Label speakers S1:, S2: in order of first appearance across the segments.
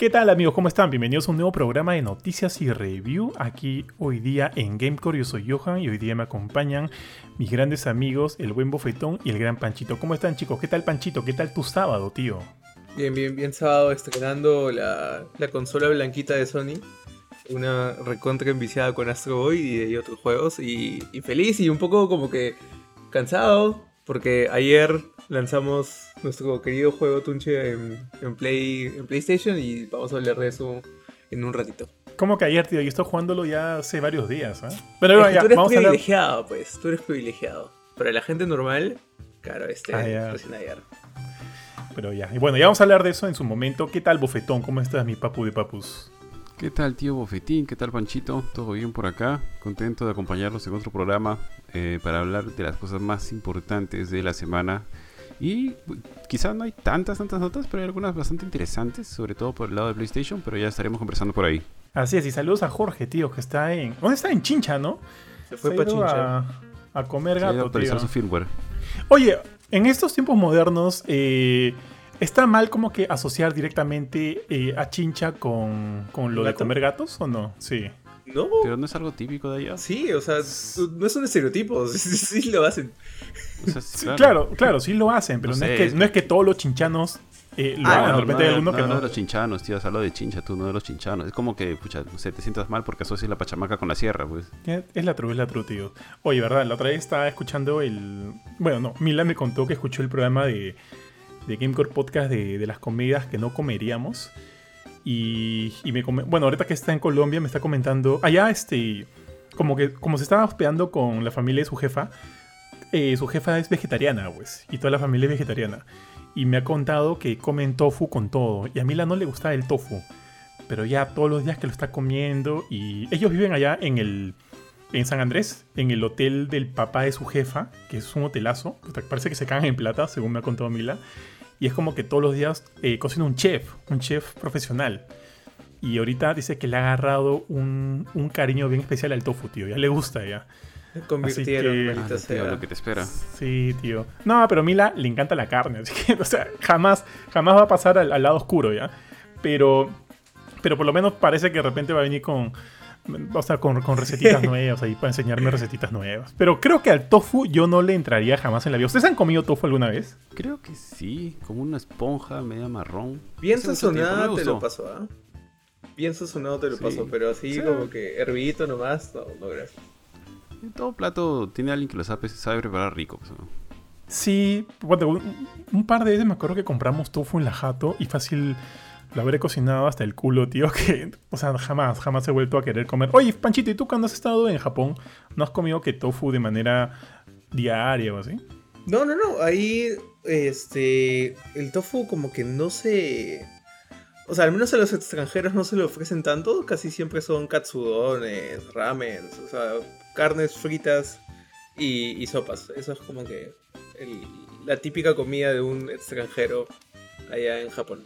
S1: ¿Qué tal amigos? ¿Cómo están? Bienvenidos a un nuevo programa de noticias y review. Aquí hoy día en Gamecore yo soy Johan y hoy día me acompañan mis grandes amigos, el buen bofetón y el gran Panchito. ¿Cómo están chicos? ¿Qué tal Panchito? ¿Qué tal tu sábado, tío?
S2: Bien, bien, bien sábado estrenando la, la consola blanquita de Sony. Una recontra enviciada con Astro Boy y, otros juegos. Y feliz y un poco como que cansado. Porque ayer lanzamos nuestro querido juego Tunche en, en, Play, en PlayStation y vamos a hablar de eso en un ratito.
S1: ¿Cómo que ayer, tío? Yo estoy jugándolo ya hace varios días, ¿eh?
S2: Pero es que tú eres privilegiado, hablar... pues. Tú eres privilegiado. Pero la gente normal, claro, este, ah, recién ayer.
S1: Pero ya. Y bueno, ya vamos a hablar de eso en su momento. ¿Qué tal, Bofetón? ¿Cómo estás, mi papu de papus?
S3: ¿Qué tal, tío Bofetín? ¿Qué tal, Panchito? ¿Todo bien por acá? Contento de acompañarlos en otro programa eh, para hablar de las cosas más importantes de la semana. Y quizás no hay tantas, tantas notas, pero hay algunas bastante interesantes, sobre todo por el lado de PlayStation, pero ya estaremos conversando por ahí.
S1: Así es, y saludos a Jorge, tío, que está en... ¿Dónde está? En Chincha, ¿no?
S2: Se fue para Chincha.
S1: A, a, comer gato,
S3: tío. su firmware.
S1: Oye, en estos tiempos modernos... Eh, ¿Está mal como que asociar directamente eh, a Chincha con, con lo ¿Gato? de comer gatos o no? Sí.
S2: No.
S3: Pero no es algo típico de allá.
S2: Sí, o sea, no es un estereotipo. Sí, sí lo hacen.
S1: O sea, claro. claro. claro, sí lo hacen, pero no, no, sé, es, que, no es que todos los chinchanos eh, lo
S3: ah,
S1: hagan.
S3: No,
S1: de repente
S3: no,
S1: hay que
S3: no.
S1: no.
S3: de los chinchanos, tío, hablo de chincha, tú, no de los chinchanos. Es como que, pucha, no sé, te sientas mal porque asocias la pachamaca con la sierra, pues.
S1: Es la true, es la true, tío. Oye, ¿verdad? La otra vez estaba escuchando el. Bueno, no, Mila me contó que escuchó el programa de de Gamecore Podcast de, de, las comidas que no comeríamos. Y, y me bueno, ahorita que está en Colombia me está comentando, allá este, como que como se estaba hospedando con la familia de su jefa, eh, su jefa es vegetariana, pues, y toda la familia es vegetariana. Y me ha contado que comen tofu con todo. Y a Mila no le gusta el tofu. Pero ya todos los días que lo está comiendo. Y ellos viven allá en el, en San Andrés, en el hotel del papá de su jefa, que es un hotelazo. Parece que se cagan en plata, según me ha contado Mila. Y es como que todos los días eh, cocina un chef, un chef profesional. Y ahorita dice que le ha agarrado un, un cariño bien especial al tofu, tío. Ya le gusta ya.
S2: Se convirtieron,
S3: que, ah, tío, lo que te espera.
S1: Sí, tío. No, pero a Mila le encanta la carne, así que, o sea, jamás, jamás va a pasar al, al lado oscuro, ¿ya? Pero, pero por lo menos parece que de repente va a venir con, o sea, con, con recetitas nuevas ahí para enseñarme recetitas nuevas. Pero creo que al tofu yo no le entraría jamás en la vida. ¿Ustedes han comido tofu alguna vez?
S3: Creo que sí, como una esponja media marrón.
S2: Bien sazonado te lo paso, ¿ah? ¿eh? Bien sazonado te lo sí. paso, pero así sí. como que hervidito nomás, no, no gracias.
S3: Todo plato tiene alguien que lo sabe, sabe preparar rico. Pues, ¿no?
S1: Sí, bueno, un, un, par de veces me acuerdo que compramos tofu en la jato y fácil lo habré cocinado hasta el culo, tío, que, o sea, jamás, jamás he vuelto a querer comer. Oye, Panchito, ¿y tú cuando has estado en Japón, no has comido que tofu de manera diaria o así?
S2: No, no, no, ahí, este, el tofu como que no se... O sea, al menos a los extranjeros no se lo ofrecen tanto, casi siempre son katsudones, ramens, o sea, carnes fritas y, y sopas. Eso es como que la típica comida de un extranjero allá en Japón.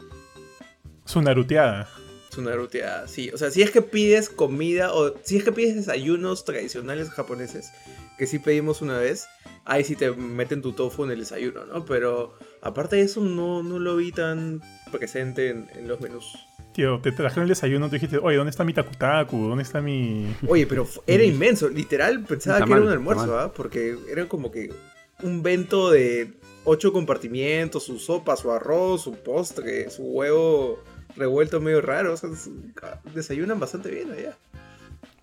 S1: Su naruteada.
S2: Su naruteada, sí. O sea, si es que pides comida o si es que pides desayunos tradicionales japoneses, que sí pedimos una vez, ahí sí te meten tu tofu en el desayuno, ¿no? Pero aparte de eso, no, no lo vi tan presente en, en los menús.
S1: Tío, te trajeron el desayuno, tú dijiste, oye, ¿dónde está mi takutaku? ¿Dónde está mi...?
S2: Oye, pero era inmenso. Literal, pensaba tamal, que era un almuerzo, ¿ah? ¿eh? Porque era como que un bento de ocho compartimientos, su sopa, su arroz, su postre, su huevo revuelto medio raro. O sea, desayunan bastante bien allá.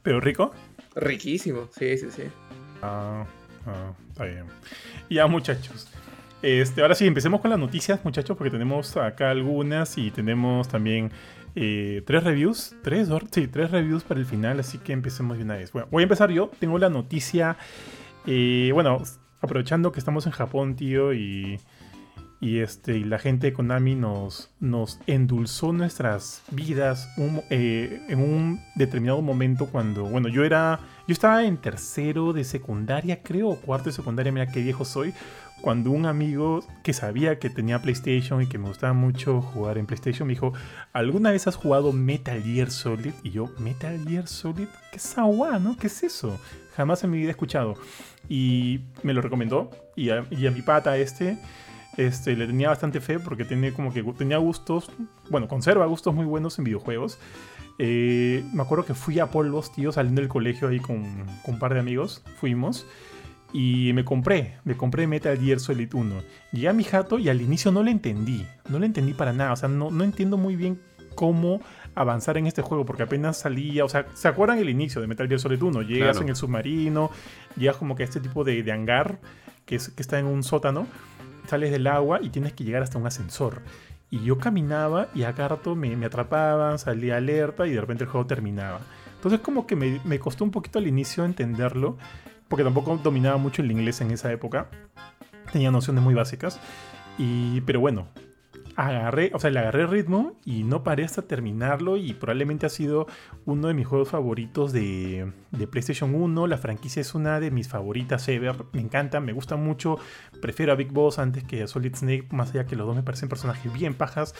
S1: ¿Pero rico?
S2: Riquísimo, sí, sí, sí.
S1: Ah, ah, está bien. Ya, muchachos. Este, ahora sí, empecemos con las noticias, muchachos, porque tenemos acá algunas y tenemos también eh, tres reviews. ¿Tres? Sí, tres reviews para el final, así que empecemos de una vez. Bueno, voy a empezar yo. Tengo la noticia. Eh, bueno, aprovechando que estamos en Japón, tío, y y, este, y la gente de Konami nos, nos endulzó nuestras vidas eh, en un determinado momento cuando, bueno, yo era, yo estaba en tercero de secundaria, creo, cuarto de secundaria, mira qué viejo soy, cuando un amigo que sabía que tenía PlayStation y que me gustaba mucho jugar en PlayStation me dijo, ¿alguna vez has jugado Metal Gear Solid? Y yo, Metal Gear Solid, ¿qué es agua, no? ¿Qué es eso? Jamás en mi vida he escuchado. Y me lo recomendó y y a mi pata este Este, le tenía bastante fe porque tenía como que tenía gustos, bueno, conserva gustos muy buenos en videojuegos. Eh, me acuerdo que fui a polvos, tío, saliendo del colegio ahí con, con un par de amigos. Fuimos. Y me compré, me compré Metal Gear Solid 1. Llegué a mi jato y al inicio no le entendí. No le entendí para nada. O sea, no, no entiendo muy bien cómo avanzar en este juego, porque apenas salía, o sea, ¿se acuerdan el inicio de Metal Gear Solid 1? Llegas
S3: Claro.
S1: en el submarino, llegas como que a este tipo de, de hangar que, es- que está en un sótano, sales del agua y tienes que llegar hasta un ascensor. Y yo caminaba y a rato me, me atrapaban, salía alerta y de repente el juego terminaba. Entonces como que me, me costó un poquito al inicio entenderlo, porque tampoco dominaba mucho el inglés en esa época. Tenía nociones muy básicas. Y, pero bueno, agarré, o sea, le agarré ritmo y no paré hasta terminarlo y probablemente ha sido uno de mis juegos favoritos de, PlayStation 1. La franquicia es una de mis favoritas ever. Me encanta, me gusta mucho. Prefiero a Big Boss antes que a Solid Snake, más allá que los dos me parecen personajes bien pajas.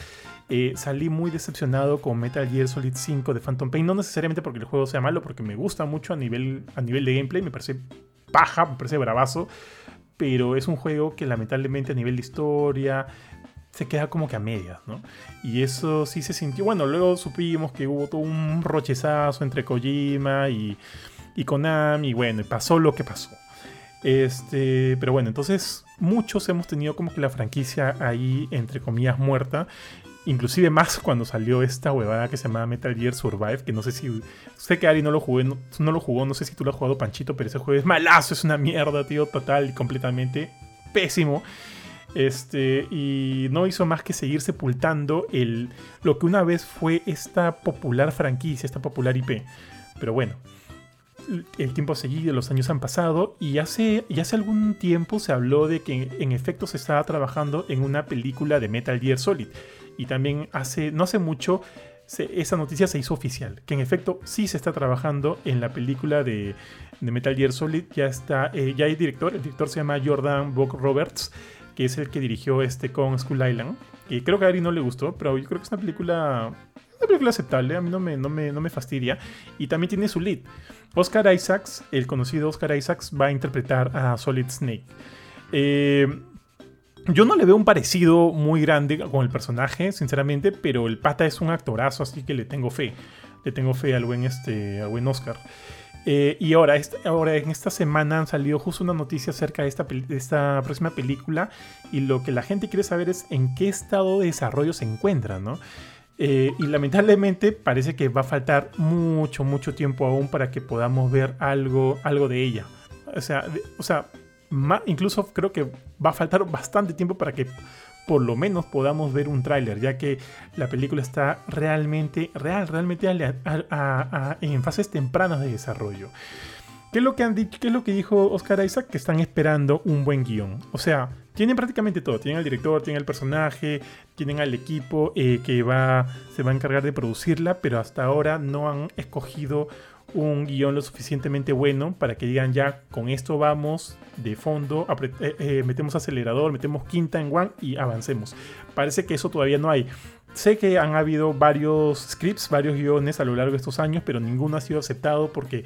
S1: Eh, salí muy decepcionado con Metal Gear Solid 5 de Phantom Pain, no necesariamente porque el juego sea malo, porque me gusta mucho a nivel, a nivel de gameplay, me parece paja, me parece bravazo, pero es un juego que lamentablemente a nivel de historia se queda como que a medias, ¿no? Y eso sí se sintió. Bueno, luego supimos que hubo todo un rochezazo entre Kojima y, y Konami, y bueno, y pasó lo que pasó. Este, pero bueno, entonces muchos hemos tenido como que la franquicia ahí, entre comillas, muerta. Inclusive más cuando salió esta huevada que se llama Metal Gear Survive, que no sé si... Sé que Ari no lo, jugué, no, no lo jugó, no sé si tú lo has jugado Panchito, pero ese juego es malazo, es una mierda, tío, total y completamente pésimo. Este, y no hizo más que seguir sepultando el, lo que una vez fue esta popular franquicia, esta popular IP. Pero bueno, el tiempo ha seguido, los años han pasado y hace, hace algún tiempo se habló de que en efecto se estaba trabajando en una película de Metal Gear Solid. Y también hace, no hace mucho, esa noticia se hizo oficial, que en efecto sí se está trabajando en la película de, de Metal Gear Solid. Ya está, eh, ya hay director, el director se llama Jordan Buck Roberts, que es el que dirigió este con Skull Island. Y creo que a Ari no le gustó, pero yo creo que es una película, una película aceptable, a mí no me, no me, no me fastidia. Y también tiene su lead. Oscar Isaacs, el conocido Oscar Isaacs, va a interpretar a Solid Snake. Eh, yo no le veo un parecido muy grande con el personaje, sinceramente, pero el pata es un actorazo, así que le tengo fe. Le tengo fe al buen, este, al buen Oscar. Eh, y ahora, ahora, en esta semana han salido justo una noticia acerca de esta, próxima película. Y lo que la gente quiere saber es en qué estado de desarrollo se encuentra, ¿no? Eh, y lamentablemente parece que va a faltar mucho, mucho tiempo aún para que podamos ver algo, algo de ella. O sea, o sea incluso creo que va a faltar bastante tiempo para que por lo menos podamos ver un tráiler, ya que la película está realmente, real, realmente en fases tempranas de desarrollo. ¿Qué es lo que han? ¿Qué es lo que dijo Oscar Isaac? Que están esperando un buen guion. O sea, tienen prácticamente todo. Tienen al director, tienen al personaje, tienen al equipo eh, que va, se va a encargar de producirla, pero hasta ahora no han escogido un guion lo suficientemente bueno para que digan ya con esto vamos de fondo, eh, eh, metemos acelerador, metemos quinta en one y avancemos. Parece que eso todavía no hay. Sé que han habido varios scripts, varios guiones a lo largo de estos años, pero ninguno ha sido aceptado porque,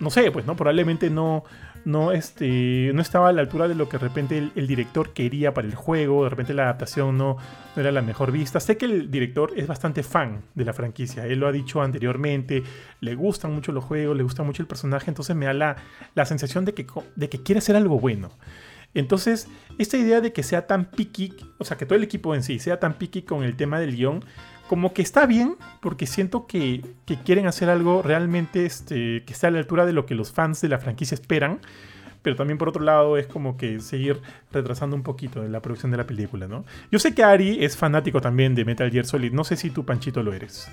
S1: no sé, pues no, probablemente no, no, este, no estaba a la altura de lo que de repente el, director quería para el juego, de repente la adaptación no, no era la mejor vista. Sé que el director es bastante fan de la franquicia, él lo ha dicho anteriormente, le gustan mucho los juegos, le gusta mucho el personaje, entonces me da la, sensación de que, de que quiere hacer algo bueno. Entonces, esta idea de que sea tan picky, o sea, que todo el equipo en sí sea tan picky con el tema del guion, como que está bien, porque siento que, que quieren hacer algo realmente este, que esté a la altura de lo que los fans de la franquicia esperan. Pero también por otro lado es como que seguir retrasando un poquito la producción de la película, ¿no? Yo sé que Ari es fanático también de Metal Gear Solid. No sé si tú, Panchito, lo eres.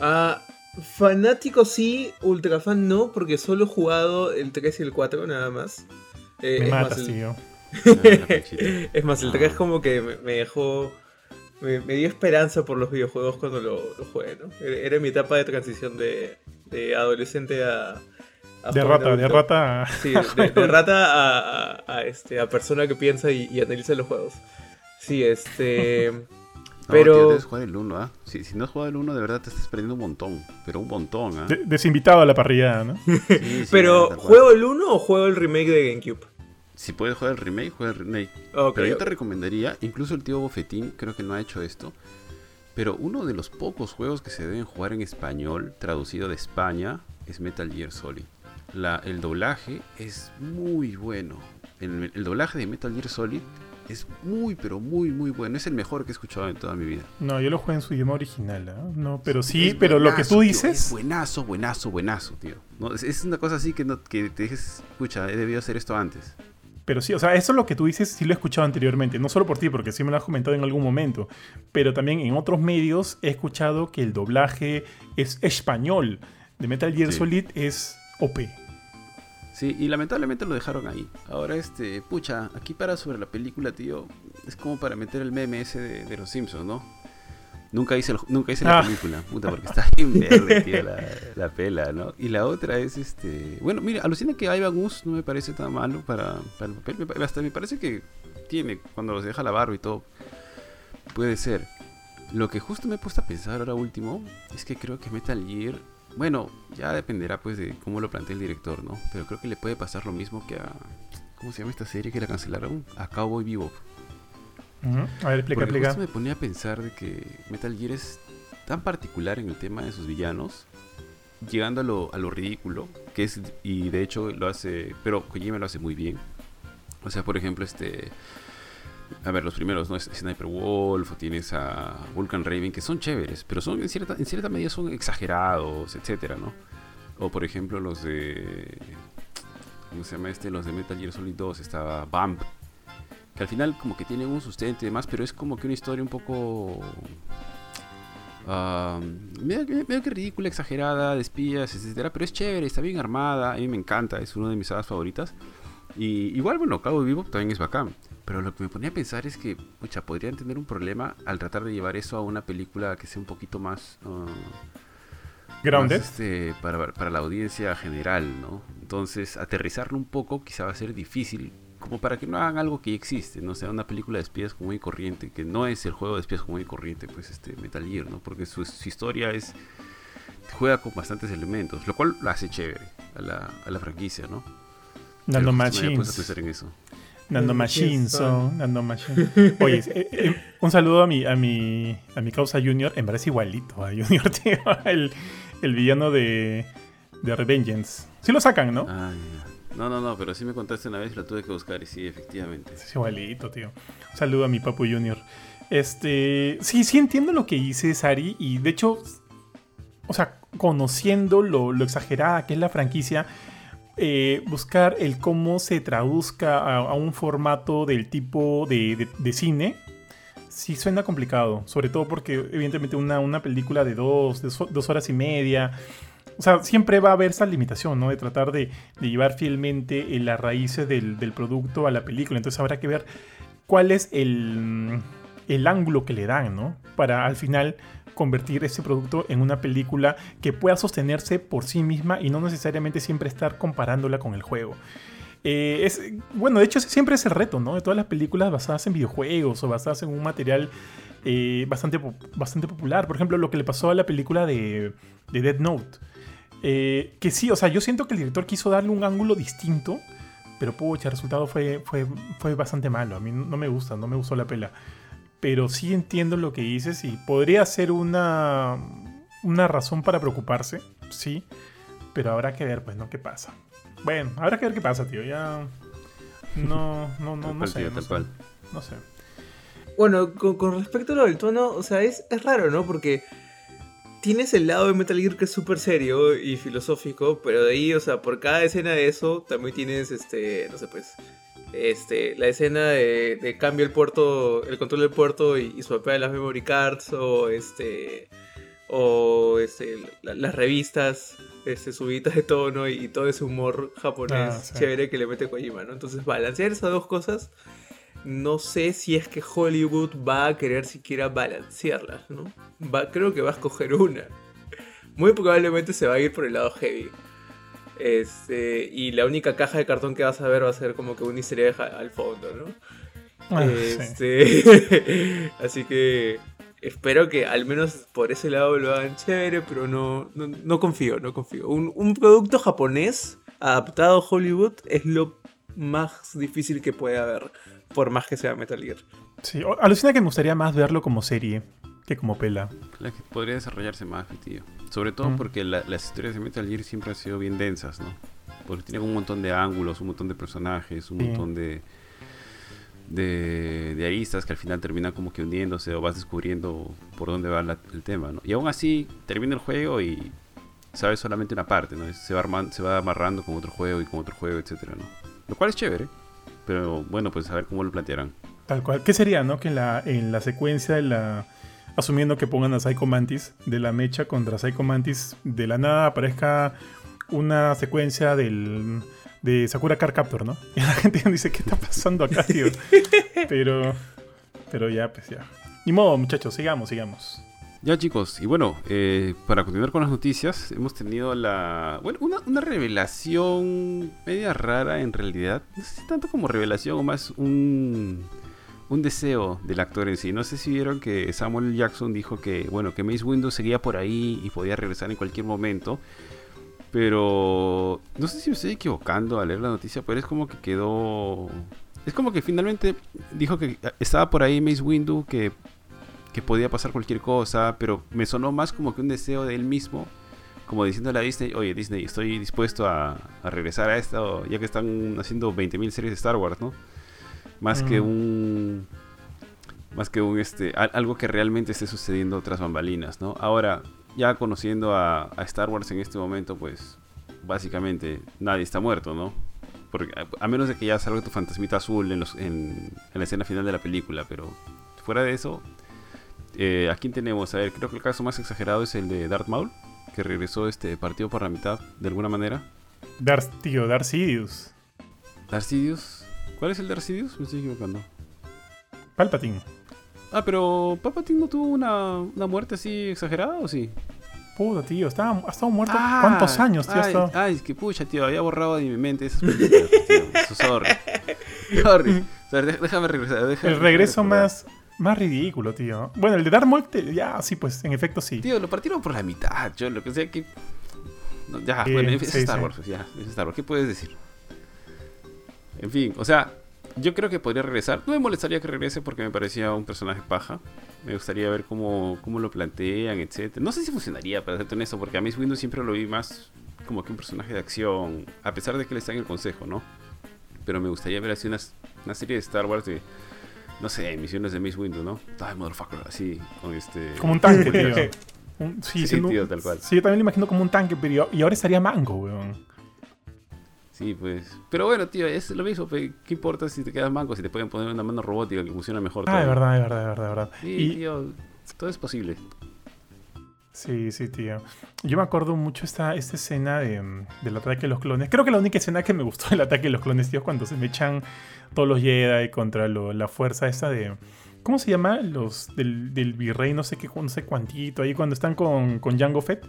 S2: Ah, fanático sí, ultra fan no, porque solo he jugado el 3 y el 4 nada más. Eh,
S1: Me
S2: es,
S1: matas,
S2: más, el,
S1: tío.
S3: Ah,
S2: es más, el 3 como que me, me dejó. Me, me dio esperanza por los videojuegos cuando lo, lo jugué, ¿no? Era, era mi etapa de transición de, de adolescente a. a
S1: De rata, de rata.
S2: Sí, de, de rata a, a- a, este, a persona que piensa y, y analiza los juegos. Sí, este.
S3: No,
S2: Pero-
S3: tío, debes jugar el 1, ¿ah? Si, si no has jugado el 1, de verdad te estás perdiendo un montón. Pero un montón, ¿ah?
S1: De- desinvitado a la parrilla, ¿no?
S3: Sí, sí,
S2: Pero. ¿juego el 1 o juego el remake de GameCube?
S3: Si puedes jugar el remake, juega el remake.
S2: Ok,
S3: Pero yo te recomendaría, incluso el tío Bofetín creo que no ha hecho esto, pero uno de los pocos juegos que se deben jugar en español, traducido de España, es Metal Gear Solid. La, el doblaje es muy bueno. El, el doblaje de Metal Gear Solid es muy, pero muy, muy bueno. Es el mejor que he escuchado en toda mi vida.
S1: No, yo lo juego en su idioma original, ¿ah? No, pero sí,
S3: Es
S1: pero lo que
S3: buenazo,
S1: tú
S3: tío,
S1: dices...
S3: Es buenazo, buenazo, buenazo, tío. No, es, es una cosa así que, no, que te dejes, escucha, he debido hacer esto antes.
S1: Pero sí, o sea, eso es lo que tú dices, sí lo he escuchado anteriormente. No solo por ti, porque sí me lo has comentado en algún momento. Pero también en otros medios he escuchado que el doblaje es español de Metal Gear
S3: Sí.
S1: Solid es OP.
S3: Sí, y lamentablemente lo dejaron ahí. Ahora, este, pucha, aquí para sobre la película, tío, es como para meter el meme ese de, de los Simpsons, ¿no? Nunca hice, el- nunca hice la
S1: Ah.
S3: película, puta, porque está bien verde, tío, la, la pela, ¿no? Y la otra es, este, bueno, mira, alucina que Ivan Gus no me parece tan malo para, para el papel, me hasta me parece que tiene, cuando se deja la barba y todo, puede ser. Lo que justo me he puesto a pensar ahora último es que creo que Metal Gear, bueno, ya dependerá pues de cómo lo plantea el director, ¿no? Pero creo que le puede pasar lo mismo que a, ¿cómo se llama esta serie que la cancelaron? A Cowboy Bebop.
S1: Ujú. A ver, explica,
S3: Porque
S1: explica.
S3: justo me ponía a pensar de que Metal Gear es tan particular en el tema de sus villanos, llegando a lo, a lo ridículo, que es, y de hecho lo hace, pero Kojima lo hace muy bien. O sea, por ejemplo, este, a ver, los primeros, ¿no? Sniper Wolf, o tienes a Vulcan Raven, que son chéveres, pero son en cierta, en cierta medida son exagerados, etcétera, ¿no? O por ejemplo los de, ¿cómo se llama este? Los de Metal Gear Solid 2, estaba Bump, que al final como que tienen un sustento y demás, pero es como que una historia un poco... ah, medio, que- medio que ridícula, exagerada, de espías, etcétera, pero es chévere, está bien armada, a mí me encanta, es una de mis favoritas. Y igual, bueno, Cabo Vivo también es bacán. Pero lo que me ponía a pensar es que, pucha, podrían tener un problema al tratar de llevar eso a una película que sea un poquito más...
S1: Grounded.
S3: más, este, para, para la audiencia general, ¿no? Entonces, aterrizarlo un poco quizá va a ser difícil, como para que no hagan algo que ya existe, no sea una película de espías común y corriente, que no es el juego de espías común y corriente, pues este Metal Gear, ¿no? Porque su, su historia es juega con bastantes elementos, lo cual lo hace chévere a la, a la franquicia, ¿no? Puesto a
S1: Machines.
S3: pensar en eso.
S1: Nano
S2: Machines.
S1: Oye, eh, eh, un saludo a mi, a mi, a mi causa Junior. En verdad es igualito a Junior, tío. El, el villano de, de Revengeance. Sí lo sacan, ¿no?
S3: Ah, ya. No, no, no, pero sí me contaste una vez lo tuve que buscar y sí, efectivamente.
S1: Es igualito, tío. Saludo a mi papu Junior. Este. Sí, sí entiendo lo que dice Sari. Y de hecho. O sea, conociendo lo, lo exagerada que es la franquicia. eh, buscar el cómo se traduzca a, un formato del tipo de, de- cine. Sí suena complicado. Sobre todo porque, evidentemente, una, película de dos, dos horas y media. O sea, siempre va a haber esa limitación, ¿no? De tratar de, llevar fielmente eh, las raíces del, producto a la película. Entonces habrá que ver cuál es el, el ángulo que le dan, ¿no? Para al final convertir ese producto en una película que pueda sostenerse por sí misma y no necesariamente siempre estar comparándola con el juego. Eh, es, bueno, de hecho ese siempre es el reto, ¿no? De todas las películas basadas en videojuegos o basadas en un material eh, bastante, bastante popular. Por ejemplo, lo que le pasó a la película de, de Dead Note. Eh, que sí, o sea, yo siento que el director quiso darle un ángulo distinto, pero pucha, el resultado fue, fue, fue bastante malo. A mí no me gusta, no me gustó la pela. Pero sí entiendo lo que dices y podría ser una, una razón para preocuparse, sí. Pero habrá que ver, pues, ¿no? ¿Qué pasa? Bueno, habrá que ver qué pasa, tío. Ya. No, no, no, no sé. No sé.
S2: Bueno, con, con respecto a lo del tono, o sea, es, es raro, ¿no? Porque tienes el lado de Metal Gear que es súper serio y filosófico, pero de ahí, o sea, por cada escena de eso, también tienes, este, no sé, pues, este, la escena de, de cambio el puerto, el control del puerto y, y swapea las memory cards, o este, o este, la- las revistas, este, subidas de tono y, y todo ese humor japonés
S1: Ah, sí.
S2: chévere que le mete Kojima, ¿no? Entonces, balancear esas dos cosas no sé si es que Hollywood va a querer siquiera balancearlas, ¿no? Va, creo que va a escoger una. Muy probablemente se va a ir por el lado heavy. Este, y la única caja de cartón que vas a ver va a ser como que un easter egg al fondo, ¿no?
S1: Ah, sí.
S2: Este, así que espero que al menos por ese lado lo hagan chévere, pero no, no, no confío, no confío. Un, un producto japonés adaptado a Hollywood es lo más difícil que puede haber, por más que sea Metal Gear.
S1: Sí, alucina que me gustaría más verlo como serie que como pela.
S3: La que podría desarrollarse más, tío. Sobre todo
S1: Mm.
S3: porque la- las historias de Metal Gear siempre han sido bien densas, ¿no? Porque tienen un montón de ángulos, un montón de personajes, un
S1: Sí.
S3: montón de, de, de aristas que al final terminan como que hundiéndose o vas descubriendo por dónde va la- el tema, ¿no? Y aún así termina el juego y sabes solamente una parte, ¿no? Se va, arman- se va amarrando con otro juego y con otro juego, etcétera, ¿no? Lo cual es chévere, pero bueno, pues a ver cómo lo plantearán.
S1: Tal cual. ¿Qué sería, no? Que en la, en la secuencia de la. Asumiendo que pongan a Psycho Mantis de la mecha contra Psycho Mantis, de la nada aparezca una secuencia del. de Sakura Car Captor, ¿no? Y la gente dice, ¿qué está pasando acá, tío? Pero. Pero ya, pues ya. Ni modo, muchachos, sigamos, sigamos.
S3: Ya chicos, y bueno, eh, para continuar con las noticias, hemos tenido la... Bueno, una, una revelación media rara en realidad. No sé si tanto como revelación o más un, un deseo del actor en sí. No sé si vieron que Samuel. Jackson dijo que, bueno, que Mace Windu seguía por ahí y podía regresar en cualquier momento. Pero no sé si me estoy equivocando al leer la noticia, pero es como que quedó... Es como que finalmente dijo que estaba por ahí Mace Windu, que que podía pasar cualquier cosa, pero me sonó más como que un deseo de él mismo, como diciéndole a Disney, oye Disney, estoy dispuesto a, a regresar a esto, ya que están haciendo 20.000 series de Star Wars, ¿no? Más que un... Más que un, este, al- algo que realmente esté sucediendo tras bambalinas, ¿no? Ahora, ya conociendo a, a Star Wars en este momento, pues, básicamente nadie está muerto, ¿no? Porque, a, a menos de que ya salga tu fantasmita azul en, los, en, en la escena final de la película, pero fuera de eso, eh, ¿A quién tenemos? A ver, creo que el caso más exagerado es el de Darth Maul, que regresó este partido por la mitad, de alguna manera.
S1: Dar, tío, Darth Sidious.
S3: Darth Sidious. ¿Cuál es el Darth Sidious? Me estoy equivocando.
S1: Palpatine.
S3: Ah, pero Palpatine no tuvo una, una muerte así exagerada, ¿o sí?
S1: Puta, tío, estaba, ha estado muerto cuántos años, tío.
S3: Ay,
S1: estado-
S3: ay, es que pucha, tío, había borrado de mi mente esas películas, tío. So sorry. Sorry. O sea, déjame regresar. déjame-
S1: El regreso más, más ridículo, tío. Bueno, el de Darth Maul, te- ya, sí, pues, en efecto sí.
S3: Tío, lo partieron por la mitad, yo lo que sea que... No, ya,
S1: Sí,
S3: bueno, es
S1: sí,
S3: Star
S1: sí.
S3: Wars, pues, ya, es Star Wars, ¿qué puedes decir? En fin, o sea, yo creo que podría regresar. No me molestaría que regrese porque me parecía un personaje paja. Me gustaría ver cómo, cómo lo plantean, etc. No sé si funcionaría, para serte honesto, porque a Miss Windows siempre lo vi más como que un personaje de acción, a pesar de que él está en el consejo, ¿no? Pero me gustaría ver así unas- una serie de Star Wars de, no sé, misiones de Miss Windows, ¿no? Die, motherfucker, así, con este...
S1: Como un tanque, tío. Un- sí,
S3: Sí,
S1: siendo un-
S3: tío, tal cual.
S1: Sí, yo también lo imagino como un tanque, pero y ahora estaría mango, weón.
S3: Sí, pues. Pero bueno, tío, es lo mismo. ¿Qué importa si te quedas manco? Si te pueden poner una mano robótica que funciona mejor.
S1: Ah, de verdad, de verdad, de verdad, de verdad.
S3: Sí,
S1: Y-
S3: tío, todo es posible.
S1: Sí, sí, tío. Yo me acuerdo mucho esta, esta escena de, mm, del ataque de los clones. Creo que la única escena que me gustó del ataque de los clones, tío, es cuando se me echan todos los Jedi contra lo- la fuerza esta de... ¿Cómo se llama? Los del, del virrey, no sé qué, no sé cuantito, ahí cuando están con, con Jango Fett.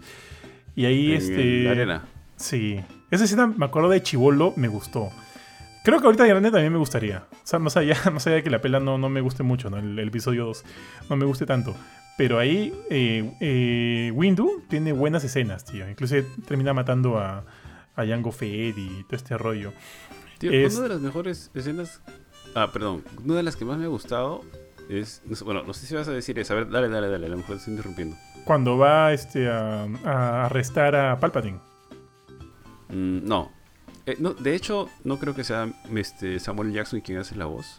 S1: Y ahí
S3: En
S1: este...
S3: la arena.
S1: Sí. Esa escena, me acuerdo de Chivolo, me gustó. Creo que ahorita de grande también me gustaría. O sea, más allá, más allá de que la pela no, no me guste mucho, ¿no? El, el episodio 2 no me guste tanto. Pero ahí eh, eh, Windu tiene buenas escenas, tío. Incluso termina matando a, a Jango Fett y todo este rollo.
S3: Tío,
S1: es-
S3: una de las mejores escenas. Ah, perdón. Una de las que más me ha gustado es. Bueno, no sé si vas a decir eso. A ver, dale, dale, dale. A lo mejor estoy interrumpiendo.
S1: Cuando va este, a, a arrestar a Palpatine.
S3: Mm, no. Eh, no. De hecho, no creo que sea este, Samuel Jackson quien hace la voz.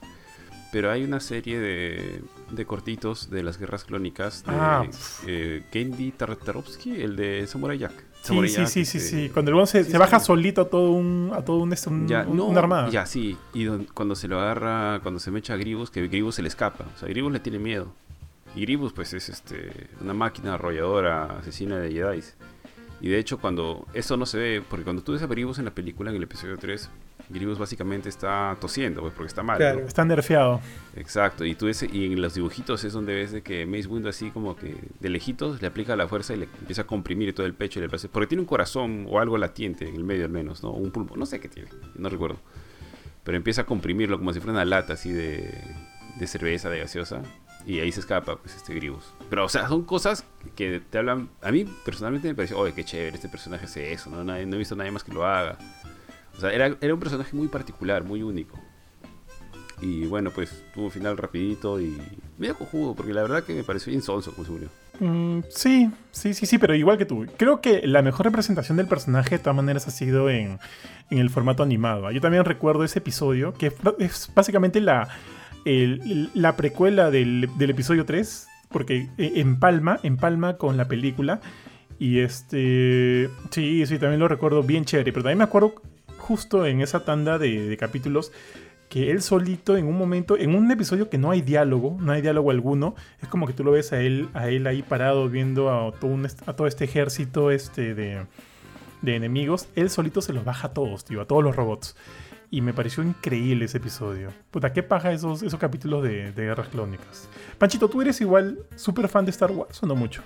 S3: Pero hay una serie de, de cortitos de las guerras clónicas de
S1: Ah.
S3: eh, Gendy Tartarovsky, el de Samurai Jack.
S1: Sí,
S3: Samurai
S1: sí,
S3: Jack,
S1: sí, sí,
S3: este,
S1: sí. Cuando el se,
S3: sí,
S1: se baja
S3: sí.
S1: solito a todo un, a todo un, este, un-
S3: Ya,
S1: un-
S3: no,
S1: una armada.
S3: ya, sí. Y don- cuando se lo agarra, cuando se me echa a Gribus, que Gribus se le escapa. O sea, Gribus le tiene miedo. Y Gribus, pues, es este una máquina arrolladora, asesina de Jedi. Y de hecho, cuando eso no se ve, porque cuando tú ves a Gribus en la película, en el episodio 3, Gribus básicamente está tosiendo, pues, porque está mal. ¿no?
S2: Claro.
S1: Está nerfeado.
S3: Exacto, y tú ves, y en los dibujitos es donde ves de que Mace Windu así como que de lejitos le aplica la fuerza y le empieza a comprimir todo el pecho y le parece, porque tiene un corazón o algo latiente en el medio al menos, ¿no? Un pulmón, no sé qué tiene, no recuerdo. Pero empieza a comprimirlo como si fuera una lata así de, de cerveza, de gaseosa, y ahí se escapa pues este Gribus. Pero o sea, son cosas que te hablan, a mí personalmente me pareció, oye, qué chévere, este personaje hace eso, ¿no? Nadie- no he visto a nadie más que lo haga. O sea, era, era un personaje muy particular, muy único. Y bueno, pues tuvo un final rapidito y medio cojudo, porque la verdad que me pareció insonso como se.
S1: Mm, sí, sí, sí, sí, pero igual que tú. Creo que la mejor representación del personaje de todas maneras ha sido en, en el formato animado. Yo también recuerdo ese episodio, que es básicamente la, la precuela del, episodio 3, porque e, empalma, empalma con la película. Y este. Sí, sí, también lo recuerdo bien chévere. Pero también me acuerdo justo en esa tanda de, capítulos que él solito en un momento, en un episodio que no hay diálogo, no hay diálogo alguno, es como que tú lo ves a él, a él ahí parado viendo a todo, a todo este ejército este de, de, enemigos, él solito se los baja a todos, tío, a todos los robots. Y me pareció increíble ese episodio. Puta, qué paja esos, esos capítulos de, de Guerras Clónicas. Panchito, ¿tú eres igual súper fan de Star Wars o no mucho?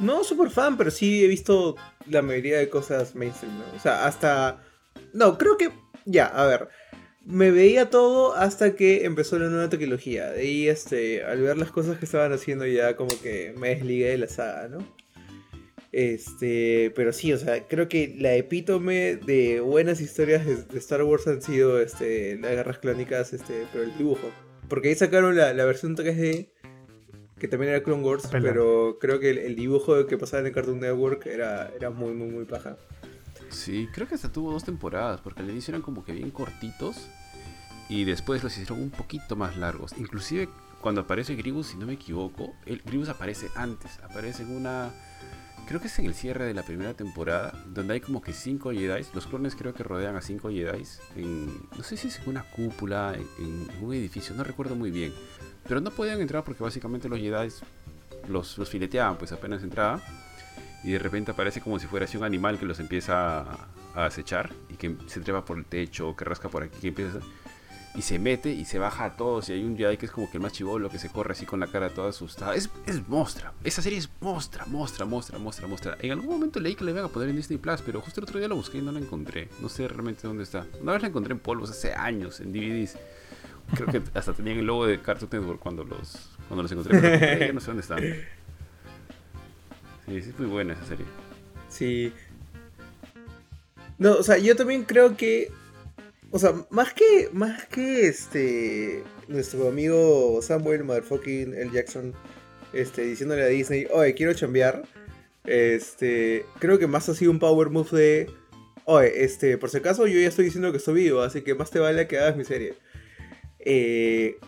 S2: No, súper fan, pero sí he visto la mayoría de cosas mainstream, ¿no? O sea, hasta... No, creo que... Ya, a ver me veía todo hasta que empezó la nueva trilogía. De ahí, este, al ver las cosas que estaban haciendo, ya como que me desligué de la saga, ¿no? Este, pero sí, o sea, creo que la epítome de buenas historias de, Star Wars han sido este, las guerras clónicas, este, pero el dibujo. Porque ahí sacaron la, versión 3D, que también era Clone Wars, pero creo que el, dibujo que pasaba en el Cartoon Network era, era muy, muy, muy paja.
S3: Sí, creo que hasta tuvo dos temporadas, porque al inicio eran como que bien cortitos y después los hicieron un poquito más largos. Inclusive cuando aparece Gribus, si no me equivoco, el Gribus aparece antes, aparece en una... Creo que es en el cierre de la primera temporada, donde hay como que cinco Jedi. Los clones creo que rodean a cinco Jedi. En, no sé si es en una cúpula, en, un edificio, no recuerdo muy bien. Pero no podían entrar porque básicamente los Jedi los, los fileteaban, pues apenas entraba y de repente aparece como si fuera así un animal que los empieza a, acechar y que se trepa por el techo, que rasca por aquí, que empieza y se mete y se baja a todos y hay un Jedi que es como que el más chivolo que se corre así con la cara toda asustada. Es, es mostra, esa serie es mostra, mostra, mostra, mostra, mostra. En algún momento leí que le iban a poner en Disney Plus, pero justo el otro día la busqué y no la encontré. No sé realmente dónde está. Una vez la encontré en polvos hace años, en DVDs. Creo que hasta tenían el logo de Cartoon Network cuando los, cuando los encontré, pero no sé dónde están. Es muy buena esa serie.
S2: Sí. No, o sea, yo también creo que. O sea, más que. Más que este. Nuestro amigo Samuel Motherfucking El Jackson. Este, diciéndole a Disney, oye, quiero chambear. Este. Creo que más ha sido un power move de. Oye, este, por si acaso yo ya estoy diciendo que estoy vivo, así que más te vale que hagas mi serie. Eh,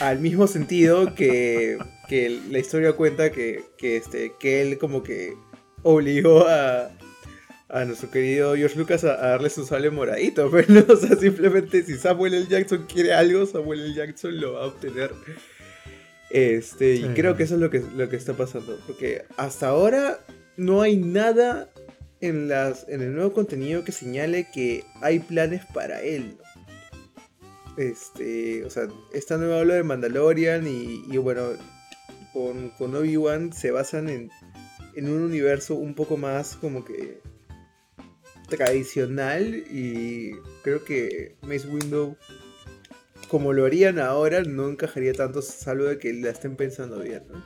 S2: al mismo sentido que, que la historia cuenta que, que, este, que él como que obligó a, a nuestro querido George Lucas a, darle su sable moradito, pero o sea, simplemente si Samuel L. Jackson quiere algo, Samuel L. Jackson lo va a obtener. Este, y creo que eso es lo que, lo que está pasando, porque hasta ahora no hay nada en, las, en el nuevo contenido que señale que hay planes para él. Este, o sea, esta nueva ola de Mandalorian y, bueno, con, Obi-Wan se basan en, en un universo un poco más como que tradicional y creo que Mace Window como lo harían ahora no encajaría tanto salvo de que la estén pensando bien, ¿no?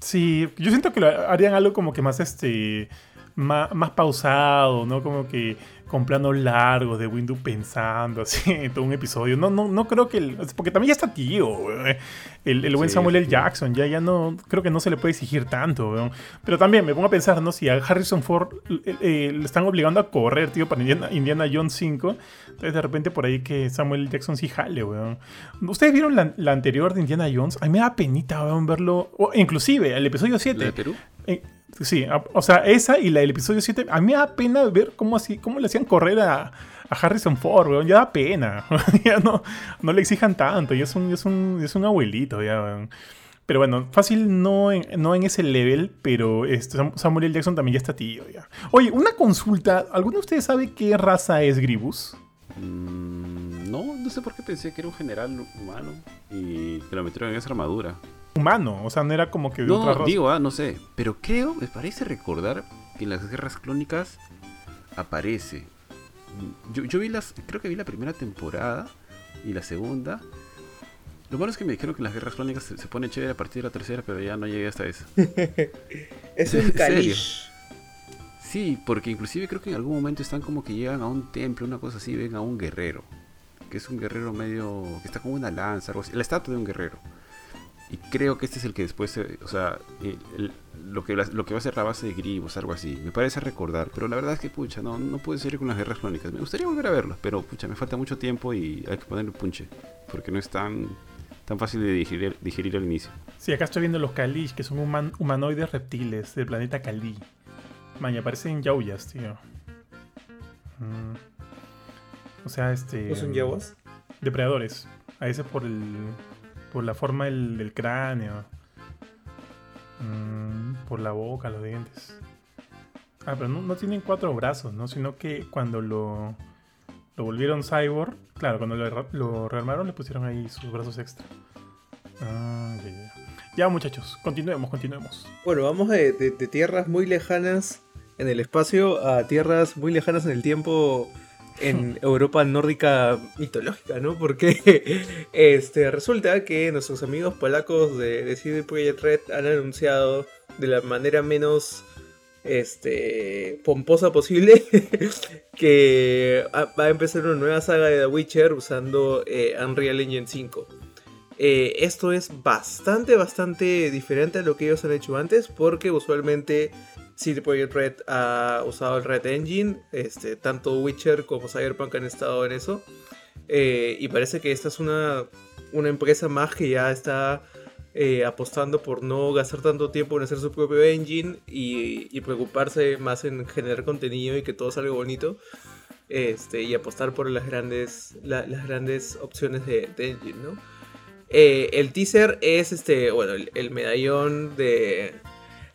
S1: Sí, yo siento que lo harían algo como que más este más, más pausado, ¿no? Como que con planos largos de Windows pensando así en todo un episodio. No, no, no creo que. El, porque también ya está tío, el, el, buen Samuel L. Jackson. Ya, ya no. Creo que no se le puede exigir tanto, Pero también me pongo a pensar, ¿no? Si a Harrison Ford le están obligando a correr, tío, para Indiana, Indiana Jones 5. Entonces, de repente por ahí que Samuel. Jackson sí jale, weón. ¿Ustedes vieron la, anterior de Indiana Jones? A mí me da penita, weón, verlo. O, inclusive, el episodio 7.
S3: de Perú?
S1: Eh, Sí, o sea, esa y la del episodio 7, a mí me da pena ver cómo así, cómo le hacían correr a, Harrison Ford, weón, ya da pena. ya no, no le exijan tanto, ya es un, es un, es un abuelito, ya, Pero bueno, fácil no en, no en ese level, pero este, Samuel L. Jackson también ya está tío, ya. Oye, una consulta, ¿alguno de ustedes sabe qué raza es Gribus?
S3: Mm, no, no sé por qué pensé que era un general humano y que lo metieron en esa armadura
S1: humano, o sea, no era como que de
S3: no,
S1: otra raza.
S3: digo, ah, no sé, pero creo, me parece recordar que en las guerras clónicas aparece. Yo, yo vi las, creo que vi la primera temporada y la segunda. Lo malo es que me dijeron que las guerras clónicas se, pone chévere a partir de la tercera, pero ya no llegué hasta eso.
S2: es un calish.
S3: Sí, porque inclusive creo que en algún momento están como que llegan a un templo, una cosa así, ven a un guerrero. Que es un guerrero medio. que está como una lanza, algo así. La estatua de un guerrero. Y creo que este es el que después, o sea, lo, que, lo que va a ser la base de Gribos, algo así. Me parece recordar, pero la verdad es que, pucha, no, no puede ser con las guerras crónicas. Me gustaría volver a verlo, pero, pucha, me falta mucho tiempo y hay que ponerle punche, porque no es tan, tan fácil de digerir, digerir al inicio.
S1: Sí, acá estoy viendo los Kalish, que son humanoides reptiles del planeta Kali. Maña, parecen yauyas, tío. Mm. O sea, este...
S2: ¿No son yaguas?
S1: Depredadores. A veces por el por la forma del, cráneo. Mm, por la boca, los dientes. Ah, pero no, tienen cuatro brazos, ¿no? Sino que cuando lo, lo volvieron cyborg, claro, cuando lo, lo rearmaron le pusieron ahí sus brazos extra. Ah, ya, muchachos, continuemos, continuemos.
S2: Bueno, vamos de, tierras muy lejanas en el espacio a tierras muy lejanas en el tiempo en Europa nórdica mitológica, ¿no? Porque este, resulta que nuestros amigos polacos de, de CD Projekt Red han anunciado de la manera menos este, pomposa posible que va a empezar una nueva saga de The Witcher usando eh, Unreal Engine 5. Eh, esto es bastante, bastante diferente a lo que ellos han hecho antes porque usualmente CD Projekt Red ha usado el Red Engine, este, tanto Witcher como Cyberpunk han estado en eso. Eh, y parece que esta es una, una empresa más que ya está eh, apostando por no gastar tanto tiempo en hacer su propio engine y, preocuparse más en generar contenido y que todo salga bonito. Este, y apostar por las grandes, las grandes opciones de, engine. Eh, el teaser es este, bueno, el medallón de,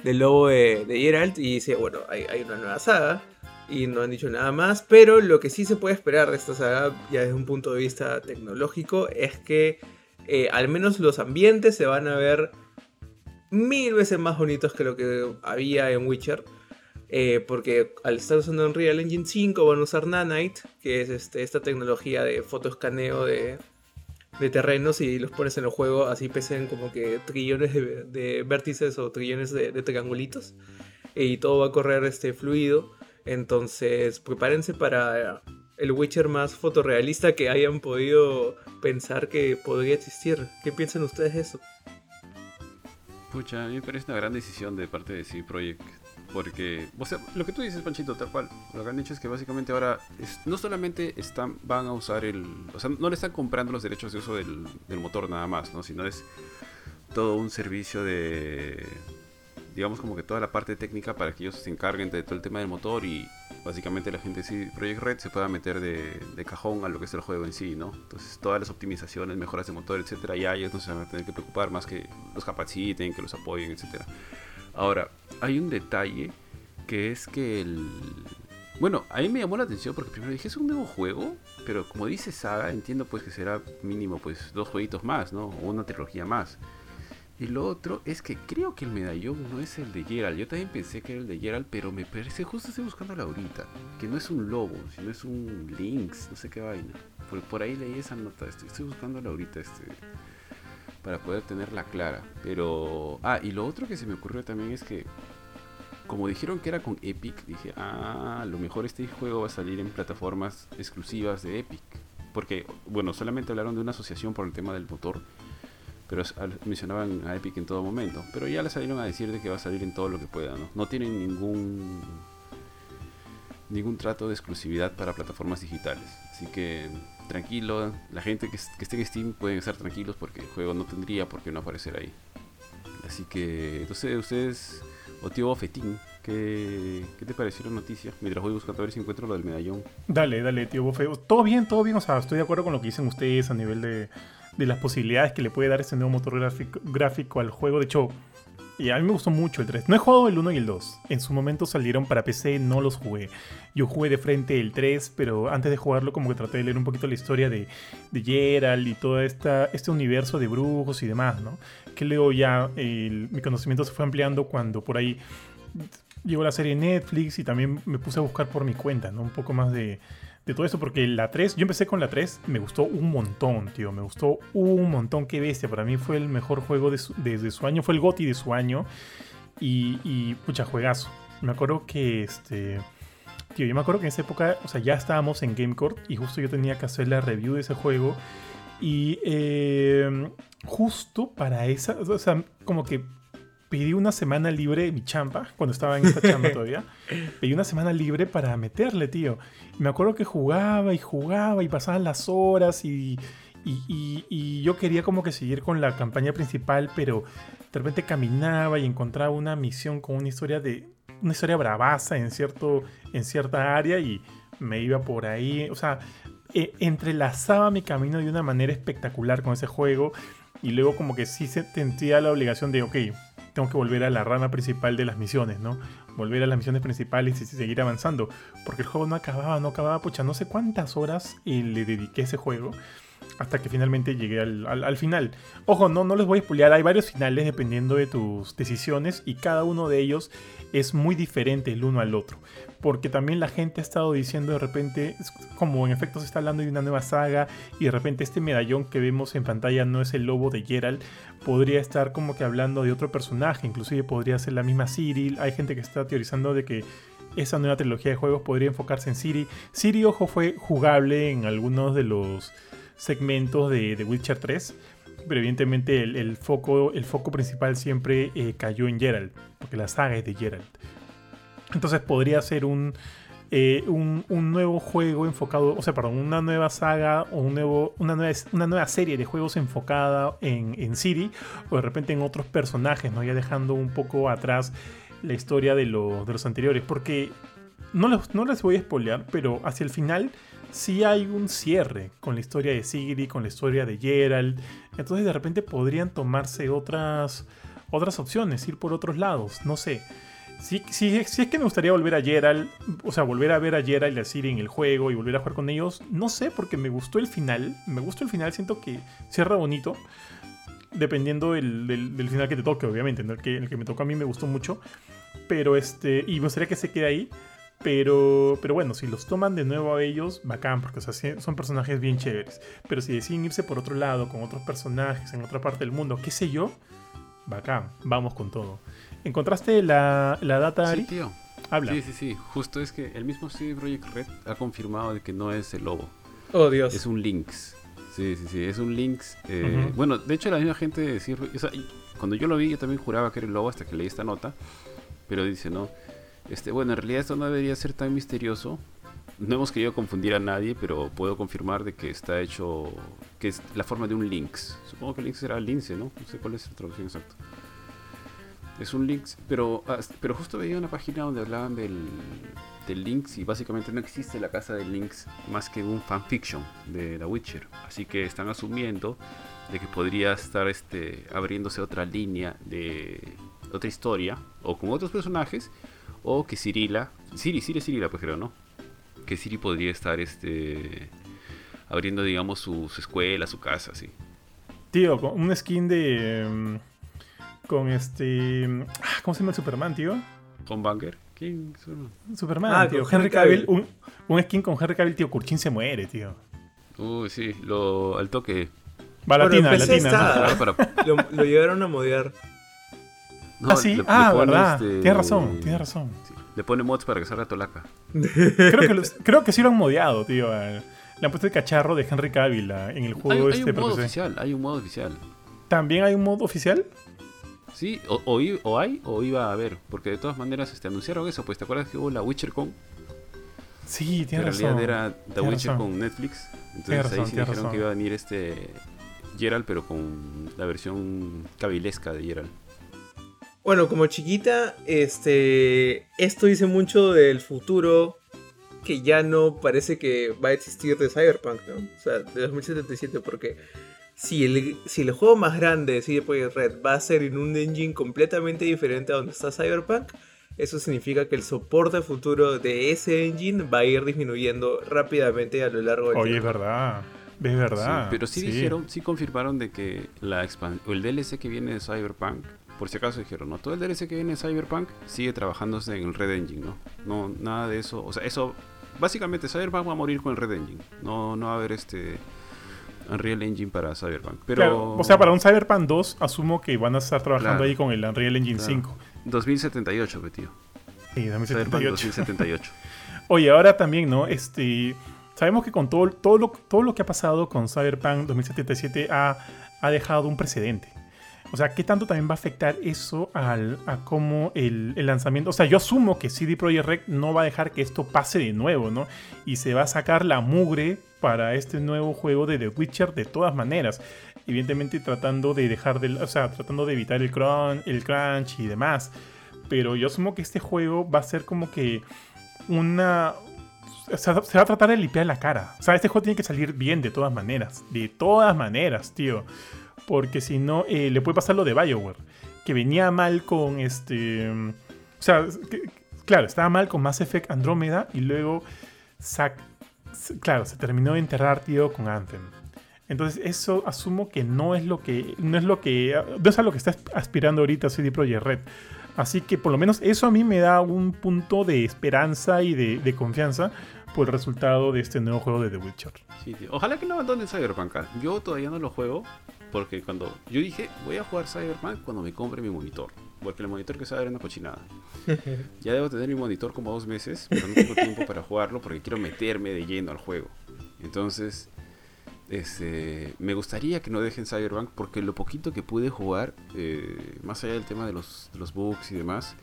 S2: del lobo de, Geralt y dice, bueno, hay, una nueva saga y no han dicho nada más, pero lo que sí se puede esperar de esta saga, ya desde un punto de vista tecnológico, es que eh, al menos los ambientes se van a ver mil veces más bonitos que lo que había en Witcher. Eh, porque al estar usando Unreal Engine 5 van a usar Nanite, que es este, esta tecnología de fotoescaneo de, de terrenos y los pones en el juego, así pesen como que trillones de, vértices o trillones de, triangulitos. Y todo va a correr este fluido. Entonces, prepárense para el Witcher más fotorrealista que hayan podido pensar que podría existir. ¿Qué piensan ustedes de eso?
S3: Pucha, a mí me parece una gran decisión de parte de CD Projekt porque, o sea, lo que tú dices, Panchito, tal cual. Lo que han dicho es que básicamente ahora no solamente están, van a usar el. O sea, no le están comprando los derechos de uso del, motor nada más, ¿no? Sino es todo un servicio de. Digamos como que toda la parte técnica para que ellos se encarguen de todo el tema del motor y básicamente la gente de Project Red se pueda meter de, de, cajón a lo que es el juego en sí, ¿no? Entonces todas las optimizaciones, mejoras de motor, etcétera, ya ellos no se van a tener que preocupar más que los capaciten, que los apoyen, etcétera. Ahora, hay un detalle que es que el... Bueno, a mí me llamó la atención porque primero dije, es un nuevo juego, pero como dice Saga, entiendo pues que será mínimo pues dos jueguitos más, ¿no? O una trilogía más. Y lo otro es que creo que el medallón no es el de Geralt. Yo también pensé que era el de Geralt, pero me parece, justo estoy buscando ahorita, que no es un lobo, sino es un Lynx, no sé qué vaina. Por, ahí leí esa nota, estoy, estoy buscando ahorita este para poder tenerla clara. Pero, ah, y lo otro que se me ocurrió también es que, como dijeron que era con Epic, dije, ah, lo mejor este juego va a salir en plataformas exclusivas de Epic. Porque, bueno, solamente hablaron de una asociación por el tema del motor, pero mencionaban a Epic en todo momento. Pero ya le salieron a decir de que va a salir en todo lo que pueda, ¿no? No tienen ningún ningún trato de exclusividad para plataformas digitales. Así que tranquilo, la gente que, esté en Steam pueden estar tranquilos porque el juego no tendría por qué no aparecer ahí. Así que, entonces ustedes, o tío Bofetín, ¿qué, ¿qué te pareció la noticia? Mientras voy buscando a ver si encuentro lo del medallón.
S1: Dale, dale, tío Bofe. Todo bien, todo bien, o sea, estoy de acuerdo con lo que dicen ustedes a nivel de, las posibilidades que le puede dar este nuevo motor gráfico al juego. De hecho, y a mí me gustó mucho el 3. No he jugado el 1 y el 2. En su momento salieron para PC, no los jugué. Yo jugué de frente el 3, pero antes de jugarlo como que traté de leer un poquito la historia de, de Geralt y todo esta, este universo de brujos y demás, ¿no? Que luego ya mi conocimiento se fue ampliando cuando por ahí llegó la serie Netflix y también me puse a buscar por mi cuenta, ¿no? Un poco más de, de todo eso, porque la 3, yo empecé con la 3, me gustó un montón, tío, me gustó un montón, qué bestia, para mí fue el mejor juego de su, su año, fue el GOTI de su año, y, y pucha, juegazo. Me acuerdo que este. Tío, yo me acuerdo que en esa época, o sea, ya estábamos en GameCourt y justo yo tenía que hacer la review de ese juego. Y eh, justo para esa, o sea, como que pedí una semana libre mi champa, cuando estaba en esta chamba todavía. Pedí una semana libre para meterle, tío. Y me acuerdo que jugaba y jugaba y pasaban las horas y, y, y- y yo quería como que seguir con la campaña principal, pero de repente caminaba y encontraba una misión con una historia de una historia bravaza en cierto en cierta área y me iba por ahí, o sea, e- entrelazaba mi camino de una manera espectacular con ese juego y luego como que sí se sentía la obligación de, ok, tengo que volver a la rama principal de las misiones, ¿no? Volver a las misiones principales y seguir avanzando, porque el juego no acababa, no acababa, pucha, no sé cuántas horas eh, le dediqué a ese juego hasta que finalmente llegué al, al- al final. Ojo, no, no les voy a spoilear, hay varios finales dependiendo de tus decisiones y cada uno de ellos es muy diferente el uno al otro. Porque también la gente ha estado diciendo de repente, como en efecto se está hablando de una nueva saga y de repente este medallón que vemos en pantalla no es el lobo de Geralt, podría estar como que hablando de otro personaje, inclusive podría ser la misma Cyril. Hay gente que está teorizando de que esa nueva trilogía de juegos podría enfocarse en Ciri. Ciri, ojo, fue jugable en algunos de los segmentos de, de Witcher 3. Pero evidentemente el, el foco, el foco principal siempre eh, cayó en Geralt, porque la saga es de Geralt. Entonces podría ser un, eh, un, un nuevo juego enfocado, o sea, perdón, una nueva saga o un nuevo, una, nueva, una nueva serie de juegos enfocada en, en o de repente en otros personajes, ¿no? Ya dejando un poco atrás la historia de, los de los anteriores, porque no les, no les voy a spoilear, pero hacia el final sí hay un cierre con la historia de Sigrid, con la historia de Geralt. Entonces de repente podrían tomarse otras, otras opciones, ir por otros lados, no sé. Si, es que me gustaría volver a Geralt, o sea, volver a ver a Geralt y a Ciri en el juego y volver a jugar con ellos, no sé, porque me gustó el final. Me gustó el final, siento que cierra bonito. Dependiendo del, del- del final que te toque, obviamente. ¿no? El, que, el que me tocó a mí me gustó mucho. Pero este. Y me gustaría que se quede ahí. Pero, pero bueno, si los toman de nuevo a ellos, bacán, porque o sea, sí, son personajes bien chéveres. Pero si deciden irse por otro lado, con otros personajes, en otra parte del mundo, qué sé yo, bacán, vamos con todo. ¿Encontraste la, la data,
S3: Sí,
S1: Ari?
S3: tío.
S1: Habla.
S3: Sí, sí, sí. Justo es que el mismo CD Projekt Red ha confirmado de que no es el lobo.
S2: Oh, Dios.
S3: Es un Lynx. Sí, sí, sí. Es un Lynx. eh,
S1: Ujú.
S3: Bueno, de hecho, la misma gente de CD Projekt- o sea, cuando yo lo vi, yo también juraba que era el lobo hasta que leí esta nota. Pero dice, no. Este, bueno, en realidad esto no debería ser tan misterioso. No hemos querido confundir a nadie, pero puedo confirmar de que está hecho. que es la forma de un Lynx. Supongo que Lynx será lince, ¿no? No sé cuál es la traducción exacta. Es un Lynx, pero, pero justo veía una página donde hablaban del, del Lynx y básicamente no existe la casa del Lynx más que un fanfiction de The Witcher. Así que están asumiendo de que podría estar este, abriéndose otra línea de otra historia o con otros personajes o que Cirila, Ciri, Ciri, Cirila, pues creo, ¿no? Que Ciri podría estar este abriendo, digamos, su, su escuela, su casa, así.
S1: Tío, con un skin de. mm, Con este. ah, ¿Cómo se llama el Superman, tío?
S3: Homebanger, ¿quién? son?
S1: Superman,
S2: Ah,
S1: tío.
S2: con
S1: Henry Cavill.
S2: Cavill.
S1: Un, un skin con Henry Cavill, tío. Kurchin se muere, tío.
S3: Uy, sí, lo, al toque.
S1: Va
S2: Bueno,
S1: latina, latina.
S2: está.
S3: Ahora para-
S2: Lo, lo llegaron a modear.
S3: No,
S1: ah, sí.
S3: le- le
S1: ah,
S3: pone,
S1: verdad.
S3: este,
S1: Tienes razón, tienes razón.
S3: sí, le pone mods para que salga Tolaca.
S1: Creo que, los- creo que sí lo han modiado, tío. Le han puesto el cachorro de Henry Cavill en el
S3: Hay,
S1: juego
S3: hay
S1: este
S3: un modo
S1: PC.
S3: oficial, hay un modo oficial.
S1: ¿También hay un modo oficial?
S3: Sí, o, o i- o hay o iba a haber, porque de todas maneras este, anunciaron eso, pues te acuerdas que hubo la WitcherCon,
S1: Sí,
S3: que en
S1: tienes
S3: realidad
S1: razón.
S3: era The
S1: Tienes
S3: Witcher
S1: razón.
S3: con Netflix, entonces
S1: Tienes
S3: ahí
S1: razón,
S3: sí
S1: tienes
S3: dijeron
S1: razón.
S3: que iba a venir este Geralt, pero con la versión cabilesca de Geralt.
S2: Bueno, como chiquita, este. Esto dice mucho del futuro que ya no parece que va a existir de Cyberpunk, ¿no? O sea, de 2077, porque si el, si el juego más grande de CD Projekt Red va a ser en un engine completamente diferente a donde está Cyberpunk, eso significa que el soporte futuro de ese engine va a ir disminuyendo rápidamente a lo largo del
S1: Oye, es
S2: tiempo.
S1: verdad. Es verdad.
S3: Sí, pero sí, dijeron, sí confirmaron de que la el DLC que viene de Cyberpunk, por si acaso dijeron, no, todo el DLC que viene de Cyberpunk sigue trabajándose en el Red Engine, ¿no? No, nada de eso, o sea, eso, básicamente Cyberpunk va a morir con el Red Engine, no, no va a haber este Unreal Engine para Cyberpunk, pero...
S1: Claro, o sea, para un Cyberpunk 2, asumo que van a estar trabajando
S3: Claro.
S1: ahí con el Unreal Engine
S3: Claro.
S1: 5.
S3: 2078, pe, tío.
S1: Sí,
S3: Cyberpunk
S1: 2078.
S3: 2078.
S1: Oye, ahora también, ¿no? Este, sabemos que con todo, todo, lo, todo lo que ha pasado con Cyberpunk 2077 ha, ha dejado un precedente. O sea, ¿qué tanto también va a afectar eso al, a cómo el, el lanzamiento? O sea, yo asumo que CD Projekt Red no va a dejar que esto pase de nuevo, ¿no? Y se va a sacar la mugre para este nuevo juego de The Witcher de todas maneras. Evidentemente tratando de dejar de... O sea, tratando de evitar el crunch, el crunch y demás. Pero yo asumo que este juego va a ser como que una... se va a tratar de limpiar la cara. O sea, este juego tiene que salir bien de todas maneras. De todas maneras, tío. Porque si no, eh, le puede pasar lo de Bioware. Que venía mal con este... O sea, claro, estaba mal con Mass Effect Andrómeda y luego... sac- claro, se terminó de enterrar, tío, con Anthem. Entonces, eso asumo que no es lo que. No es lo que. No es a lo que está aspirando ahorita CD Projekt Red. Así que por lo menos eso a mí me da un punto de esperanza y de, de confianza por el resultado de este nuevo juego de The Witcher.
S3: Sí, tío. Ojalá que no abandonen Cyberpunk. Yo todavía no lo juego porque cuando yo dije voy a jugar Cyberpunk cuando me compre mi monitor. Porque el monitor que sale era una cochinada. Ya debo tener mi monitor como dos meses, pero no tengo tiempo para jugarlo porque quiero meterme de lleno al juego. Entonces, este, me gustaría que no dejen Cyberpunk porque lo poquito que pude jugar, eh, más allá del tema de los, de los bugs y demás,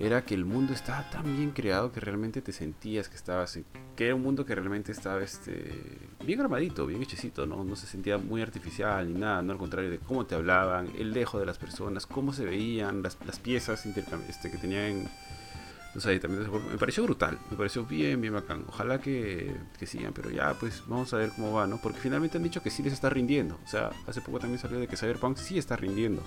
S3: era que el mundo estaba tan bien creado que realmente te sentías que estabas que era un mundo que realmente estaba este bien armadito, bien hechecito, ¿no? No se sentía muy artificial ni nada, no al contrario de cómo te hablaban, el dejo de las personas, cómo se veían, las, las piezas este, que tenían los aditamentos de juego. Me pareció brutal, me pareció bien, bien bacán. Ojalá que, que sigan, pero ya pues vamos a ver cómo va, ¿no? Porque finalmente han dicho que sí les está rindiendo. O sea, hace poco también salió de que Cyberpunk sí está rindiendo.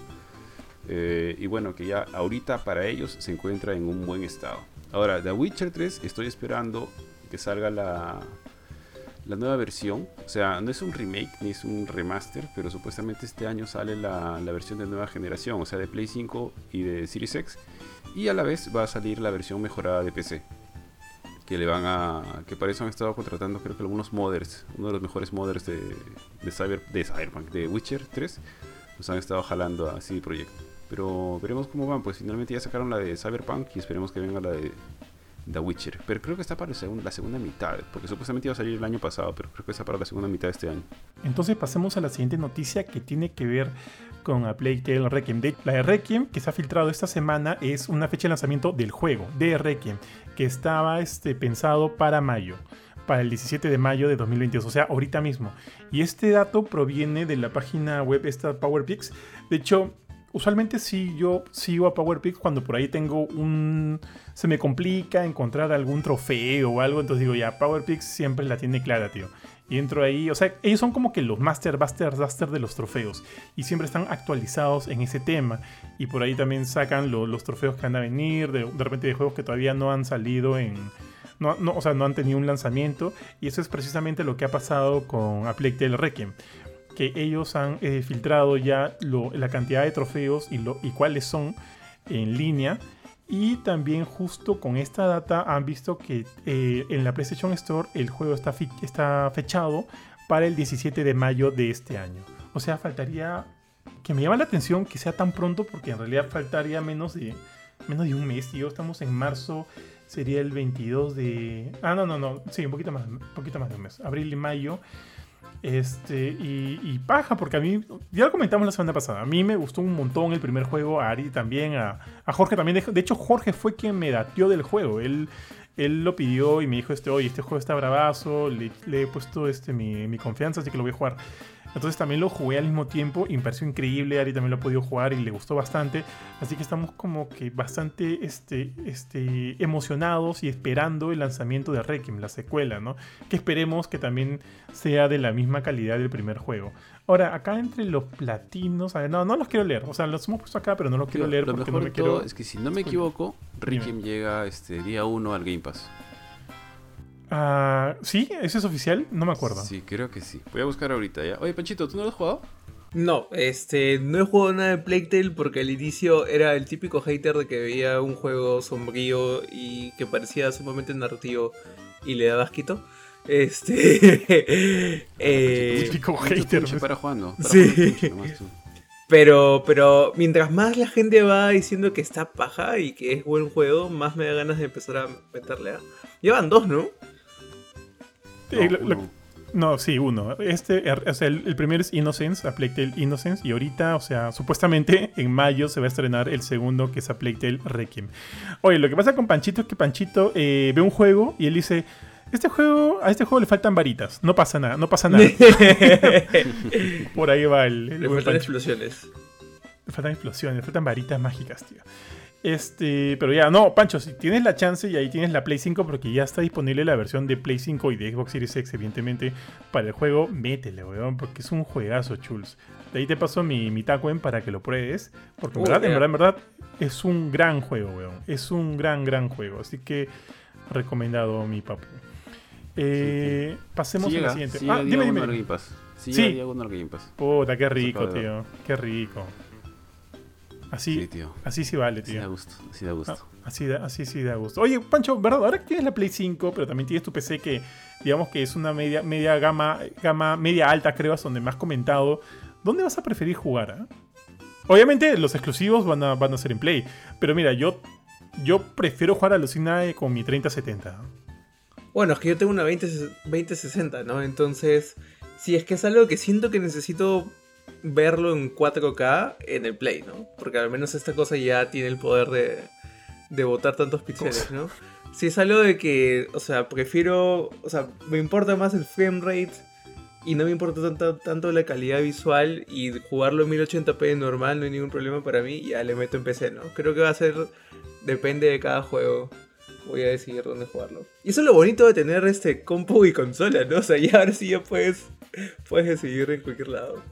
S3: Eh, y bueno, que ya ahorita para ellos se encuentra en un buen estado. Ahora, The Witcher 3 estoy esperando que salga la, la nueva versión. O sea, no es un remake ni es un remaster, pero supuestamente este año sale la, la versión de nueva generación, o sea, de Play 5 y de Series X. Y a la vez va a salir la versión mejorada de PC. Que le van a. Que para eso han estado contratando, creo que algunos modders. Uno de los mejores modders de, de, Cyber, de Cyberpunk, de Witcher 3. Los han estado jalando a CD Projekt. Pero veremos cómo van. Pues finalmente ya sacaron la de Cyberpunk y esperemos que venga la de The Witcher. Pero creo que está para la segunda mitad. Porque supuestamente iba a salir el año pasado. Pero creo que está para la segunda mitad de este año.
S1: Entonces pasemos a la siguiente noticia que tiene que ver con A Plague Requiem. De- la Requiem que se ha filtrado esta semana es una fecha de lanzamiento del juego, de Requiem, que estaba este, pensado para mayo, para el 17 de mayo de 2022, o sea, ahorita mismo. Y este dato proviene de la página web esta PowerPix. De hecho, usualmente sí yo sigo a PowerPix cuando por ahí tengo un... Se me complica encontrar algún trofeo o algo, entonces digo, ya, PowerPix siempre la tiene clara, tío. Y entro ahí, o sea, ellos son como que los Master Buster Duster de los trofeos. Y siempre están actualizados en ese tema. Y por ahí también sacan lo- los trofeos que van a venir, de, de repente de juegos que todavía no han salido en... No, no, o sea, no han tenido un lanzamiento. Y eso es precisamente lo que ha pasado con A Requiem. Que ellos han eh, filtrado ya la cantidad de trofeos y, lo, y cuáles son en línea. Y también justo con esta data han visto que eh, en la PlayStation Store el juego está, está fechado para el 17 de mayo de este año. O sea, faltaría... Que me llama la atención que sea tan pronto porque en realidad faltaría menos de, menos de un mes. Tío. Estamos en marzo, sería el 22 de... Ah, no, no, no. Sí, un poquito más, un poquito más de un mes. Abril y mayo. Este, y, paja, porque a mí, ya lo comentamos la semana pasada, a mí me gustó un montón el primer juego, a Ari también, a, a Jorge también. De, de hecho, Jorge fue quien me dateó del juego. Él, él lo pidió y me dijo, este, oye, este juego está bravazo, le, le he puesto este, mi, mi confianza, así que lo voy a jugar. Entonces también lo jugué al mismo tiempo y me pareció increíble. Ari también lo ha podido jugar y le gustó bastante. Así que estamos como que bastante este, este, emocionados y esperando el lanzamiento de Requiem, la secuela, ¿no? Que esperemos que también sea de la misma calidad del primer juego. Ahora, acá entre los platinos, a ver, no, no los quiero leer. O sea, los hemos puesto acá, pero no los quiero leer
S3: lo
S1: porque
S3: mejor
S1: no me quiero.
S3: es que si no me equivoco, Requiem llega este día 1 al Game Pass.
S1: Ah, ¿Sí? ¿Ese es oficial? No me acuerdo.
S3: Sí, creo que sí. Voy a buscar ahorita ya. Oye, Panchito, ¿tú no lo has jugado?
S2: No, este, no he jugado nada de Plague Tale porque al inicio era el típico hater de que veía un juego sombrío y que parecía sumamente narrativo y le daba asquito. Este. eh,
S1: Típico hater.
S3: para jugando. Para
S2: Sí.
S3: nomás tú.
S2: Pero, pero mientras más la gente va diciendo que está paja y que es buen juego, más me da ganas de empezar a meterle a. Llevan dos, ¿no?
S3: No,
S1: lo- lo-
S3: uno.
S1: No, sí, uno. Este, er, o sea, el, el primero es Innocence, a Plague Tale Innocence. Y ahorita, o sea, supuestamente en mayo se va a estrenar el segundo, que es a Plague Tale Requiem. Oye, lo que pasa con Panchito es que Panchito eh, ve un juego y él dice: Este juego, a este juego le faltan varitas. No pasa nada, no pasa nada. Por ahí va el, el
S2: Le faltan
S1: Panchito.
S2: explosiones.
S1: Le faltan explosiones, le faltan varitas mágicas, tío. Este, pero ya, no, Pancho, si tienes la chance y ahí tienes la Play 5, porque ya está disponible la versión de Play 5 y de Xbox Series X, evidentemente, para el juego, métele, weón, porque es un juegazo, chuls. De ahí te paso mi, mi Tacuen para que lo pruebes, porque en
S2: Uh,
S1: verdad, en verdad, en verdad, es un gran juego, weón. Es un gran, gran juego. Así que, recomendado, mi papu. Eh, pasemos
S3: Sí
S1: a la siguiente.
S3: sí
S1: ah, dime, dime.
S3: Sí,
S1: Sí. Puta, qué rico, tío. Qué rico. Así,
S3: Sí, tío.
S1: así sí vale,
S3: Sí da
S1: tío.
S3: gusto, sí da gusto.
S1: Ah, así, da, así sí da gusto. Oye, Pancho, ¿verdad? Ahora que tienes la Play 5, pero también tienes tu PC que, digamos que es una media, media gama, gama media alta, creo, es donde me has comentado. ¿Dónde vas a preferir jugar? ah? Obviamente los exclusivos van a, van a ser en Play. Pero mira, yo, yo prefiero jugar a Lucina con mi 3070.
S2: Bueno, es que yo tengo una 20, 2060, ¿no? Entonces, si es que es algo que siento que necesito verlo en 4K en el Play, ¿no? Porque al menos esta cosa ya tiene el poder de, de botar tantos píxeles, ¿no? Si es algo de que, o sea, prefiero, o sea, me importa más el frame rate y no me importa tanto, tanto la calidad visual y jugarlo en 1080p normal no hay ningún problema para mí, ya le meto en PC, ¿no? Creo que va a ser, depende de cada juego voy a decidir dónde jugarlo. Y eso es lo bonito de tener este compu y consola, ¿no? O sea, ya ahora sí ya puedes, puedes decidir en cualquier lado.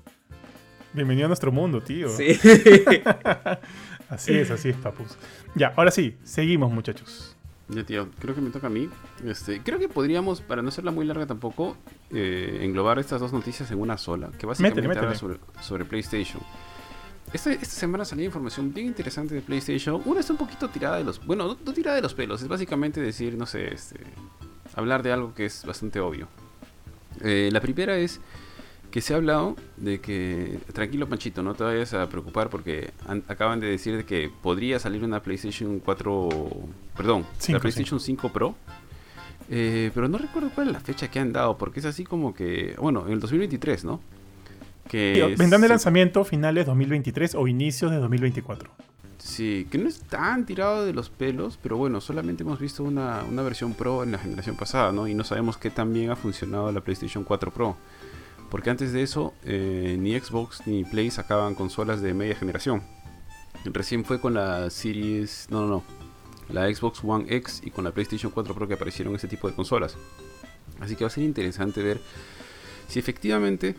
S1: Bienvenido a nuestro mundo, tío.
S2: Sí.
S1: Así es, así es, papus. Ya, ahora sí, seguimos, muchachos.
S3: Ya, tío, creo que me toca a mí. Este, creo que podríamos, para no hacerla muy larga tampoco, eh, englobar estas dos noticias en una sola, que básicamente
S1: Métele,
S3: habla
S1: métele.
S3: sobre, sobre PlayStation. Este- esta semana salió información bien interesante de PlayStation. Una está un poquito tirada de los... Bueno, no, no tirada de los pelos, es básicamente decir, no sé, este, hablar de algo que es bastante obvio. Eh, la primera es que se ha hablado de que, tranquilo Panchito, no te vayas a preocupar porque han- acaban de decir de que podría salir una PlayStation 4, perdón,
S1: Cinco,
S3: la PlayStation 5 Pro. Eh, pero no recuerdo cuál es la fecha que han dado, porque es así como que, bueno, en el 2023, ¿no? Que
S1: Tío, Vendrán de
S3: se-
S1: lanzamiento finales 2023 o inicios de 2024.
S3: Sí, que no es tan tirado de los pelos, pero bueno, solamente hemos visto una, una versión Pro en la generación pasada, ¿no? Y no sabemos qué tan bien ha funcionado la PlayStation 4 Pro. Porque antes de eso, eh, ni Xbox ni Play sacaban consolas de media generación. Recién fue con la Series... No, no, no. La Xbox One X y con la PlayStation 4 Pro que aparecieron este tipo de consolas. Así que va a ser interesante ver si efectivamente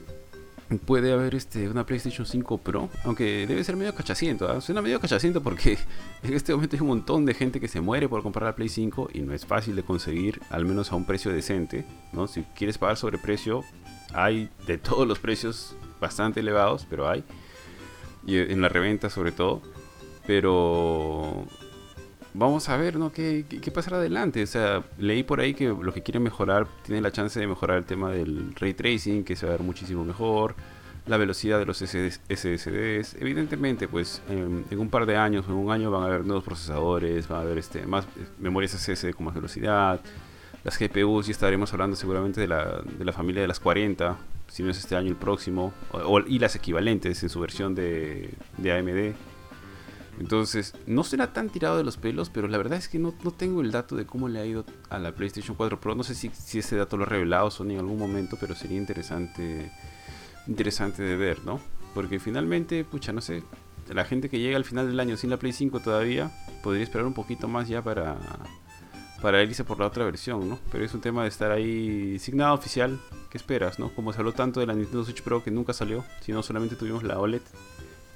S3: puede haber este, una PlayStation 5 Pro, aunque debe ser medio cachaciento, ¿ah? suena medio cachaciento porque en este momento hay un montón de gente que se muere por comprar la Play 5 y no es fácil de conseguir, al menos a un precio decente, ¿no? Si quieres pagar sobre precio, hay de todos los precios bastante elevados, pero hay, en la reventa sobre todo, pero vamos a ver, ¿no? ¿Qué, qué, pasará adelante? O sea, leí por ahí que lo que quieren mejorar, tiene la chance de mejorar el tema del ray tracing, que se va a ver muchísimo mejor, la velocidad de los SSDs. Evidentemente, pues en, en un par de años, en un año van a haber nuevos procesadores, van a haber este, más eh, memorias SSD con más velocidad, las GPUs, y estaremos hablando seguramente de la, de la familia de las 40, si no es este año el próximo, o- y las equivalentes en su versión de, de AMD. Entonces, no será tan tirado de los pelos, pero la verdad es que no, no tengo el dato de cómo le ha ido a la PlayStation 4 Pro. No sé si, si ese dato lo ha revelado Sony en algún momento, pero sería interesante, interesante de ver, ¿no? Porque finalmente, pucha, no sé, la gente que llega al final del año sin la Play 5 todavía, podría esperar un poquito más ya para, para irse por la otra versión, ¿no? Pero es un tema de estar ahí signado oficial. ¿Qué esperas, no? Como se habló tanto de la Nintendo Switch Pro que nunca salió, sino solamente tuvimos la OLED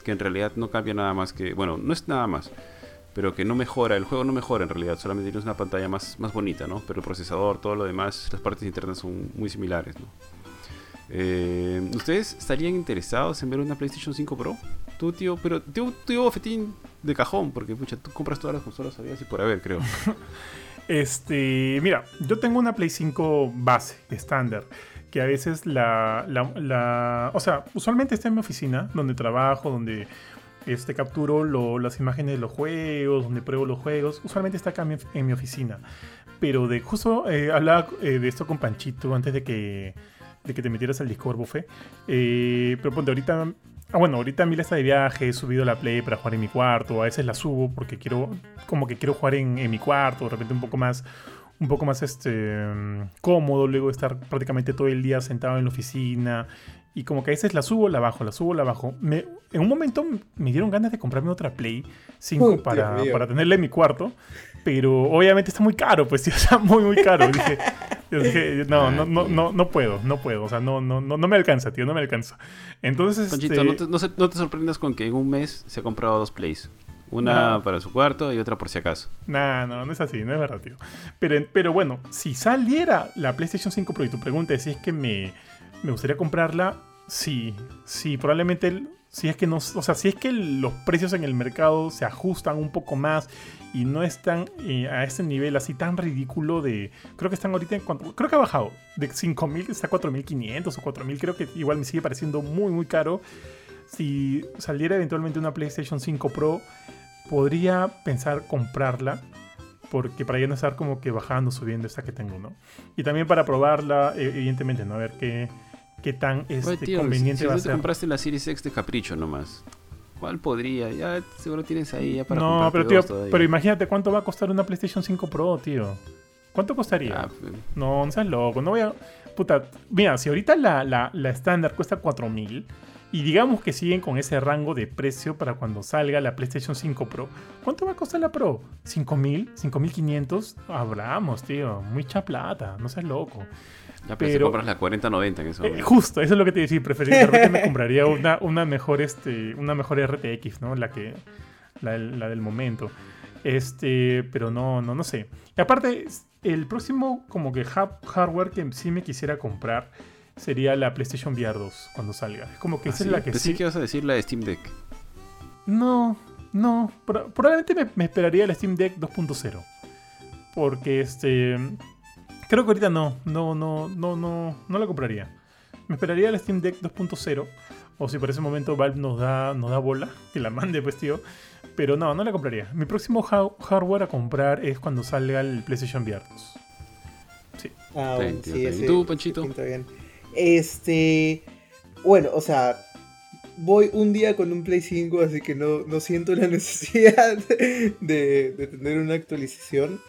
S3: que en realidad no cambia nada más que, bueno, no es nada más, pero que no mejora, el juego no mejora en realidad, solamente tienes una pantalla más, más bonita, ¿no? Pero el procesador, todo lo demás, las partes internas son muy similares, ¿no? Eh, ¿Ustedes estarían interesados en ver una PlayStation 5 Pro? Tú, tío, pero tío, tío bofetín de cajón, porque pucha, tú compras todas las consolas sabías y por haber, creo.
S1: Este, mira, yo tengo una Play 5 base, estándar. que a veces la, la, O sea, usualmente está en mi oficina, donde trabajo, donde este, capturo las imágenes de los juegos, donde pruebo los juegos. Usualmente está acá en mi, oficina. Pero de justo eh, hablaba eh, de esto con Panchito antes de que, de que te metieras al Discord, Buffet. Eh, pero ponte, ahorita Ah, bueno, ahorita Mila está de viaje, he subido la Play para jugar en mi cuarto, a veces la subo porque quiero, como que quiero jugar en, en mi cuarto, de repente un poco más, un poco más este, cómodo, luego estar prácticamente todo el día sentado en la oficina. Y como que a veces la subo, la bajo, la subo, la bajo. Me, en un momento me dieron ganas de comprarme otra Play 5 para, para tenerla en mi cuarto. Pero obviamente está muy caro, pues, sí, o sea, muy, muy caro. Dije, dije no, no, no, no, no puedo, no puedo. O sea, no, no, no, no me alcanza, tío, no me alcanza. Entonces.
S3: Conchito, este... no, te, no, te, sorprendas con que en un mes se ha comprado dos plays. Una para su cuarto y otra por si acaso.
S1: No, no, no es así, no es verdad, tío. Pero, pero bueno, si saliera la PlayStation 5 Pro y tu pregunta es si es que me, me gustaría comprarla, sí, sí, probablemente si es que no, o sea, si es que los precios en el mercado se ajustan un poco más y no están eh, a ese nivel así tan ridículo de, creo que están ahorita en cuanto, creo que ha bajado de 5000 está a 4500 o 4000, creo que igual me sigue pareciendo muy muy caro. Si saliera eventualmente una PlayStation 5 Pro, podría pensar comprarla porque para ya no estar como que bajando, subiendo esta que tengo, ¿no? Y también para probarla, e, evidentemente, ¿no? A ver qué, qué tan este, conveniente
S3: si,
S1: va
S3: a
S1: ser.
S3: compraste la Series X de capricho nomás. ¿Cuál podría? Ya seguro tienes ahí ya para
S1: No, pero tío, pero imagínate cuánto va a costar una PlayStation 5 Pro, tío. ¿Cuánto costaría? Ah, pues. No, no seas loco, no voy a... Puta, mira, si ahorita la, la, la estándar cuesta 4000 y digamos que siguen con ese rango de precio para cuando salga la PlayStation 5 Pro, ¿cuánto va a costar la Pro? ¿5000? ¿5500? Hablamos, tío, mucha plata, no seas loco.
S3: Ya, pero, pero compras la 4090 en eso.
S1: Eh, justo, eso es lo que te decía. Preferiría, me compraría una, una, mejor, este, una mejor RTX, ¿no? La que. La, la, del momento. Este, pero no, no, no sé. Y aparte, el próximo como que hardware que sí me quisiera comprar sería la PlayStation VR 2 cuando salga. Es como que esa es la que
S3: sí. que vas a decir la de Steam Deck.
S1: No, no. Probablemente me, me esperaría la Steam Deck 2.0. Porque este Creo que ahorita no, no, no, no, no, no la compraría. Me esperaría el Steam Deck 2.0. O si por ese momento Valve nos da, nos da bola, que la mande, pues tío. Pero no, no la compraría. Mi próximo hardware a comprar es cuando salga el PlayStation VR 2.
S2: Sí. Ah, sí, ¿Y tú, Panchito? Bien. Este. Bueno, o sea, voy un día con un Play 5, así que no, no siento la necesidad de, de tener una actualización.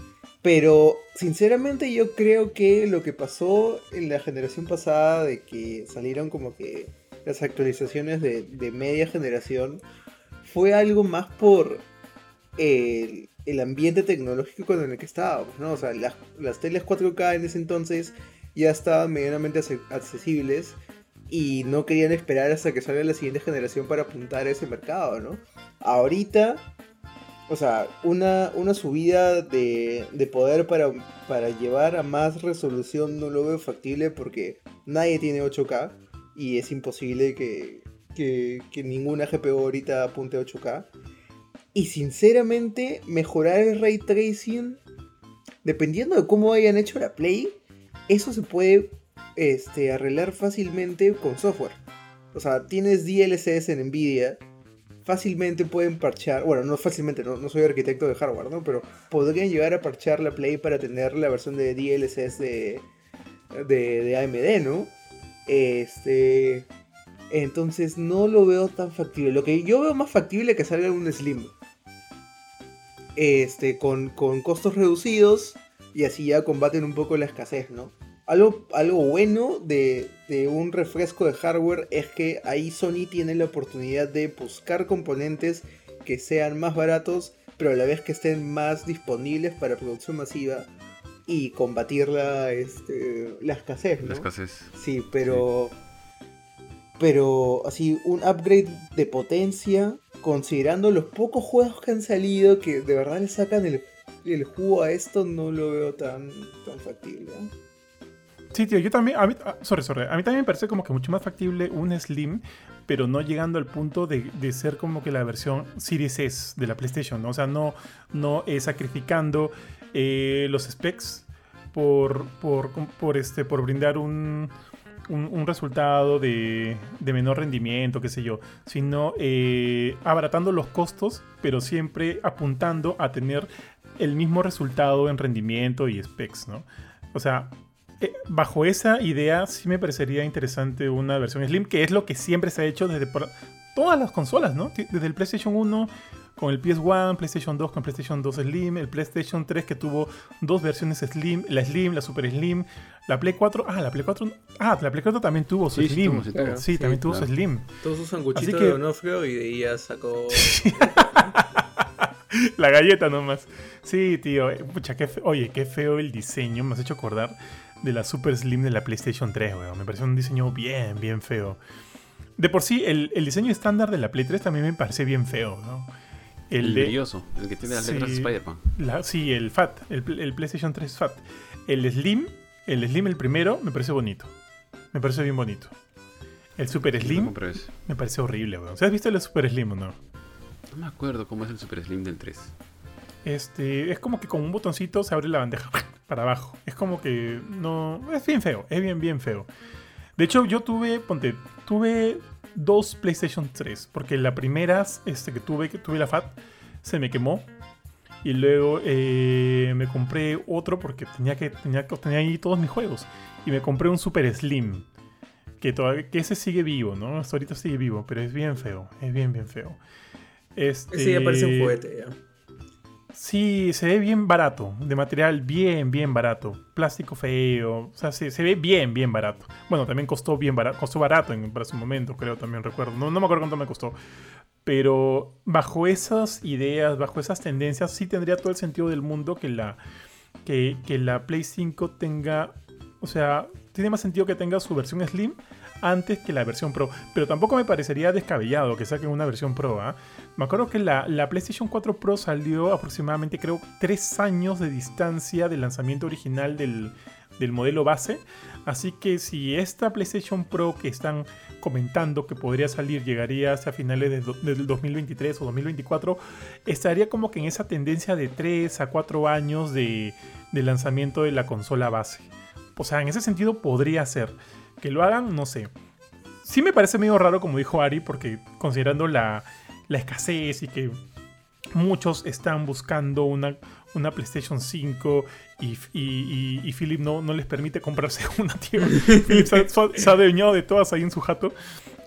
S2: Pero sinceramente yo creo que lo que pasó en la generación pasada de que salieron como que las actualizaciones de, media generación fue algo más por el, ambiente tecnológico en el que estábamos, ¿no? O sea, las, las teles 4K en ese entonces ya estaban medianamente accesibles y no querían esperar hasta que salga la siguiente generación para apuntar a ese mercado, ¿no? Ahorita o sea, una, una subida de, de poder para, para llevar a más resolución no lo veo factible porque nadie tiene 8K y es imposible que, que, que ninguna GPU ahorita apunte a 8K. Y sinceramente, mejorar el ray tracing, dependiendo de cómo hayan hecho la Play, eso se puede este, arreglar fácilmente con software. O sea, tienes DLCs en Nvidia fácilmente pueden parchar, bueno, no fácilmente, no, soy arquitecto de hardware, ¿no? Pero podrían llegar a parchar la Play para tener la versión de DLSS de, de, AMD, ¿no? Este... Entonces no lo veo tan factible. Lo que yo veo más factible es que salga un Slim. Este, con, con costos reducidos y así ya combaten un poco la escasez, ¿no? Algo, algo bueno de, un refresco de hardware es que ahí Sony tiene la oportunidad de buscar componentes que sean más baratos, pero a la vez que estén más disponibles para producción masiva y combatir la, este, la escasez.
S3: La escasez.
S2: Sí, pero... Pero así, un upgrade de potencia, considerando los pocos juegos que han salido que de verdad le sacan el, el jugo a esto, no lo veo tan, tan factible.
S1: Sí, tío, yo también. A mí, ah, sorry, sorry. A mí también me parece como que mucho más factible un Slim, pero no llegando al punto de, ser como que la versión Series S de la PlayStation. ¿no? O sea, no, no eh, sacrificando eh, los specs por, por, por, este, por brindar un, un, resultado de, menor rendimiento, qué sé yo, sino eh, abaratando los costos, pero siempre apuntando a tener el mismo resultado en rendimiento y specs, ¿no? O sea, eh, bajo esa idea sí me parecería interesante una versión Slim, que es lo que siempre se ha hecho desde todas las consolas, ¿no? Desde el PlayStation 1 con el PS1, PlayStation 2 con PlayStation 2 Slim, el PlayStation 3 que tuvo dos versiones Slim, la Slim, la Super Slim, la Play 4, ah, la Play 4, ah, la Play 4 también tuvo su Slim. Sí, también tuvo su Slim.
S2: Tuvo su sanguchito de Onofrio y de ahí ya sacó
S1: la galleta nomás. Sí, tío, pucha, qué oye, qué feo el diseño, me has hecho acordar de la Super Slim de la PlayStation 3, weón. Me pareció un diseño bien, bien feo. De por sí, el, el diseño estándar de la Play 3 también me parece bien feo, ¿no?
S3: El, brilloso, el que tiene las letras de Spider-Man.
S1: Sí, el FAT, el, PlayStation 3 FAT. El Slim, el Slim, el primero, me parece bonito. Me parece bien bonito. El Super Slim me parece horrible, weón. ¿Has visto el Super Slim o no?
S3: No me acuerdo cómo es el Super Slim del 3.
S1: Este, es como que con un botoncito se abre la bandeja para abajo. Es como que no. Es bien feo, es bien, bien feo. De hecho, yo tuve, ponte, tuve dos PlayStation 3, porque la primera este, que tuve, que tuve la FAT, se me quemó. Y luego eh, me compré otro porque tenía que, tenía que tenía ahí todos mis juegos. Y me compré un Super Slim. Que, todavía, que ese sigue vivo, ¿no? Hasta ahorita sigue vivo, pero es bien feo. Es bien, bien feo. Este...
S2: Ese ya parece un juguete, ya.
S1: Sí, se ve bien barato, de material bien, bien barato. Plástico feo, o sea, se, ve bien, bien barato. Bueno, también costó bien barato, costó barato en, para su momento, creo, también recuerdo. No, me acuerdo cuánto me costó. Pero bajo esas ideas, bajo esas tendencias, sí tendría todo el sentido del mundo que la, que la Play 5 tenga, o sea, tiene más sentido que tenga su versión Slim antes que la versión Pro. Pero tampoco me parecería descabellado que saquen una versión Pro. ¿ah? Me acuerdo que la, PlayStation 4 Pro salió aproximadamente, creo, tres años de distancia del lanzamiento original del, modelo base. Así que si esta PlayStation Pro que están comentando que podría salir llegaría hacia finales del 2023 o 2024, estaría como que en esa tendencia de 3 a 4 años de, de lanzamiento de la consola base. O sea, en ese sentido podría ser. Que lo hagan, no sé. Sí me parece medio raro, como dijo Ari, porque considerando la, escasez y que muchos están buscando una, una PlayStation 5 y, y, Philip no, no, les permite comprarse una, tío. Philip se, ha adueñado de todas ahí en su jato.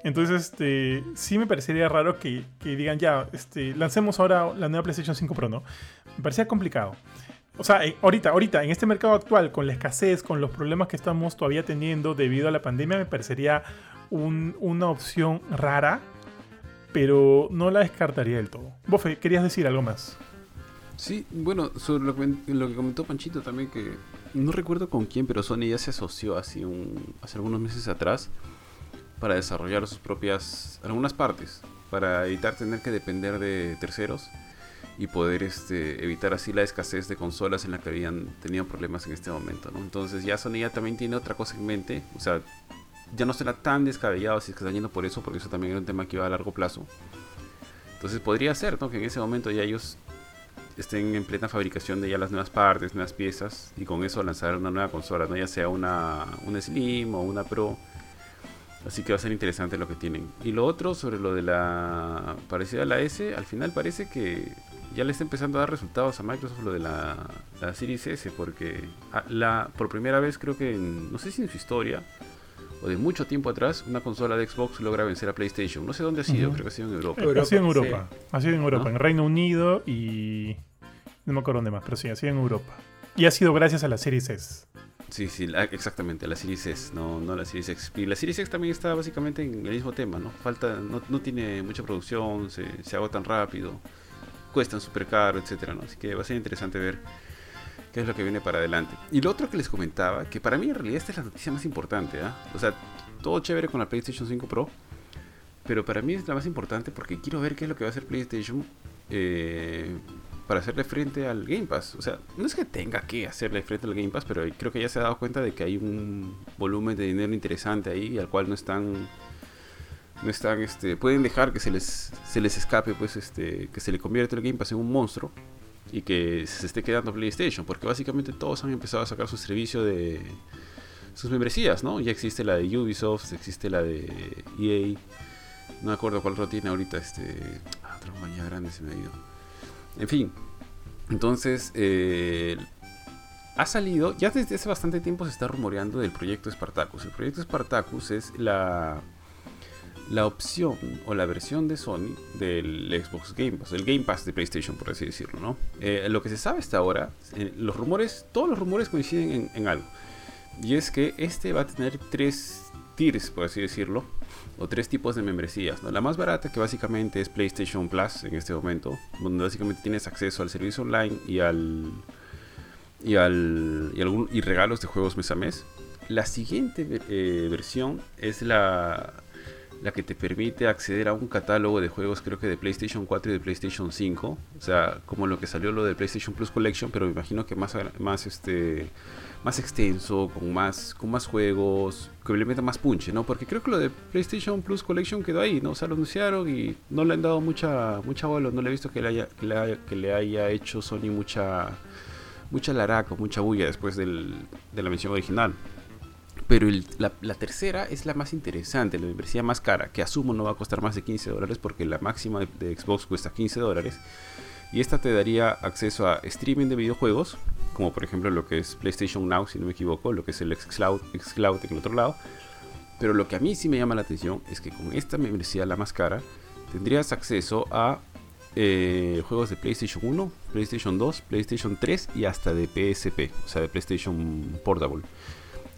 S1: Entonces, este, sí me parecería raro que, que, digan, ya, este, lancemos ahora la nueva PlayStation 5 Pro, ¿no? Me parecía complicado. O sea, eh, ahorita, ahorita, en este mercado actual, con la escasez, con los problemas que estamos todavía teniendo debido a la pandemia, me parecería una opción rara, pero no la descartaría del todo. Bofe, ¿querías decir algo más?
S3: Sí, bueno, sobre lo que, comentó Panchito también, que no recuerdo con quién, pero Sony ya se asoció hace, un, hace algunos meses atrás para desarrollar sus propias, algunas partes, para evitar tener que depender de terceros y poder este, evitar así la escasez de consolas en la que habían tenido problemas en este momento. ¿no? Entonces ya Sony ya también tiene otra cosa en mente, o sea, ya no será tan descabellado si es que están yendo por eso, porque eso también era un tema que iba a largo plazo. Entonces podría ser que en ese momento ya ellos estén en plena fabricación de ya las nuevas partes, nuevas piezas, y con eso lanzar una nueva consola, ¿no? ya sea una, una Slim o una Pro. Así que va a ser interesante lo que tienen. Y lo otro sobre lo de la parecida a la S, al final parece que ya le está empezando a dar resultados a Microsoft lo de la, la Series S, porque ah, la, por primera vez creo que, no sé si en su historia, o de mucho tiempo atrás, una consola de Xbox logra vencer a PlayStation. No sé dónde ha sido, creo que ha sido en Europa.
S1: ha sido en Europa, ha sido en Europa, en Reino Unido y... No me acuerdo dónde más, pero sí, ha sido en Europa. Y ha sido gracias a la Series S.
S3: Sí, sí, exactamente, la Series S, no, no la Series X. Y la Series X también está básicamente en el mismo tema, ¿no? Falta, no, no tiene mucha producción, se, se tan rápido cuestan súper caro, etcétera, ¿no? Así que va a ser interesante ver qué es lo que viene para adelante. Y lo otro que les comentaba, que para mí en realidad esta es la noticia más importante, ¿ah? O sea, todo chévere con la PlayStation 5 Pro, pero para mí es la más importante porque quiero ver qué es lo que va a hacer PlayStation eh, para hacerle frente al Game Pass. O sea, no es que tenga que hacerle frente al Game Pass, pero creo que ya se ha dado cuenta de que hay un volumen de dinero interesante ahí al cual no están no están este pueden dejar que se les se les escape pues este que se le convierte el Game Pass en un monstruo y que se esté quedando PlayStation porque básicamente todos han empezado a sacar su servicio de sus membresías, ¿no? Ya existe la de Ubisoft, existe la de EA, no me acuerdo cuál tiene ahorita, este, ah, otra compañía grande se me ha ido. En fin, entonces, eh, ha salido, ya desde hace bastante tiempo se está rumoreando del proyecto Spartacus. El proyecto Spartacus es la, la opción o la versión de Sony del Xbox Game Pass, el Game Pass de PlayStation, por así decirlo, ¿no? Eh, lo que se sabe hasta ahora, eh, los rumores, todos los rumores coinciden en, algo. Y es que este va a tener tres tiers, por así decirlo, o tres tipos de membresías. La más barata, que básicamente es PlayStation Plus en este momento, donde básicamente tienes acceso al servicio online y al y al y, algún, y regalos de juegos mes a mes. La siguiente eh, versión es la la que te permite acceder a un catálogo de juegos creo que de PlayStation 4 y de PlayStation 5, o sea, como lo que salió lo de PlayStation Plus Collection, pero me imagino que más más este más extenso, con más, con más juegos, que le meta más punche, ¿no? Porque creo que lo de PlayStation Plus Collection quedó ahí, ¿no? O sea, lo anunciaron y no le han dado mucha, mucha bola, no le he visto que le haya, que le haya, hecho Sony mucha, mucha laraca, mucha bulla después del, de la mención original. Pero la, tercera es la más interesante, la membresía más cara, que asumo no va a costar más de 15 dólares porque la máxima de, de Xbox cuesta 15 dólares. Y esta te daría acceso a streaming de videojuegos, como por ejemplo lo que es PlayStation Now, si no me equivoco, lo que es el Xcloud, Xcloud en el otro lado. Pero lo que a mí sí me llama la atención es que con esta membresía, la más cara, tendrías acceso a eh, juegos de PlayStation 1, PlayStation 2, PlayStation 3 y hasta de PSP, o sea, de PlayStation Portable.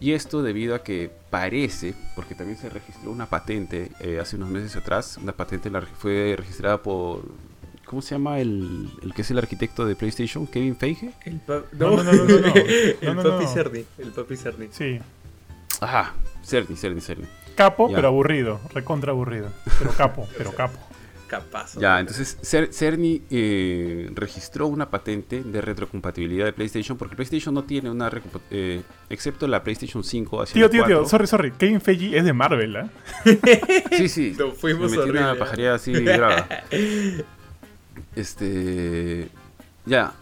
S3: Y esto debido a que parece, porque también se registró una patente eh, hace unos meses atrás, una patente la, fue registrada por ¿Cómo se llama el, el, que es el arquitecto de PlayStation? ¿Kevin Feige?
S2: El no, no, no, no, no, no. el papi Cerny. El papi Cerny.
S1: Sí.
S3: Ajá, Cerny, Cerny, Cerny.
S1: Capo, ya. pero aburrido. Recontra aburrido. Pero capo, pero capo.
S2: Capaz.
S3: Ya, entonces Cerny eh, registró una patente de retrocompatibilidad de PlayStation porque PlayStation no tiene una eh, excepto la PlayStation 5 hacia
S1: Tío, tío, tío, sorry, sorry. Kevin Feige es de Marvel, ¿eh?
S3: sí, sí.
S2: Lo fuimos
S3: Me metí una pajareada así grava. Este. Ya,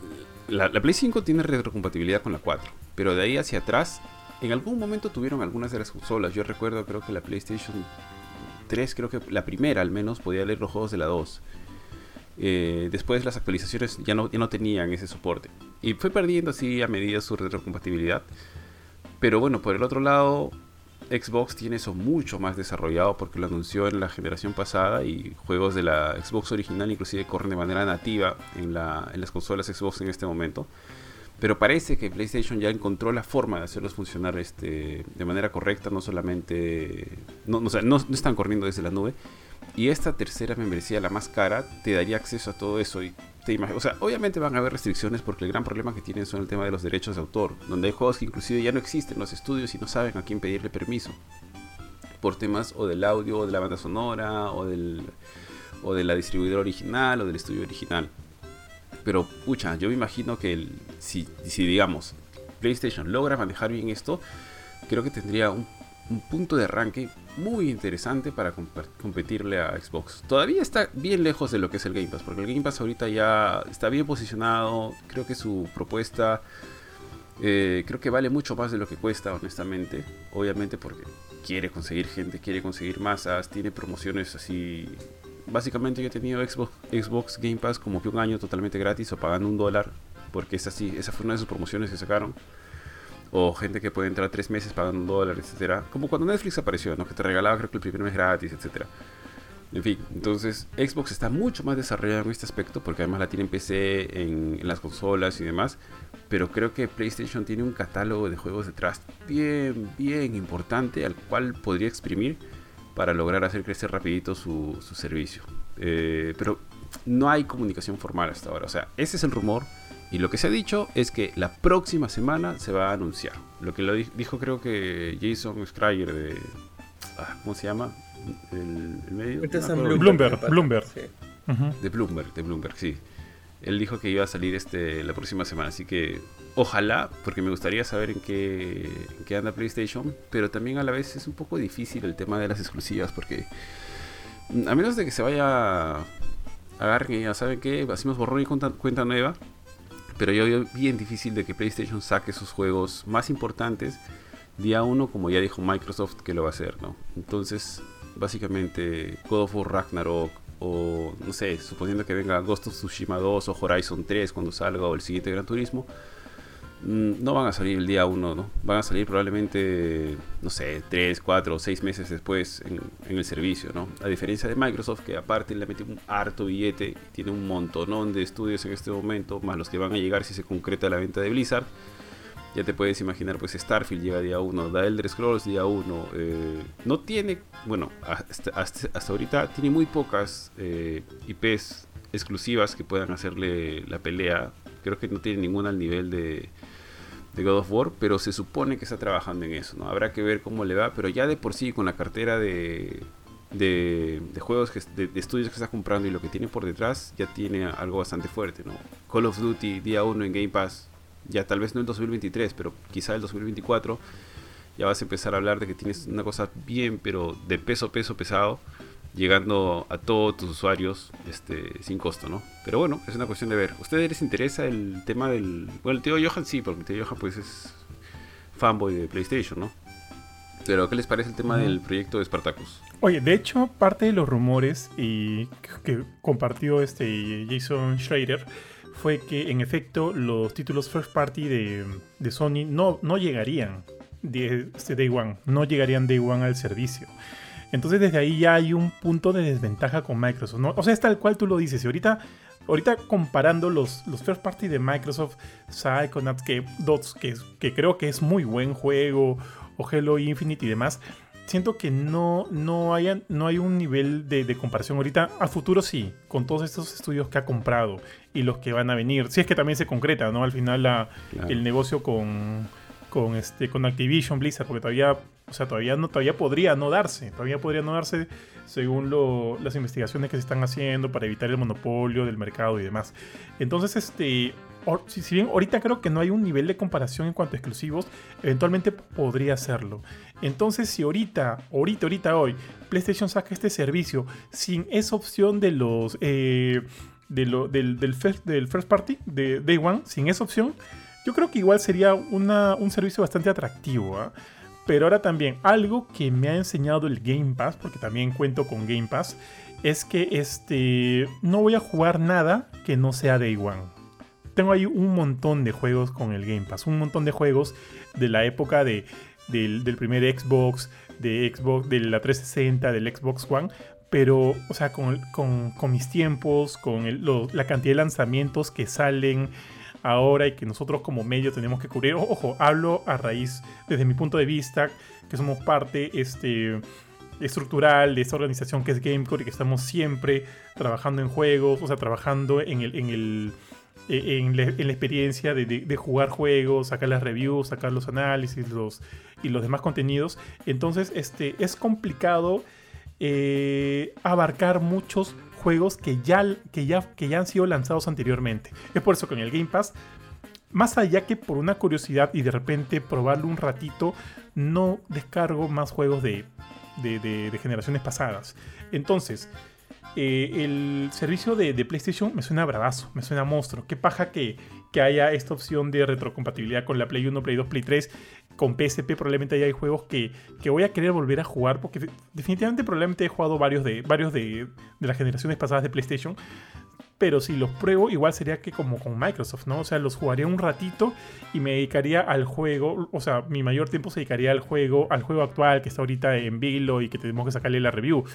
S3: la, la, Play 5 tiene retrocompatibilidad con la 4, pero de ahí hacia atrás, en algún momento tuvieron algunas de las consolas. Yo recuerdo, creo que la PlayStation 3, creo que la primera al menos, podía leer los juegos de la 2. Eh, después las actualizaciones ya no, ya no tenían ese soporte. Y fue perdiendo así a medida su retrocompatibilidad. Pero bueno, por el otro lado, Xbox tiene eso mucho más desarrollado porque lo anunció en la generación pasada y juegos de la Xbox original inclusive corren de manera nativa en, la, en las consolas Xbox en este momento. Pero parece que PlayStation ya encontró la forma de hacerlos funcionar este, de manera correcta, no solamente... No, o sea, no, están corriendo desde la nube. Y esta tercera membresía, la más cara, te daría acceso a todo eso. Y te o sea, obviamente van a haber restricciones porque el gran problema que tienen son el tema de los derechos de autor, donde hay juegos que inclusive ya no existen en los estudios y no saben a quién pedirle permiso. Por temas o del audio, o de la banda sonora, o del o de la distribuidora original, o del estudio original. Pero, pucha, yo me imagino que si, si, digamos, PlayStation logra manejar bien esto, creo que tendría un, un punto de arranque muy interesante para comp competirle a Xbox. Todavía está bien lejos de lo que es el Game Pass, porque el Game Pass ahorita ya está bien posicionado. Creo que su propuesta eh, creo que vale mucho más de lo que cuesta, honestamente. Obviamente porque quiere conseguir gente, quiere conseguir masas, tiene promociones así. Básicamente yo he tenido Xbox, Xbox Game Pass como que un año totalmente gratis o pagando un dólar, porque esa, fue una de sus promociones que sacaron o gente que puede entrar tres meses pagando un dólar, etcétera. Como cuando Netflix apareció, ¿no? Que te regalaba creo que el primer mes gratis, etcétera. En fin, entonces Xbox está mucho más desarrollado en este aspecto porque además la tiene en PC, en, en, las consolas y demás. Pero creo que PlayStation tiene un catálogo de juegos detrás bien, bien importante al cual podría exprimir para lograr hacer crecer rapidito su, su servicio. Eh, pero no hay comunicación formal hasta ahora. O sea, ese es el rumor. Y lo que se ha dicho es que la próxima semana se va a anunciar. Lo que lo dijo creo que Jason Schreier de... Ah, ¿Cómo se llama? El, el medio.
S1: No, Bloomberg. Bloomberg.
S3: Sí. Uh -huh. De Bloomberg, de Bloomberg, sí. Él dijo que iba a salir este la próxima semana, así que ojalá, porque me gustaría saber en qué, en qué anda PlayStation, pero también a la vez es un poco difícil el tema de las exclusivas, porque a menos de que se vaya agarren y ya saben que hacemos borrón y cuenta, nueva, pero yo veo bien difícil de que PlayStation saque sus juegos más importantes día uno, como ya dijo Microsoft que lo va a hacer, ¿no? Entonces, básicamente, God of War Ragnarok, o no sé, suponiendo que venga Ghost of Tsushima 2 o Horizon 3 cuando salga, o el siguiente Gran Turismo, mm, no van a salir el día 1, ¿no? Van a salir probablemente, no sé, 3, 4 o 6 meses después en, el servicio, ¿no? A diferencia de Microsoft, que aparte le mete un harto billete, tiene un montonón de estudios en este momento, más los que van a llegar si se concreta la venta de Blizzard ya te puedes imaginar, pues Starfield llega día 1, The Elder Scrolls día 1. Eh, no tiene, bueno, hasta, hasta, ahorita tiene muy pocas eh, IPs exclusivas que puedan hacerle la pelea. Creo que no tiene ninguna al nivel de, de God of War, pero se supone que está trabajando en eso, ¿no? Habrá que ver cómo le va, pero ya de por sí con la cartera de, de, juegos, que, de, estudios que está comprando y lo que tiene por detrás, ya tiene algo bastante fuerte, ¿no? Call of Duty día 1 en Game Pass ya tal vez no el 2023, pero quizá el 2024, ya vas a empezar a hablar de que tienes una cosa bien, pero de peso, peso pesado, llegando a todos tus usuarios este, sin costo, ¿no? Pero bueno, es una cuestión de ver. ustedes les interesa el tema del... Bueno, el tío Johan sí, porque el tío Johan pues es fanboy de PlayStation, ¿no? Pero ¿qué les parece el tema del proyecto de Spartacus?
S1: Oye, de hecho, parte de los rumores y que compartió este Jason Schrader fue que en efecto los títulos first party de, de Sony no, no llegarían de, este Day One, no llegarían Day One al servicio. Entonces desde ahí ya hay un punto de desventaja con Microsoft. ¿no? O sea, es tal cual tú lo dices. Y ahorita, ahorita comparando los, los first party de Microsoft, Psychonauts, que, Dots, que, que creo que es muy buen juego, o Hello Infinite y demás, siento que no, no, no hay un nivel de, comparación ahorita. A futuro sí, con todos estos estudios que ha comprado y los que van a venir. Si es que también se concreta, ¿no? Al final la, el negocio con, con, este, con Activision Blizzard, porque todavía, o sea, todavía, no, todavía podría no darse. Todavía podría no darse según las investigaciones que se están haciendo para evitar el monopolio del mercado y demás. Entonces, este, si, bien ahorita creo que no hay un nivel de comparación en cuanto a exclusivos, eventualmente podría serlo. Entonces, si ahorita, ahorita, ahorita, hoy, PlayStation saca este servicio sin esa opción de los. Eh, del, first, del, first, party de Day One, sin esa opción, yo creo que igual sería un servicio bastante atractivo. ¿ah? Pero ahora también, algo que me ha enseñado el Game Pass, porque también cuento con Game Pass, es que este, no voy a jugar nada que no sea Day One. Tengo ahí un montón de juegos con el Game Pass, un montón de juegos de la época de, del, primer Xbox, de Xbox, de la 360, del Xbox One, pero, o sea, con, mis tiempos, con la cantidad de lanzamientos que salen ahora y que nosotros como medio tenemos que cubrir. Ojo, hablo a raíz, desde mi punto de vista, que somos parte este, estructural de esta organización que es Gamecore y que estamos siempre trabajando en juegos, o sea, trabajando en el, en el eh, en, la, experiencia de, jugar juegos, sacar las reviews, sacar los análisis los, y los demás contenidos. Entonces este, es complicado eh, abarcar muchos juegos que ya, que, ya, que ya han sido lanzados anteriormente. Es por eso que en el Game Pass, más allá que por una curiosidad y de repente probarlo un ratito, no descargo más juegos de, de generaciones pasadas. Entonces, eh, el servicio de, PlayStation me suena bravazo, me suena monstruo. Qué paja que, que, haya esta opción de retrocompatibilidad con la Play 1, Play 2, Play 3. Con PSP probablemente ya hay juegos que, que, voy a querer volver a jugar porque definitivamente probablemente he jugado varios de, varios de, de las generaciones pasadas de PlayStation. Pero si los pruebo, igual sería que como con Microsoft, ¿no? O sea, los jugaría un ratito y me dedicaría al juego. O sea, mi mayor tiempo se dedicaría al juego, al juego actual que está ahorita en vilo y que tenemos que sacarle la review.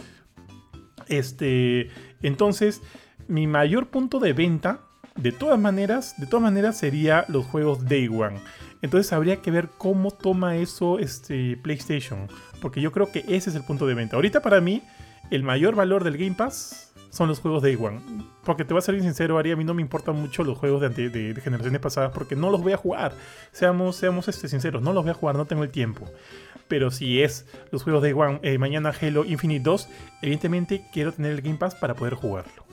S1: Este, entonces, mi mayor punto de venta, de todas maneras, de todas maneras sería los juegos Day One. Entonces habría que ver cómo toma eso este, PlayStation. Porque yo creo que ese es el punto de venta. Ahorita para mí, el mayor valor del Game Pass son los juegos Day One. Porque te voy a ser bien sincero, Ari, a mí no me importan mucho los juegos de, generaciones pasadas porque no los voy a jugar. Seamos, seamos este, sinceros, no los voy a jugar, no tengo el tiempo. Pero si es los juegos de One, eh, mañana Halo Infinite 2, evidentemente quiero tener el Game Pass para poder jugarlo.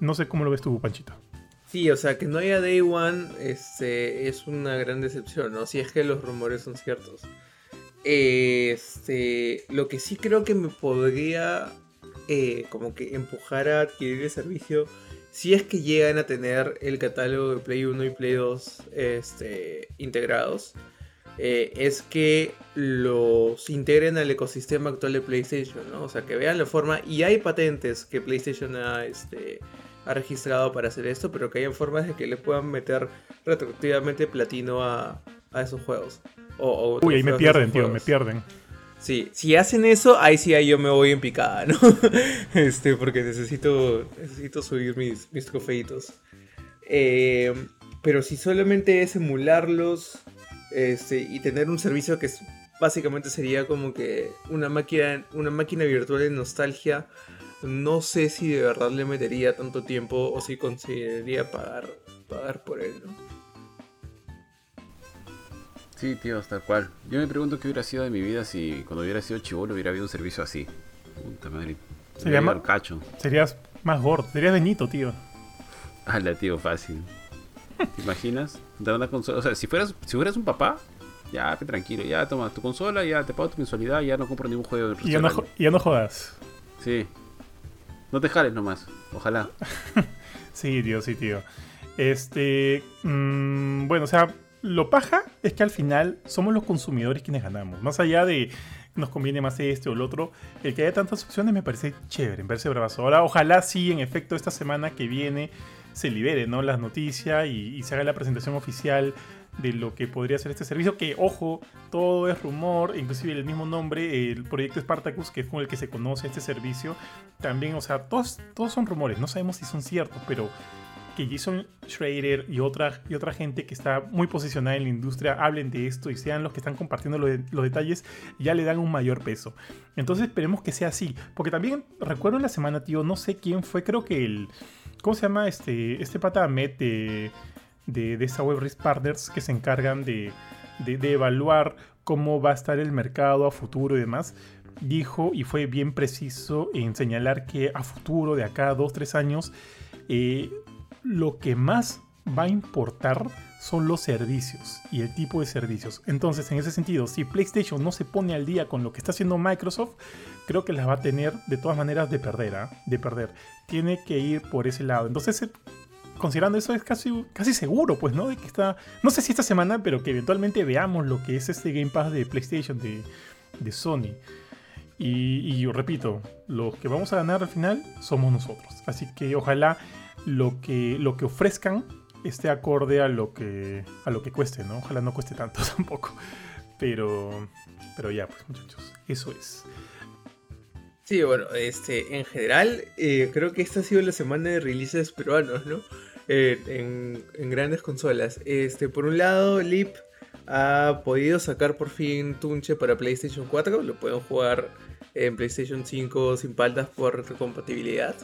S1: No sé cómo lo ves tú, Panchito.
S2: Sí, o sea, que no haya Day One este, es una gran decepción, ¿no? Si es que los rumores son ciertos. Este, lo que sí creo que me podría eh, como que empujar a adquirir el servicio, si es que llegan a tener el catálogo de Play 1 y Play 2 este, integrados, eh, es que los integren al ecosistema actual de PlayStation, ¿no? O sea, que vean la forma, y hay patentes que PlayStation ha, este, ha registrado para hacer esto, pero que hayan formas de que le puedan meter retroactivamente platino a, a esos juegos. O,
S1: Uy, ahí me pierden, tío, me pierden.
S2: Sí, si hacen eso, ahí sí ahí yo me voy en picada, ¿no? este, porque necesito, necesito subir mis, mis trofeitos. Eh, pero si solamente es emularlos este, y tener un servicio que básicamente sería como que una máquina, una máquina virtual de nostalgia, no sé si de verdad le metería tanto tiempo o si consideraría pagar, pagar por él, ¿no?
S3: Sí, tío, tal cual. Yo me pregunto qué hubiera sido de mi vida si cuando hubiera sido chivolo hubiera habido un servicio así. Puta madre.
S1: Sería más, cacho. Serías más gordo, serías Benito, tío.
S3: Hala, tío, fácil. ¿Te imaginas? Dar una consola. O sea, si fueras, si fueras un papá, ya, que tranquilo, ya toma tu consola, ya te pago tu mensualidad, ya no compro ningún juego.
S1: Y ya no, ya no jodas.
S3: Sí. No te jales nomás, ojalá.
S1: sí, tío, sí, tío. Este. Mmm, bueno, o sea, lo paja es que al final somos los consumidores quienes ganamos. Más allá de nos conviene más este o el otro, el que haya tantas opciones me parece chévere, en verse bravazo. Ahora, ojalá sí, en efecto, esta semana que viene se libere ¿no? las noticias y, se haga la presentación oficial de lo que podría ser este servicio, que ojo, todo es rumor, inclusive el mismo nombre, el proyecto Spartacus, que es con el que se conoce este servicio, también, o sea, todos, todos son rumores, no sabemos si son ciertos, pero que Jason Schrader y otra, y otra gente que está muy posicionada en la industria hablen de esto y sean los que están compartiendo los detalles, ya le dan un mayor peso. Entonces esperemos que sea así. Porque también recuerdo en la semana, tío, no sé quién fue, creo que el... ¿Cómo se llama este, este pata Met de, de, de esa web Risk Partners que se encargan de, de, evaluar cómo va a estar el mercado a futuro y demás? Dijo y fue bien preciso en señalar que a futuro, de acá a dos, tres años, eh, lo que más va a importar son los servicios y el tipo de servicios. Entonces, en ese sentido, si PlayStation no se pone al día con lo que está haciendo Microsoft, creo que las va a tener de todas maneras de perder, ¿ah? de perder. Tiene que ir por ese lado. Entonces, eh, considerando eso es casi, casi seguro, pues, ¿no? De que está, no sé si esta semana, pero que eventualmente veamos lo que es este Game Pass de PlayStation de, de Sony. Y, y yo repito, los que vamos a ganar al final somos nosotros. Así que ojalá lo que, lo que ofrezcan esté acorde a lo que, a lo que cueste, ¿no? Ojalá no cueste tanto tampoco. Pero, pero ya, pues muchachos, eso es.
S2: Sí, bueno, este, en general, eh, creo que esta ha sido la semana de releases peruanos, ¿no? Eh, en, en, grandes consolas. Este, por un lado, Leap ha podido sacar por fin Tunche para PlayStation 4. Lo pueden jugar en PlayStation 5 sin faltas por compatibilidad.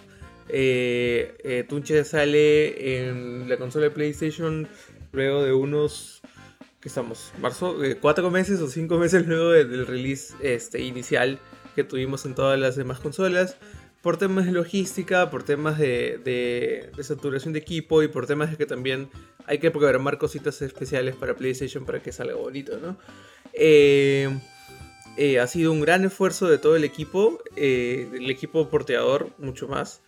S2: Eh, eh, Tunche sale en la consola de PlayStation luego de unos, ¿qué estamos? Marzo, eh, cuatro meses o cinco meses luego del release este, inicial que tuvimos en todas las demás consolas. Por temas de logística, por temas de, saturación de equipo y por temas de que también hay que programar cositas especiales para PlayStation para que salga bonito, ¿no? ha sido un gran esfuerzo de todo el equipo, el equipo porteador mucho más.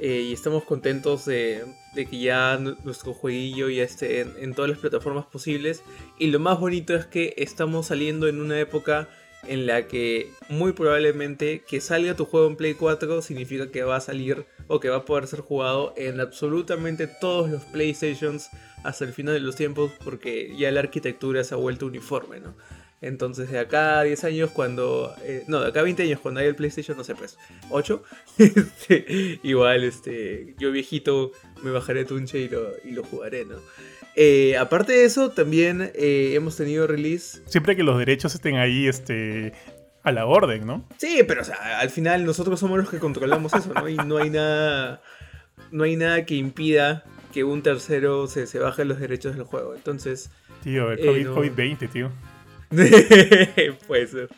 S2: Eh, y estamos contentos de, que ya nuestro jueguillo ya esté en, todas las plataformas posibles. Y lo más bonito es que estamos saliendo en una época en la que muy probablemente que salga tu juego en Play 4 significa que va a salir o que va a poder ser jugado en absolutamente todos los PlayStations hasta el final de los tiempos porque ya la arquitectura se ha vuelto uniforme, ¿no? Entonces, de acá a 10 años, cuando. Eh, no, de acá a 20 años, cuando haya el PlayStation, no sé, pues, 8. Este, igual, este, yo viejito me bajaré Tunche y lo, y lo jugaré, ¿no? Eh, aparte de eso, también eh, hemos tenido release.
S1: Siempre que los derechos estén ahí, este. A la orden, ¿no?
S2: Sí, pero o sea, al final nosotros somos los que controlamos eso, ¿no? Y no hay nada. No hay nada que impida que un tercero se, se baje los derechos del juego. Entonces.
S1: Tío, el COVID, COVID-20, tío.
S2: Puede.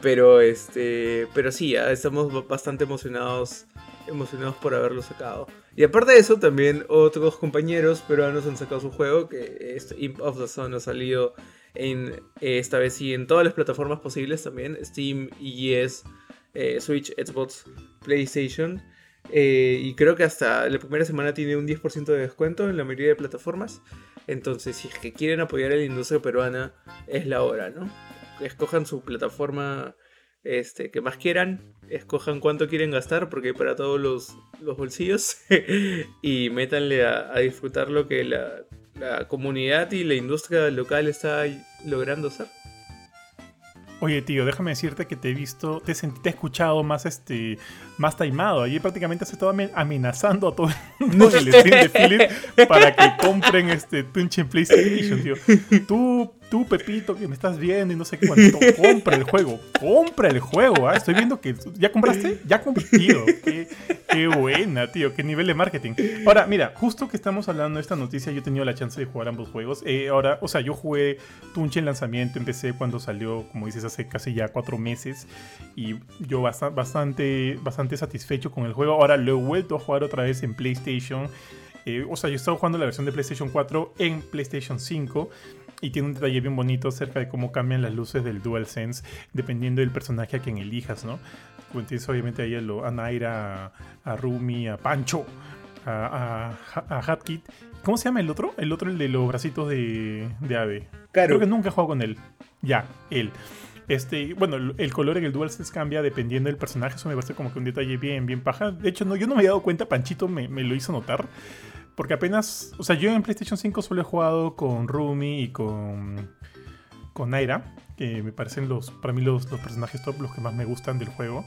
S2: Pero este. Pero sí, estamos bastante emocionados. Emocionados por haberlo sacado. Y aparte de eso, también otros compañeros peruanos han sacado su juego. Que es Imp of the Sun ha salido en. Esta vez sí, en todas las plataformas posibles también. Steam, EGS, eh, Switch, Xbox, PlayStation. Eh, y creo que hasta la primera semana tiene un 10% de descuento en la mayoría de plataformas. Entonces, si es que quieren apoyar a la industria peruana, es la hora, ¿no? Escojan su plataforma este, que más quieran, escojan cuánto quieren gastar, porque hay para todos los, los bolsillos, y métanle a, a, disfrutar lo que la, la comunidad y la industria local está logrando hacer.
S1: Oye, tío, déjame decirte que te he visto, te, he, te he escuchado más este más taimado. Allí prácticamente has estado amenazando a todo el mundo en el stream de Philip para que compren este Tunch PlayStation, tío. Tú, tú, Pepito, que me estás viendo y no sé cuánto, compra el juego. Compra el juego, ¿ah? Estoy viendo que. ¿Ya compraste? Ya compré, tío. Qué, buena, tío. Qué nivel de marketing. Ahora, mira, justo que estamos hablando de esta noticia, yo he tenido la chance de jugar ambos juegos. Eh, ahora, o sea, yo jugué Tunch en lanzamiento, empecé cuando salió, como dices, hace casi ya cuatro meses. Y yo bastante, bastante, satisfecho con el juego. Ahora lo he vuelto a jugar otra vez en PlayStation. Eh, o sea, yo he estado jugando la versión de PlayStation 4 en PlayStation 5 y tiene un detalle bien bonito acerca de cómo cambian las luces del DualSense dependiendo del personaje a quien elijas, ¿no? Tienes obviamente ahí a, Naira, a, Rumi, a Pancho, a, a, Hatkit. ¿Cómo se llama el otro? El otro, el de los bracitos de, de ave. Creo que nunca he jugado con él. Ya, él. Este, bueno, el color en el DualSense cambia dependiendo del personaje. Eso me parece como que un detalle bien, bien paja. De hecho, no, yo no me había dado cuenta, Panchito me, me lo hizo notar. Porque apenas, o sea, yo en PlayStation 5 solo he jugado con Rumi y con, con Naira, que me parecen los, para mí los, los personajes top, los que más me gustan del juego.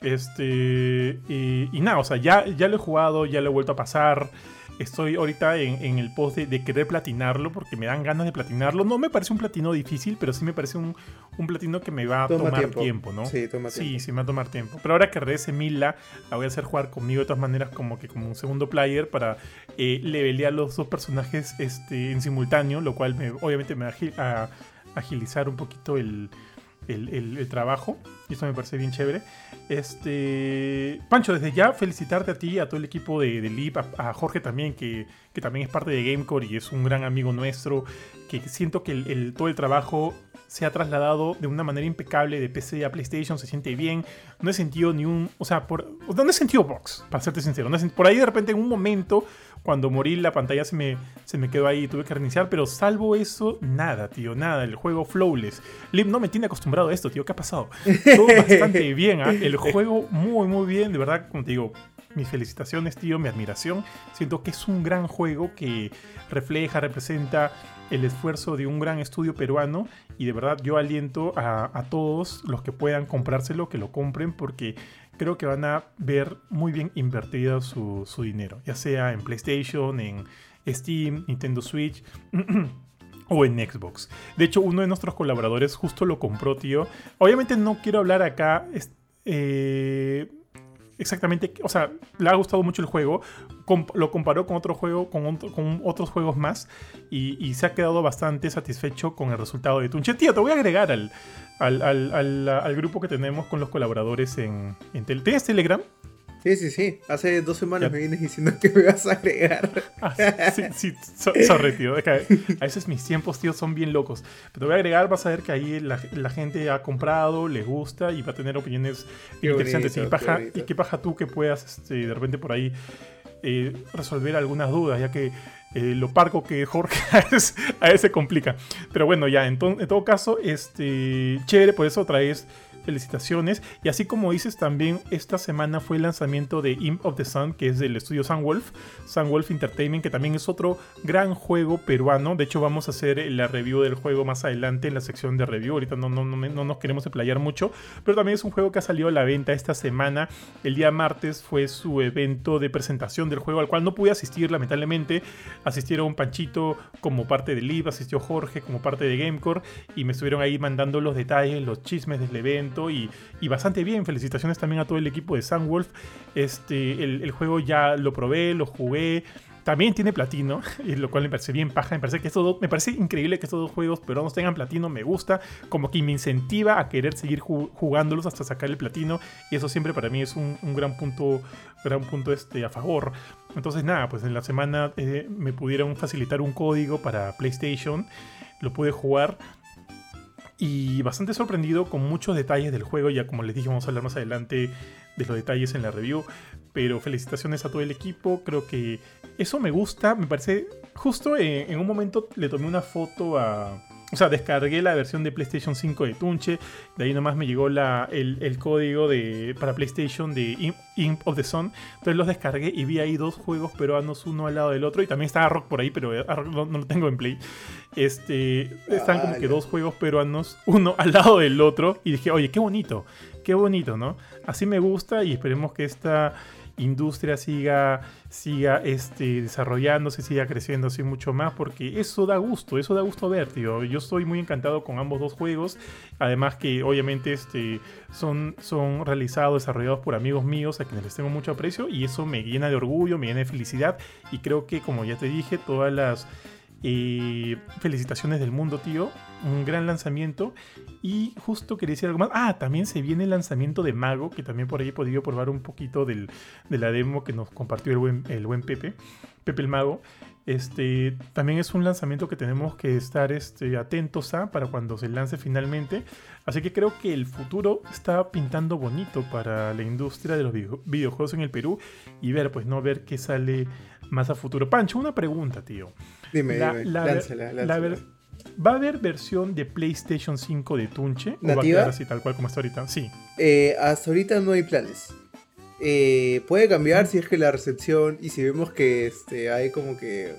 S1: Este, y, y, nada, o sea, ya, ya lo he jugado, ya lo he vuelto a pasar. Estoy ahorita en, el post de, querer platinarlo porque me dan ganas de platinarlo. No me parece un platino difícil, pero sí me parece un, platino que me va a tomar tiempo. ¿no?
S2: Sí, toma tiempo.
S1: Sí, sí, me va a tomar tiempo. Pero ahora que regrese Mila, la voy a hacer jugar conmigo de todas maneras como que como un segundo player para eh, levelear los dos personajes este, en simultáneo, lo cual me, obviamente me va a agilizar un poquito el, el, trabajo. Y eso me parece bien chévere. Este. Pancho, desde ya felicitarte a ti, a todo el equipo de, Leap, a, Jorge también, que, que, también es parte de Gamecore y es un gran amigo nuestro. Que siento que el, todo el trabajo se ha trasladado de una manera impecable de PC a PlayStation, se siente bien. No he sentido ni un. O sea, por, no he sentido box, para serte sincero. por ahí de repente en un momento cuando morí la pantalla se me, se me quedó ahí y tuve que reiniciar, pero salvo eso, nada, tío, nada. El juego flawless. Lim no me tiene acostumbrado a esto, tío, ¿qué ha pasado? Todo bastante bien, ¿ah? El juego muy, muy bien, de verdad, como te digo, mis felicitaciones, tío, mi admiración. Siento que es un gran juego que refleja, representa el esfuerzo de un gran estudio peruano y de verdad yo aliento a, todos los que puedan comprárselo que lo compren porque creo que van a ver muy bien invertido su, su dinero, ya sea en PlayStation, en Steam, Nintendo Switch. o en Xbox. De hecho, uno de nuestros colaboradores justo lo compró, tío. Obviamente no quiero hablar acá eh, exactamente, o sea, le ha gustado mucho el juego, lo comparó con otro juego, con, con otros juegos más, y, se ha quedado bastante satisfecho con el resultado de Tunche. Tío, te voy a agregar al, al, grupo que tenemos con los colaboradores en, en ¿Tienes Telegram?
S2: Sí, sí, sí. Hace dos semanas me vienes diciendo que me vas a agregar.
S1: Ah, sí, sí, sorry, tío. a veces mis tiempos, tío, son bien locos. Pero te voy a agregar, vas a ver que ahí la, gente ha comprado, le gusta y va a tener opiniones interesantes. y, paja, y qué paja tú que puedas este, de repente por ahí eh, resolver algunas dudas, ya que eh, lo parco que Jorge a veces, complica. Pero bueno, ya, en, en todo caso, este, chévere, por eso traes felicitaciones. Y así como dices, también esta semana fue el lanzamiento de Imp of the Sun, que es del estudio Sunwolf, Sunwolf Entertainment, que también es otro gran juego peruano. De hecho, vamos a hacer la review del juego más adelante en la sección de review. Ahorita no, no, no, no nos queremos explayar mucho, pero también es un juego que ha salido a la venta esta semana. El día martes fue su evento de presentación del juego, al cual no pude asistir, lamentablemente. Asistieron Panchito como parte del LIV, asistió Jorge como parte de Gamecore, y me estuvieron ahí mandando los detalles, los chismes del evento y, bastante bien. Felicitaciones también a todo el equipo de Sunwolf. Este, el, juego ya lo probé, lo jugué. También tiene platino, lo cual me parece bien paja. Me parece, que estos me parece increíble que estos dos juegos peruanos tengan platino. Me gusta, como que me incentiva a querer seguir jugándolos hasta sacar el platino. Y eso siempre para mí es un, gran punto, gran punto este, a favor. Entonces, nada, pues en la semana eh, me pudieron facilitar un código para PlayStation. Lo pude jugar y bastante sorprendido con muchos detalles del juego, ya como les dije vamos a hablar más adelante de los detalles en la review, Pero felicitaciones a todo el equipo. Creo que eso me gusta. Me parece. Justo en, en un momento le tomé una foto a o sea, descargué la versión de PlayStation 5 de Tunche. De ahí nomás me llegó la, el, código de, para PlayStation de Imp, of the Sun. Entonces los descargué y vi ahí dos juegos peruanos, uno al lado del otro. Y también estaba Rock por ahí, pero no, lo tengo en Play. Este, están como que dos juegos peruanos, uno al lado del otro. Y dije, oye, qué bonito, qué bonito, ¿no? Así me gusta y esperemos que esta industria siga, siga este, desarrollándose, siga creciendo así mucho más, porque eso da gusto, eso da gusto ver, tío. Yo estoy muy encantado con ambos dos juegos, además que obviamente este, son, son realizados, desarrollados por amigos míos a quienes les tengo mucho aprecio y eso me llena de orgullo, me llena de felicidad y creo que como ya te dije, todas las eh, felicitaciones del mundo, tío. Un gran lanzamiento. Y justo quería decir algo más. Ah, también se viene el lanzamiento de Mago, que también por ahí he podido probar un poquito de la demo que nos compartió el buen, el buen Pepe. Pepe el Mago. Este, también es un lanzamiento que tenemos que estar este, atentos a para cuando se lance finalmente. Así que creo que el futuro está pintando bonito para la industria de los videojuegos en el Perú y ver, pues no ver qué sale más a futuro. Pancho, una pregunta, tío.
S2: Dime,
S1: la,
S2: dime.
S1: ¿Va a haber versión de PlayStation 5 de Tunche?
S2: ¿Nativa? ¿O va a
S1: quedar así tal cual como está ahorita? Sí.
S2: Eh, hasta ahorita no hay planes. Eh, puede cambiar si es que la recepción y si vemos que este, hay como que...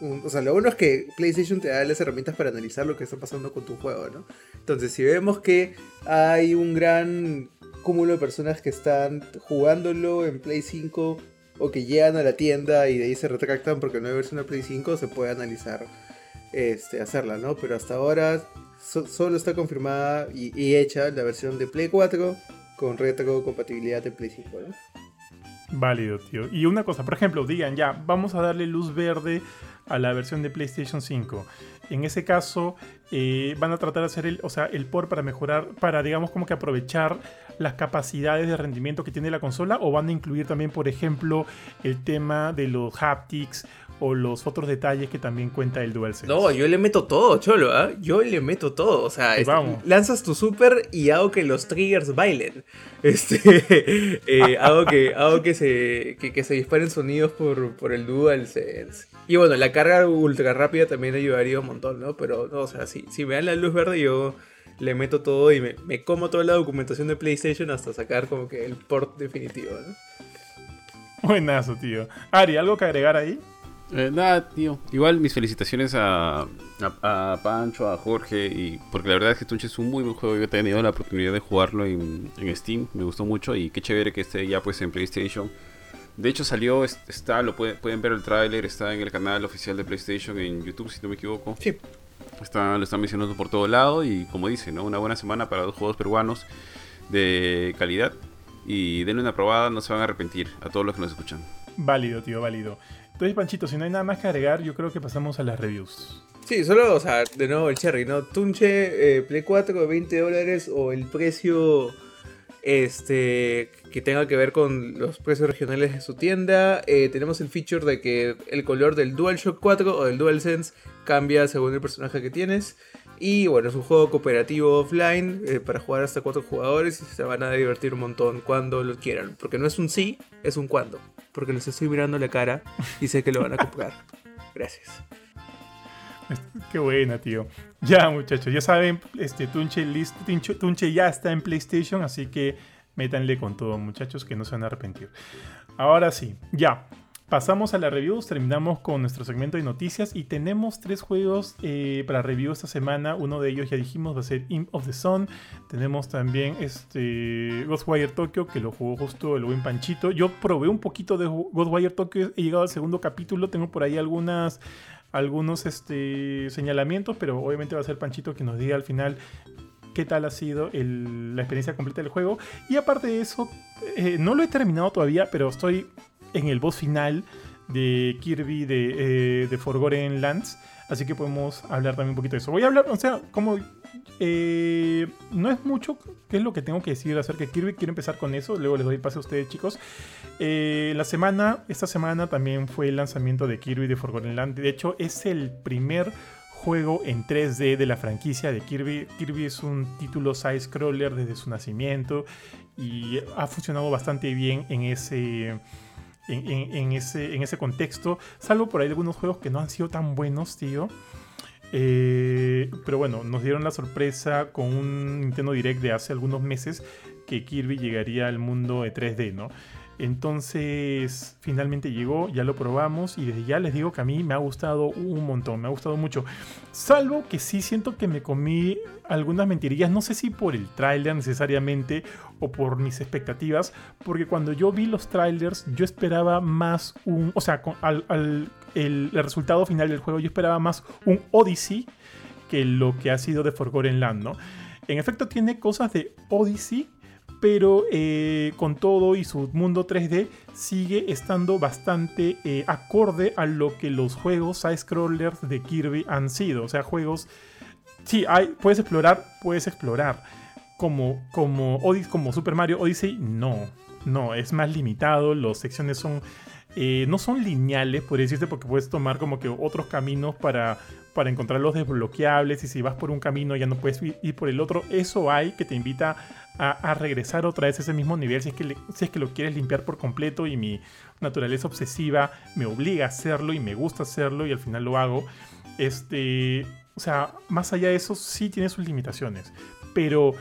S2: o sea, lo bueno es que PlayStation te da las herramientas para analizar lo que está pasando con tu juego, ¿no? Entonces, si vemos que hay un gran cúmulo de personas que están jugándolo en Play 5 o que llegan a la tienda y de ahí se retractan porque no hay versión de Play 5, se puede analizar este, hacerla, ¿no? Pero hasta ahora solo está confirmada y, hecha la versión de Play 4 con retro compatibilidad de Play 5, ¿no?
S1: Válido, tío. Y una cosa, por ejemplo, digan ya, vamos a darle luz verde a la versión de PlayStation 5. En ese caso, eh, van a tratar de hacer el, o sea, el port para mejorar, para digamos como que aprovechar las capacidades de rendimiento que tiene la consola o van a incluir también, por ejemplo, el tema de los haptics o los otros detalles que también cuenta el DualSense.
S2: No, yo le meto todo, cholo, ¿ah? Yo le meto todo, o sea, lanzas tu super y hago que los triggers bailen. Este, eh, hago que hago que se que, se disparen sonidos por, por el DualSense. Y bueno, la carga ultra rápida también ayudaría un montón, ¿no? Pero, no, o sea, si, si me dan la luz verde, yo le meto todo y me, como toda la documentación de PlayStation hasta sacar como que el port definitivo, ¿no?
S1: Buenazo, tío. Ari, ¿algo que agregar ahí?
S3: Eh, nada, tío. Igual mis felicitaciones a, a, Pancho, a Jorge, y porque la verdad es que Tunche es un muy buen juego. Yo he tenido la oportunidad de jugarlo en, en Steam, me gustó mucho y qué chévere que esté ya pues en PlayStation. De hecho salió, está, lo pueden, ver el tráiler, está en el canal oficial de PlayStation en YouTube, si no me equivoco.
S2: Sí.
S3: Está, lo están mencionando por todo lado y como dice, ¿no? Una buena semana para dos juegos peruanos de calidad. Y denle una probada, no se van a arrepentir a todos los que nos escuchan.
S1: Válido, tío, válido. Entonces, Panchito, si no hay nada más que agregar, yo creo que pasamos a las reviews.
S2: Sí, solo, o sea, de nuevo el cherry, ¿no? Tunche, eh, Play 4 de 20 dólares o el precio este, que tenga que ver con los precios regionales de su tienda. Eh, tenemos el feature de que el color del DualShock 4 o del DualSense cambia según el personaje que tienes. Y bueno, es un juego cooperativo offline eh, para jugar hasta 4 jugadores y se van a divertir un montón cuando lo quieran. Porque no es un sí, es un cuando. Porque les estoy mirando la cara y sé que lo van a comprar. Gracias.
S1: Qué buena, tío. Ya, muchachos, ya saben, este Tunche, list, Tunche ya está en PlayStation, así que métanle con todo, muchachos, que no se van a arrepentir. Ahora sí, ya. Pasamos a la reviews, terminamos con nuestro segmento de noticias y tenemos tres juegos eh, para review esta semana. Uno de ellos ya dijimos va a ser Imp of the Sun. Tenemos también este Ghostwire Tokyo que lo jugó justo el buen Panchito. Yo probé un poquito de Ghostwire Tokyo, he llegado al segundo capítulo, tengo por ahí algunas algunos este, señalamientos, pero obviamente va a ser Panchito que nos diga al final qué tal ha sido la experiencia completa del juego. Y aparte de eso, eh, no lo he terminado todavía, pero estoy en el boss final de Kirby de, eh, de Forgotten Lands. Así que podemos hablar también un poquito de eso. Voy a hablar, o sea, como eh, no es mucho qué es lo que tengo que decir acerca de Kirby. Quiero empezar con eso. Luego les doy paso a ustedes, chicos. Eh, la semana, esta semana también fue el lanzamiento de Kirby de Forgotten Land. De hecho, es el primer juego en 3D de la franquicia de Kirby. Kirby es un título side-scroller desde su nacimiento y ha funcionado bastante bien en ese, en, ese, en ese contexto, salvo por ahí algunos juegos que no han sido tan buenos, tío. Eh, pero bueno, nos dieron la sorpresa con un Nintendo Direct de hace algunos meses que Kirby llegaría al mundo de 3D, ¿no? Entonces, finalmente llegó, ya lo probamos y desde ya les digo que a mí me ha gustado un montón, me ha gustado mucho. Salvo que sí siento que me comí algunas mentirillas, no sé si por el tráiler necesariamente o por mis expectativas, porque cuando yo vi los trailers yo esperaba más un, o sea, al, el, el, resultado final del juego yo esperaba más un Odyssey que lo que ha sido de Forgotten Land, ¿no? En efecto tiene cosas de Odyssey, pero eh, con todo y su mundo 3D sigue estando bastante eh, acorde a lo que los juegos side-scrollers de Kirby han sido. O sea, juegos... Sí, hay, puedes explorar, puedes explorar. Como, como, como Super Mario Odyssey, no. No, es más limitado, las secciones son... Eh, no son lineales, por decirte, porque puedes tomar como que otros caminos para, para encontrar los desbloqueables y si vas por un camino ya no puedes ir por el otro. Eso hay que te invita a, regresar otra vez a ese mismo nivel si es, que si es que lo quieres limpiar por completo y mi naturaleza obsesiva me obliga a hacerlo y me gusta hacerlo y al final lo hago. Este, o sea, más allá de eso sí tiene sus limitaciones, pero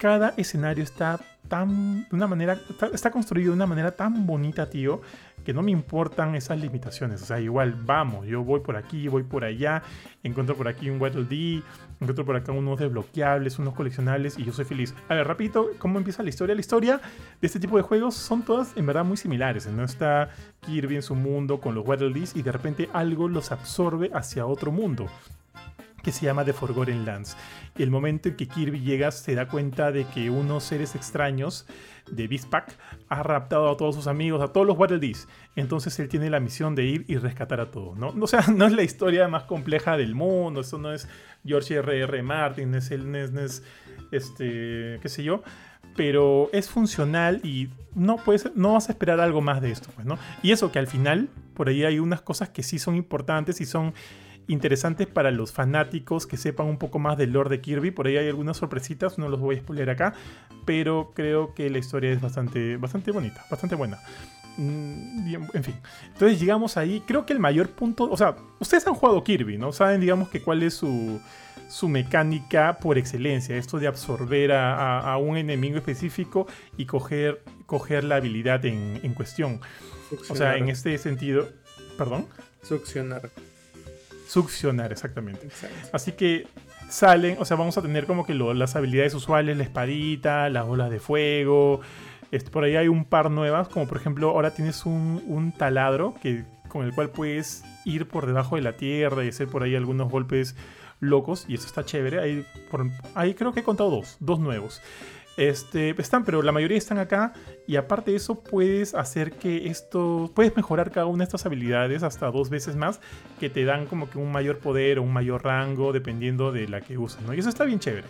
S1: cada escenario está tan de una manera está, construido de una manera tan bonita, tío, que no me importan esas limitaciones. O sea, igual vamos, yo voy por aquí, voy por allá, encuentro por aquí un Waddle D, encuentro por acá unos desbloqueables, unos coleccionables y yo soy feliz. A ver, rapidito, ¿cómo empieza la historia? La historia de este tipo de juegos son todas en verdad muy similares. No está Kirby en su mundo con los Waddle Dees y de repente algo los absorbe hacia otro mundo que se llama The Forgotten Lands. El momento en que Kirby llega se da cuenta de que unos seres extraños de Beastpack ha raptado a todos sus amigos, a todos los Waddle Dees. Entonces él tiene la misión de ir y rescatar a todos. ¿no? O sea, no es la historia más compleja del mundo, eso no es George R.R. R. Martin, es el NES, este, qué sé yo. Pero es funcional y no, puedes, no vas a esperar algo más de esto, pues, ¿no? Y eso que al final, por ahí hay unas cosas que sí son importantes y son interesantes para los fanáticos que sepan un poco más del lore de Kirby. Por ahí hay algunas sorpresitas, no los voy a spoiler acá, pero creo que la historia es bastante, bastante bonita, bastante buena. Mm, en fin. Entonces llegamos ahí. Creo que el mayor punto. O sea, ustedes han jugado Kirby, ¿no? Saben, digamos, que cuál es su, su mecánica por excelencia. Esto de absorber a, un enemigo específico y coger, coger la habilidad en, en cuestión. O sea, en este sentido. ¿Perdón?
S2: Succionar.
S1: Succionar, exactamente. Así que salen, o sea, vamos a tener como que las habilidades usuales, la espadita, las bolas de fuego. por ahí hay un par nuevas, como por ejemplo, ahora tienes un, taladro que, con el cual puedes ir por debajo de la tierra y hacer por ahí algunos golpes locos. Y eso está chévere. Ahí, por, ahí creo que he contado dos, dos nuevos. Este, están, pero la mayoría están acá. Y aparte de eso, puedes hacer que esto. Puedes mejorar cada una de estas habilidades hasta dos veces más. Que te dan como que un mayor poder o un mayor rango. Dependiendo de la que uses, ¿no? Y eso está bien chévere.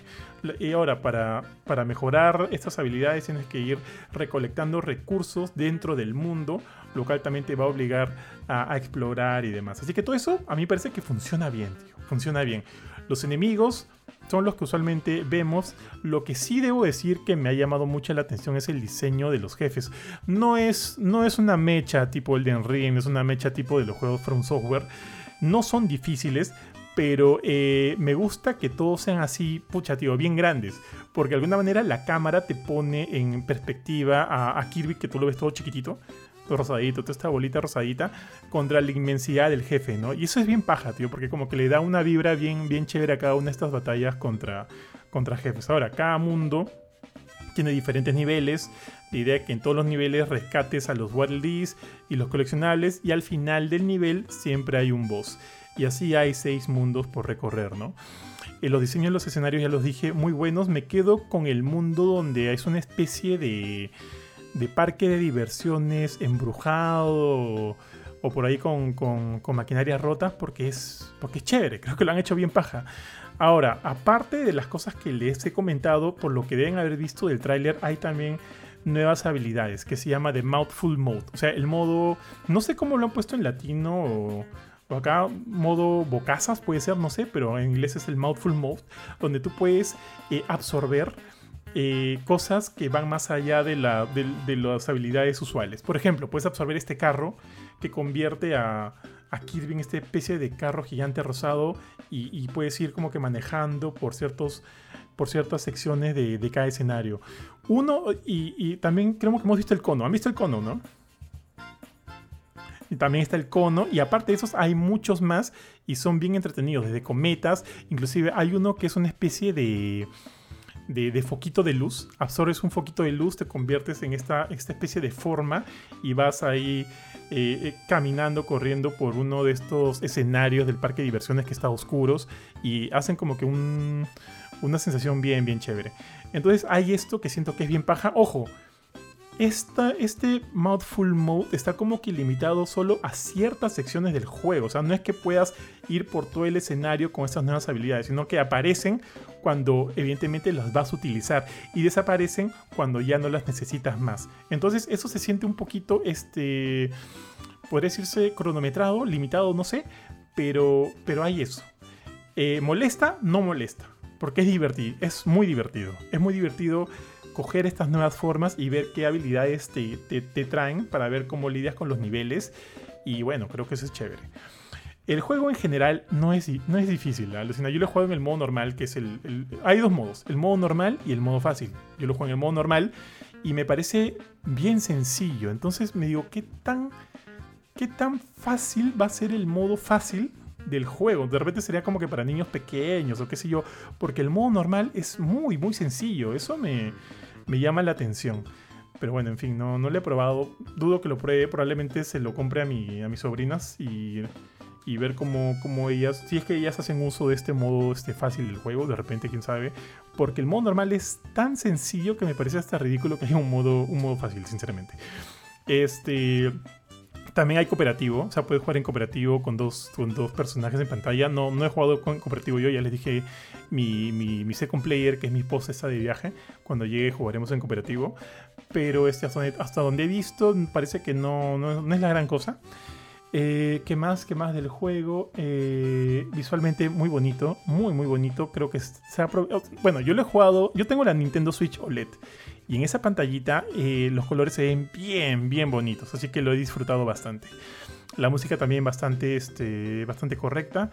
S1: Y ahora, para, para mejorar estas habilidades, tienes que ir recolectando recursos dentro del mundo. Lo cual también te va a obligar a, a explorar y demás. Así que todo eso a mí parece que funciona bien, tío. Funciona bien. Los enemigos son los que usualmente vemos. Lo que sí debo decir que me ha llamado mucho la atención es el diseño de los jefes. No es, no es una mecha tipo Elden Ring, es una mecha tipo de los juegos From Software. No son difíciles, pero eh, me gusta que todos sean así, pucha, tío, bien grandes. Porque de alguna manera la cámara te pone en perspectiva a, a Kirby, que tú lo ves todo chiquitito rosadito, toda esta bolita rosadita, contra la inmensidad del jefe, ¿no? Y eso es bien paja, tío, porque como que le da una vibra bien, bien chévere a cada una de estas batallas contra, contra jefes. Ahora, cada mundo tiene diferentes niveles. La idea es que en todos los niveles rescates a los Waddle Dees y los coleccionables, y al final del nivel siempre hay un boss. Y así hay seis mundos por recorrer, ¿no? Eh, los diseños de los escenarios ya los dije muy buenos. Me quedo con el mundo donde es una especie de de parque de diversiones embrujado o, por ahí con, con, maquinarias rotas porque es, porque es chévere, creo que lo han hecho bien paja. Ahora, aparte de las cosas que les he comentado, por lo que deben haber visto del tráiler, hay también nuevas habilidades que se llama The Mouthful Mode. O sea, el modo, no sé cómo lo han puesto en latino o, o acá modo bocazas puede ser, no sé, pero en inglés es el mouthful mode, donde tú puedes eh, absorber eh, cosas que van más allá de, la, de, las habilidades usuales. Por ejemplo, puedes absorber este carro que convierte a, a Kirby en esta especie de carro gigante rosado y, puedes ir como que manejando por, ciertos, por ciertas secciones de, cada escenario. Uno, y, también creo que hemos visto el cono. ¿Han visto el cono, no? También está el cono. Y aparte de esos hay muchos más y son bien entretenidos. Desde cometas. Inclusive hay uno que es una especie de de, foquito de luz. Absorbes un foquito de luz, te conviertes en esta, esta especie de forma y vas ahí eh, eh, caminando, corriendo por uno de estos escenarios del parque de diversiones que está oscuros y hacen como que una sensación bien, bien chévere. Entonces hay esto que siento que es bien paja. Ojo, esta, este Mouthful Mode está como que limitado solo a ciertas secciones del juego. O sea, no es que puedas ir por todo el escenario con estas nuevas habilidades, sino que aparecen cuando evidentemente las vas a utilizar y desaparecen cuando ya no las necesitas más. Entonces eso se siente un poquito, este, podría decirse cronometrado, limitado, no sé, pero, pero hay eso. Eh, ¿Molesta? No molesta, porque es divertido, es muy divertido, es muy divertido coger estas nuevas formas y ver qué habilidades te, te, traen para ver cómo lidias con los niveles. Y bueno, creo que eso es chévere. El juego en general no es, no es difícil, alucina. Yo lo juego en el modo normal, que es el, Hay dos modos, el modo normal y el modo fácil. Yo lo juego en el modo normal y me parece bien sencillo. Entonces me digo, ¿qué tan, qué tan fácil va a ser el modo fácil del juego? De repente sería como que para niños pequeños o qué sé yo. Porque el modo normal es muy, muy sencillo. Eso me, me llama la atención. Pero bueno, en fin, no, no lo he probado. Dudo que lo pruebe. Probablemente se lo compre a, mi, a mis sobrinas y, y ver cómo, cómo, ellas, si es que ellas hacen uso de este modo este fácil del juego, de repente, quién sabe. Porque el modo normal es tan sencillo que me parece hasta ridículo que haya un modo, un modo fácil, sinceramente. Este. También hay cooperativo, o sea, puedes jugar en cooperativo con dos, con dos personajes en pantalla. No, no he jugado con cooperativo yo, ya les dije mi, mi, second player, que es mi esta de viaje. Cuando llegue jugaremos en cooperativo. Pero este, hasta, hasta donde he visto, parece que no, no, no es la gran cosa. Eh, ¿Qué más? ¿Qué más del juego? Eh, visualmente muy bonito, muy muy bonito. Creo que se ha Bueno, yo lo he jugado, yo tengo la Nintendo Switch OLED y en esa pantallita eh, los colores se ven bien, bien bonitos, así que lo he disfrutado bastante. La música también bastante, este, bastante correcta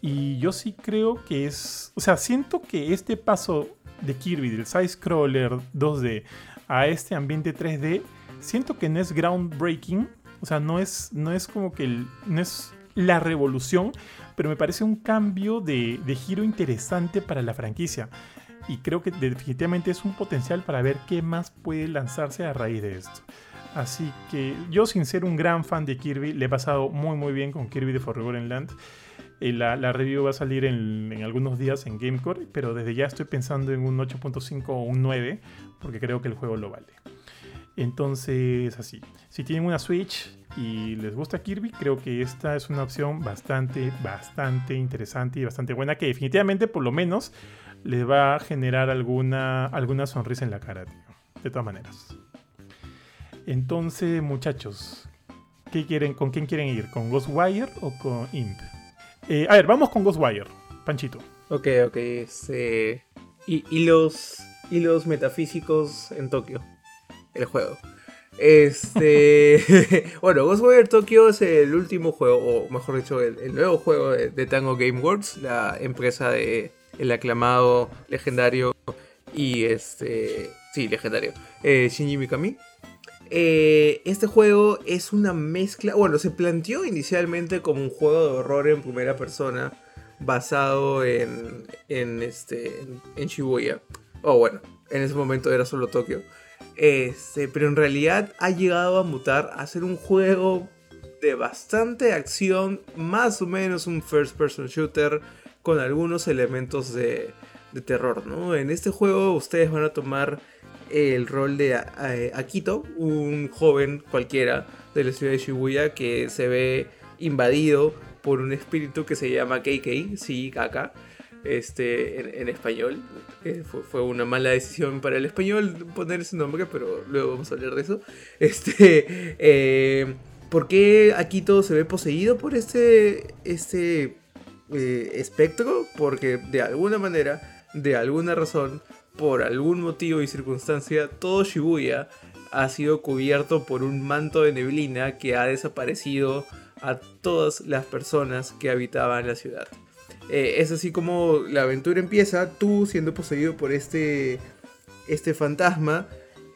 S1: y yo sí creo que es, o sea, siento que este paso de Kirby del side scroller 2D a este ambiente 3D, siento que no es groundbreaking o sea, no es, no es como que no es la revolución, pero me parece un cambio de, giro interesante para la franquicia. Y creo que definitivamente es un potencial para ver qué más puede lanzarse a raíz de esto. Así que yo sin ser un gran fan de Kirby, le he pasado muy muy bien con Kirby de Forgotten Land. Eh, la, la, review va a salir en, en, algunos días en Gamecore, pero desde ya estoy pensando en un 8.5 o un 9, porque creo que el juego lo vale. Entonces, así. Si tienen una Switch y les gusta Kirby, creo que esta es una opción bastante, bastante interesante y bastante buena que definitivamente, por lo menos, les va a generar alguna, alguna sonrisa en la cara, tío. De todas maneras. Entonces, muchachos, ¿qué quieren, ¿con quién quieren ir? ¿Con Ghostwire o con Imp? Eh, a ver, vamos con Ghostwire, Panchito.
S2: Ok, ok. Este, y, y, los, y los metafísicos en Tokio el juego. Este. bueno, Ghostwire Tokyo es el último juego, o mejor dicho, el, nuevo juego de, Tango Gameworks, la empresa de el aclamado, legendario y este. Sí, legendario. Eh, Shinji Mikami. Eh, este juego es una mezcla. Bueno, se planteó inicialmente como un juego de horror en primera persona basado en, en, este, en Shibuya. O bueno, en ese momento era solo Tokio. Este, pero en realidad ha llegado a mutar a ser un juego de bastante acción, más o menos un first person shooter con algunos elementos de, terror, ¿no? En este juego ustedes van a tomar el rol de Akito, un joven cualquiera de la ciudad de Shibuya que se ve invadido por un espíritu que se llama KK, sí, Kaka este, en, español. fue, una mala decisión para el español poner ese nombre, pero luego vamos a hablar de eso. Este, eh, ¿Por qué todo se ve poseído por este, este eh, espectro? Porque de alguna manera, de alguna razón, por algún motivo y circunstancia, todo Shibuya ha sido cubierto por un manto de neblina que ha desaparecido a todas las personas que habitaban la ciudad. Eh, es así como la aventura empieza, tú siendo poseído por este, este fantasma,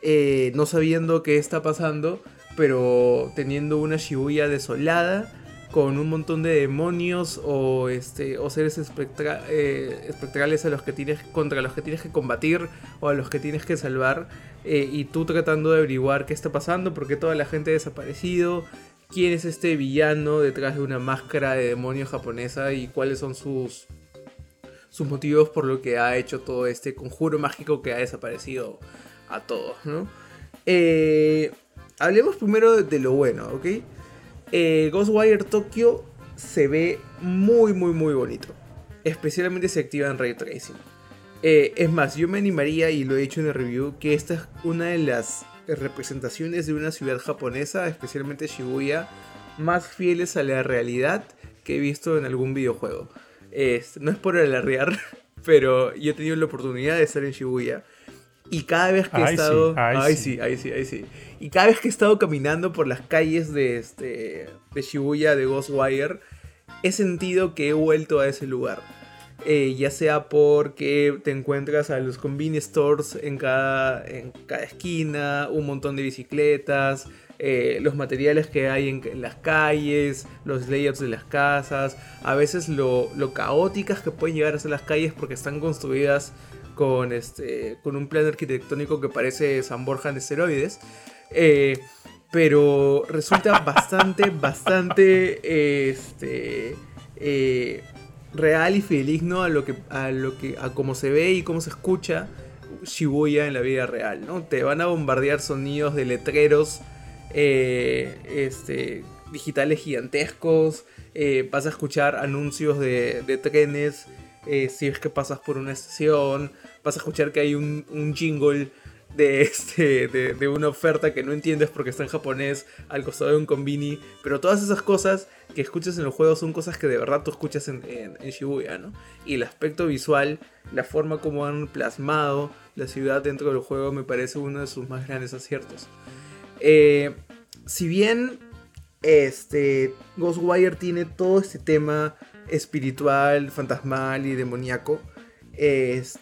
S2: eh, no sabiendo qué está pasando, pero teniendo una Shibuya desolada, con un montón de demonios o, este, o seres eh, espectrales a los que tienes, contra los que tienes que combatir o a los que tienes que salvar, y tú tratando de averiguar qué está pasando, por qué toda la gente ha desaparecido, quién es este villano detrás de una máscara de demonio japonesa y cuáles son sus, sus motivos por lo que ha hecho todo este conjuro mágico que ha desaparecido a todos, ¿no? Eh, hablemos primero de, lo bueno, ¿ok? Eh, Ghostwire Tokyo se ve muy, muy, muy bonito. Especialmente se activa en Ray Tracing. Eh, es más, yo me animaría, y lo he dicho en el review, que esta es una de las representaciones de una ciudad japonesa, especialmente Shibuya, más fieles a la realidad que he visto en algún videojuego. no es por alardear, pero yo he tenido la oportunidad de estar en Shibuya. Y cada vez que he estado. Sí, sí, ahí sí, ahí sí. Y cada vez que he estado caminando por las calles de, este, Shibuya, de Ghostwire, he sentido que he vuelto a ese lugar. Eh, ya sea porque te encuentras a los convenience stores en cada, en cada esquina, un montón de bicicletas, eh, los materiales que hay en, las calles, los layouts de las casas, a veces lo, lo, caóticas que pueden llegar a ser las calles porque están construidas con, este, con un plan arquitectónico que parece San Borja en esteroides. Eh, pero resulta bastante, bastante, este, real y fideligno a lo que a lo que a cómo se ve y cómo se escucha Shibuya en la vida real, ¿no? Te van a bombardear sonidos de letreros eh, este, digitales gigantescos, eh, vas a escuchar anuncios de, trenes eh, si es que pasas por una estación, vas a escuchar que hay un jingle de, este, de, una oferta que no entiendes porque está en japonés al costado de un convini. Pero todas esas cosas que escuchas en los juegos son cosas que de verdad tú escuchas en, Shibuya, ¿no? Y el aspecto visual, la forma como han plasmado la ciudad dentro del juego me parece uno de sus más grandes aciertos. Eh, si bien este, Ghostwire tiene todo este tema espiritual, fantasmal y demoníaco, es,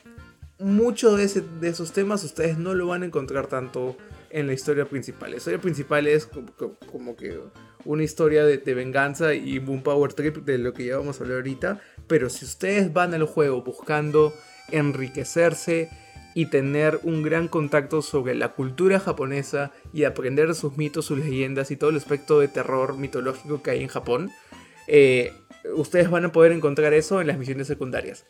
S2: mucho de, esos temas ustedes no lo van a encontrar tanto en la historia principal. La historia principal es como, que una historia de, venganza y un power trip de lo que ya vamos a hablar ahorita. Pero si ustedes van al juego buscando enriquecerse y tener un gran contacto sobre la cultura japonesa y aprender sus mitos, sus leyendas y todo el aspecto de terror mitológico que hay en Japón, eh, ustedes van a poder encontrar eso en las misiones secundarias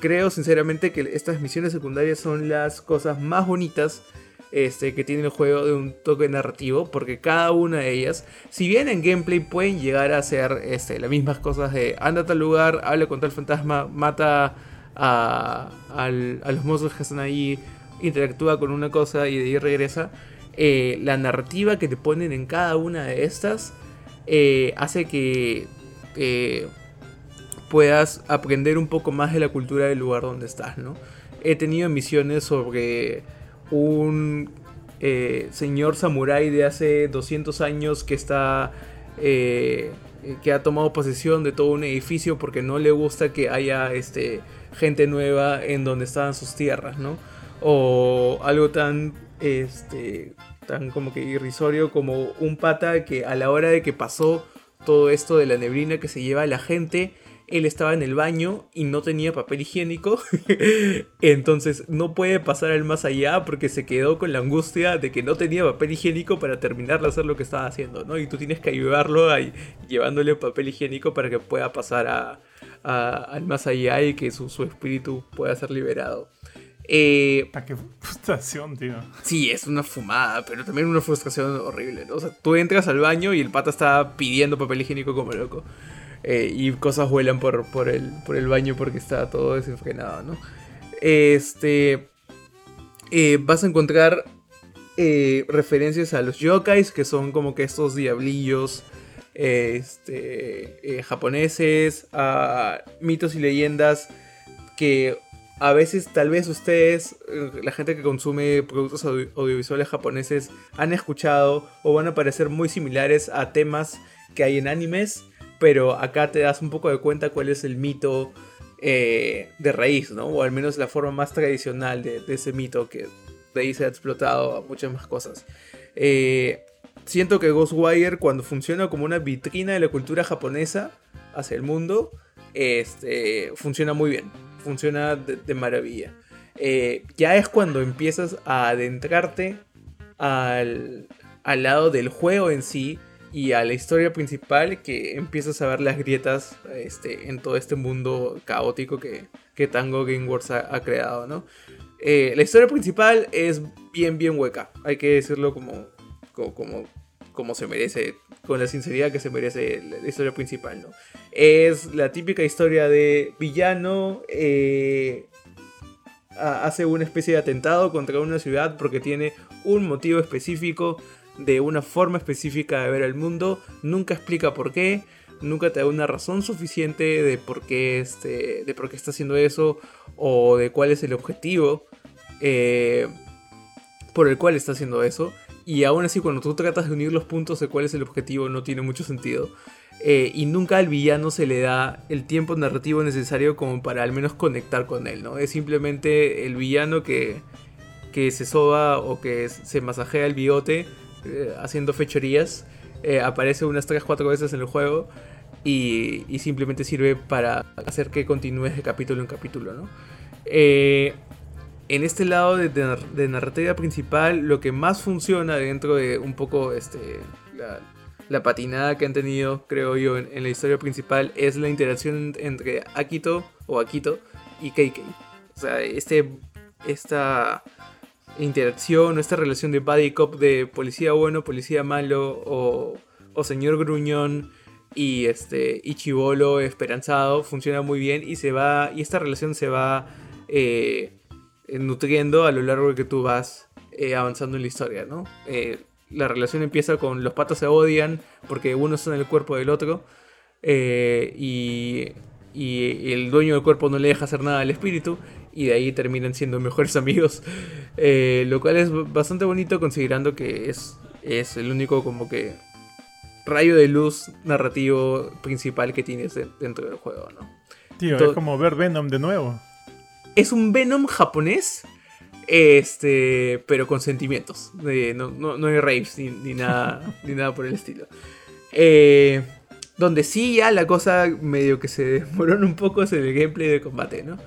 S2: creo sinceramente que estas misiones secundarias son las cosas más bonitas este, que tiene el juego de un toque narrativo, porque cada una de ellas, si bien en gameplay pueden llegar a ser este, las mismas cosas de anda a tal lugar, habla con tal fantasma, mata a, los monstruos que están ahí, interactúa con una cosa y de ahí regresa, eh, la narrativa que te ponen en cada una de estas eh, hace que eh, puedas aprender un poco más de la cultura del lugar donde estás, ¿no? He tenido misiones sobre un eh, señor samurái de hace 200 años que está... Eh, que ha tomado posesión de todo un edificio porque no le gusta que haya este, gente nueva en donde estaban sus tierras, ¿no? O algo tan, este, tan como que irrisorio como un pata que a la hora de que pasó todo esto de la neblina que se lleva a la gente, él estaba en el baño y no tenía papel higiénico, entonces no puede pasar al más allá porque se quedó con la angustia de que no tenía papel higiénico para terminar de hacer lo que estaba haciendo, ¿no? Y tú tienes que ayudarlo ahí, llevándole papel higiénico para que pueda pasar a, al más allá y que su, espíritu pueda ser liberado.
S1: Eh, qué frustración, tío.
S2: Sí, es una fumada, pero también una frustración horrible, ¿no? O sea, tú entras al baño y el pata está pidiendo papel higiénico como loco. Eh, y cosas vuelan por, por, el, por el baño porque está todo desenfrenado, ¿no? Este. Eh, vas a encontrar eh, referencias a los yokais, que son como que estos diablillos este, japoneses, a mitos y leyendas que a veces tal vez ustedes, la gente que consume productos audiovisuales japoneses, han escuchado o van a parecer muy similares a temas que hay en animes, pero acá te das un poco de cuenta cuál es el mito eh, de raíz, ¿no? O al menos la forma más tradicional de, ese mito que de ahí se ha explotado a muchas más cosas. Eh, siento que Ghostwire cuando funciona como una vitrina de la cultura japonesa hacia el mundo, este, funciona muy bien funciona de, maravilla. Eh, ya es cuando empiezas a adentrarte al, al lado del juego en sí y a la historia principal que empiezas a ver las grietas este, en todo este mundo caótico que, que Tango Gameworks ha, ha creado, ¿no? Eh, la historia principal es bien, bien hueca, hay que decirlo como, como, como, se merece, con la sinceridad que se merece la historia principal, ¿no? Es la típica historia de villano. Eh, hace una especie de atentado contra una ciudad porque tiene un motivo específico, de una forma específica de ver el mundo. Nunca explica por qué. Nunca te da una razón suficiente de por qué, este, de por qué está haciendo eso o de cuál es el objetivo eh, por el cual está haciendo eso. Y aún así, cuando tú tratas de unir los puntos de cuál es el objetivo, no tiene mucho sentido. Eh, y nunca al villano se le da el tiempo narrativo necesario como para al menos conectar con él, ¿no? Es simplemente el villano que, que se soba o que se masajea el bigote eh, haciendo fechorías. Eh, aparece unas 3-4 veces en el juego y, y, simplemente sirve para hacer que continúes de capítulo en capítulo, ¿no? en este lado de, de, narrativa principal, lo que más funciona dentro de un poco este, la, la patinada que han tenido, creo yo, en, la historia principal es la interacción entre Akito o Akito y Keikei. O sea, este, esta interacción, esta relación de buddy cop de policía bueno, policía malo o, o señor gruñón y este y esperanzado funciona muy bien y se va y esta relación se va eh, nutriendo a lo largo de que tú vas eh, avanzando en la historia, ¿no? Eh, la relación empieza con los patos se odian porque uno está el cuerpo del otro eh, y, y, el dueño del cuerpo no le deja hacer nada al espíritu y de ahí terminan siendo mejores amigos, eh, lo cual es bastante bonito considerando que es, es el único como que rayo de luz narrativo principal que tienes dentro del juego, ¿no?
S1: Tío, es como ver Venom de nuevo.
S2: Es un Venom japonés este, pero con sentimientos. no, no, hay raves ni, nada, ni nada por el estilo. Eh, donde sí ya la cosa medio que se desmorona un poco es el gameplay de combate, ¿no?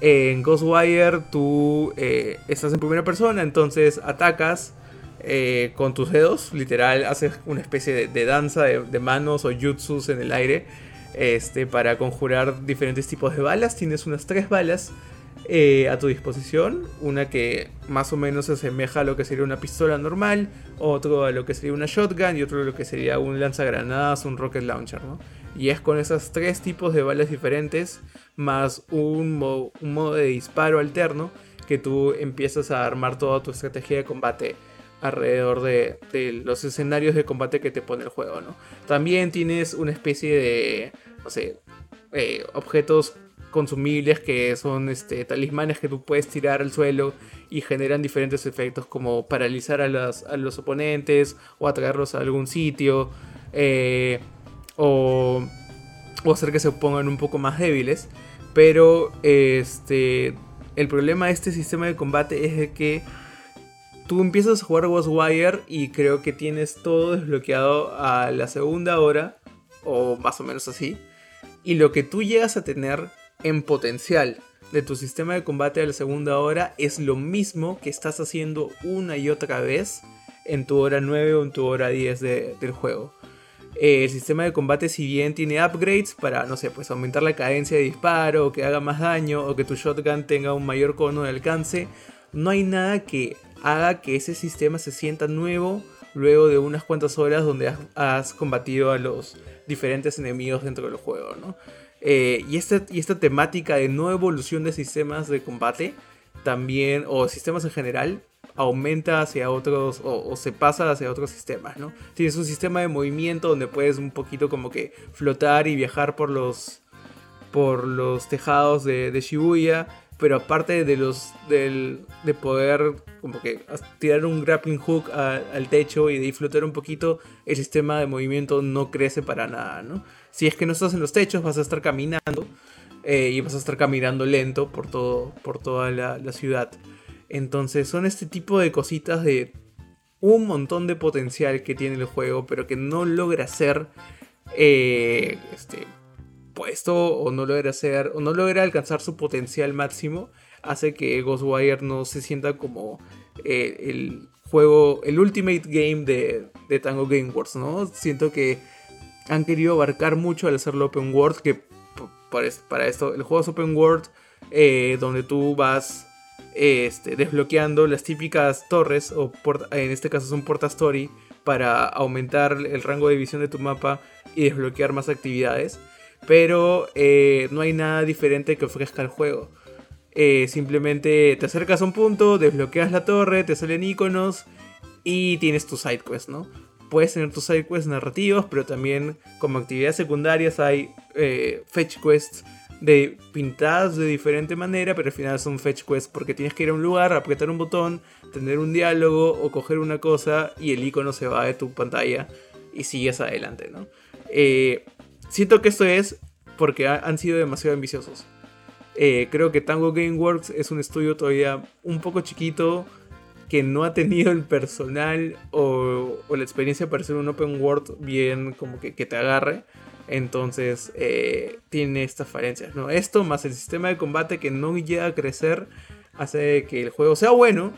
S2: En Ghostwire tú eh, estás en primera persona, entonces atacas eh, con tus dedos, literal, haces una especie de, danza de, manos o jutsus en el aire este, para conjurar diferentes tipos de balas. Tienes unas tres balas eh, a tu disposición. Una que más o menos se asemeja a lo que sería una pistola normal, otro a lo que sería una shotgun y otro a lo que sería un lanzagranadas, un rocket launcher. Y es con esos tres tipos de balas diferentes, más un, modo de disparo alterno, que tú empiezas a armar toda tu estrategia de combate alrededor de, los escenarios de combate que te pone el juego, ¿no? También tienes una especie de, no sé, eh, objetos consumibles que son este, talismanes que tú puedes tirar al suelo y generan diferentes efectos como paralizar a, los oponentes o atraerlos a algún sitio eh, o, o, hacer que se pongan un poco más débiles. Pero este, el problema de este sistema de combate es que tú empiezas a jugar Ghostwire y creo que tienes todo desbloqueado a la segunda hora o más o menos así. Y lo que tú llegas a tener en potencial de tu sistema de combate a la segunda hora es lo mismo que estás haciendo una y otra vez en tu hora 9 o en tu hora 10 del juego. Eh, el sistema de combate si bien tiene upgrades para, no sé, pues aumentar la cadencia de disparo, o que haga más daño, o que tu shotgun tenga un mayor cono de alcance, no hay nada que haga que ese sistema se sienta nuevo luego de unas cuantas horas donde has, combatido a los diferentes enemigos dentro del juego, ¿no? Eh, y, esta, y esta temática de no evolución de sistemas de combate, también, o sistemas en general, aumenta hacia otros o, se pasa hacia otros sistemas, ¿no? Tienes un sistema de movimiento donde puedes un poquito como que flotar y viajar por los por los tejados de, Shibuya, pero aparte de los del, de poder como que tirar un grappling hook al techo y de flotar un poquito, el sistema de movimiento no crece para nada, ¿no? Si es que no estás en los techos, vas a estar caminando eh, y vas a estar caminando lento por, todo, por toda la ciudad. Entonces son este tipo de cositas de un montón de potencial que tiene el juego, pero que no logra ser eh, este, puesto o no logra ser o no logra alcanzar su potencial máximo, hace que Ghostwire no se sienta como eh, el juego, el ultimate game de, de Tango Gameworks, ¿no? Siento que han querido abarcar mucho al hacerlo open world, que para esto el juego es open world, eh, donde tú vas este, desbloqueando las típicas torres, o en este caso son porta story, para aumentar el rango de visión de tu mapa y desbloquear más actividades. Pero eh, no hay nada diferente que ofrezca el juego. Eh, simplemente te acercas a un punto, desbloqueas la torre, te salen iconos y tienes tu side quest, ¿no? Puedes tener tus side quests narrativos, pero también como actividades secundarias hay eh, fetch quests de pintadas de diferente manera, pero al final son fetch quests porque tienes que ir a un lugar, apretar un botón, tener un diálogo o coger una cosa y el icono se va de tu pantalla y sigues adelante, ¿no? Eh, siento que esto es porque han sido demasiado ambiciosos. Eh, creo que Tango Gameworks es un estudio todavía un poco chiquito que no ha tenido el personal o, la experiencia para ser un open world bien como que te agarre. Entonces eh, tiene estas falencias, ¿no? Esto más el sistema de combate que no llega a crecer hace que el juego sea bueno.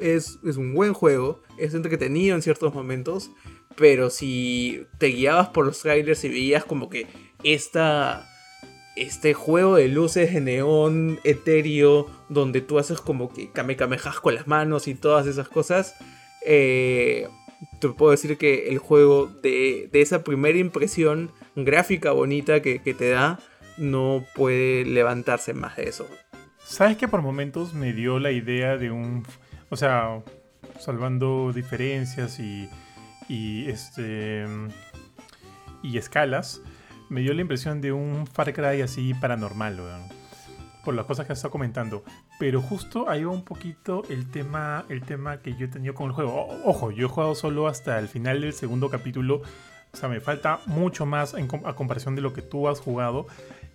S2: Es, un buen juego, es entretenido en ciertos momentos, pero si te guiabas por los trailers y veías como que esta, este juego de luces de neón etéreo, donde tú haces como que kamehamejas con las manos y todas esas cosas, eh, te puedo decir que el juego de, esa primera impresión gráfica bonita que, te da no puede levantarse más de eso.
S1: ¿Sabes que por momentos me dio la idea de un... O sea, salvando diferencias y, y, este, y escalas, me dio la impresión de un Far Cry así paranormal, por las cosas que has estado comentando. Pero justo ahí va un poquito el tema, el tema que yo he tenido con el juego. ojo, yo he jugado solo hasta el final del segundo capítulo. O sea, me falta mucho más a comparación de lo que tú has jugado.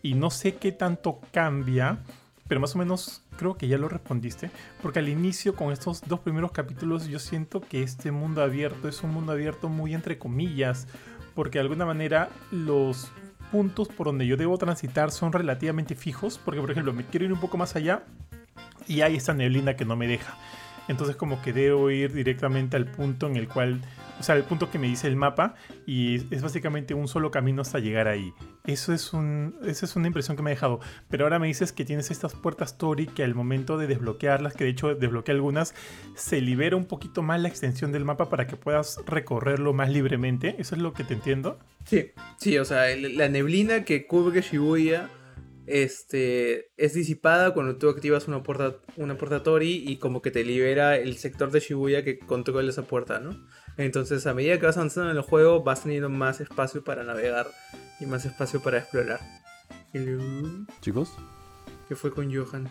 S1: Y no sé qué tanto cambia. Pero más o menos creo que ya lo respondiste. Porque al inicio, con estos dos primeros capítulos, yo siento que este mundo abierto es un mundo abierto muy entre comillas. Porque de alguna manera los puntos por donde yo debo transitar son relativamente fijos, porque por ejemplo me quiero ir un poco más allá y hay esta neblina que no me deja. Entonces como que debo ir directamente al punto en el cual, o sea, el punto que me dice el mapa y es básicamente un solo camino hasta llegar ahí. Eso es un, esa es una impresión que me ha dejado. Pero ahora me dices que tienes estas puertas Tori que al momento de desbloquearlas, que de hecho desbloqueé algunas, se libera un poquito más la extensión del mapa para que puedas recorrerlo más libremente. ¿Eso es lo que te entiendo?
S2: Sí, sí, o sea, la neblina que cubre Shibuya este, es disipada cuando tú activas una puerta, una puerta Tori y como que te libera el sector de Shibuya que controla esa puerta, ¿no? Entonces a medida que vas avanzando en el juego vas teniendo más espacio para navegar y más espacio para explorar.
S3: Chicos.
S2: ¿Qué fue con Johan?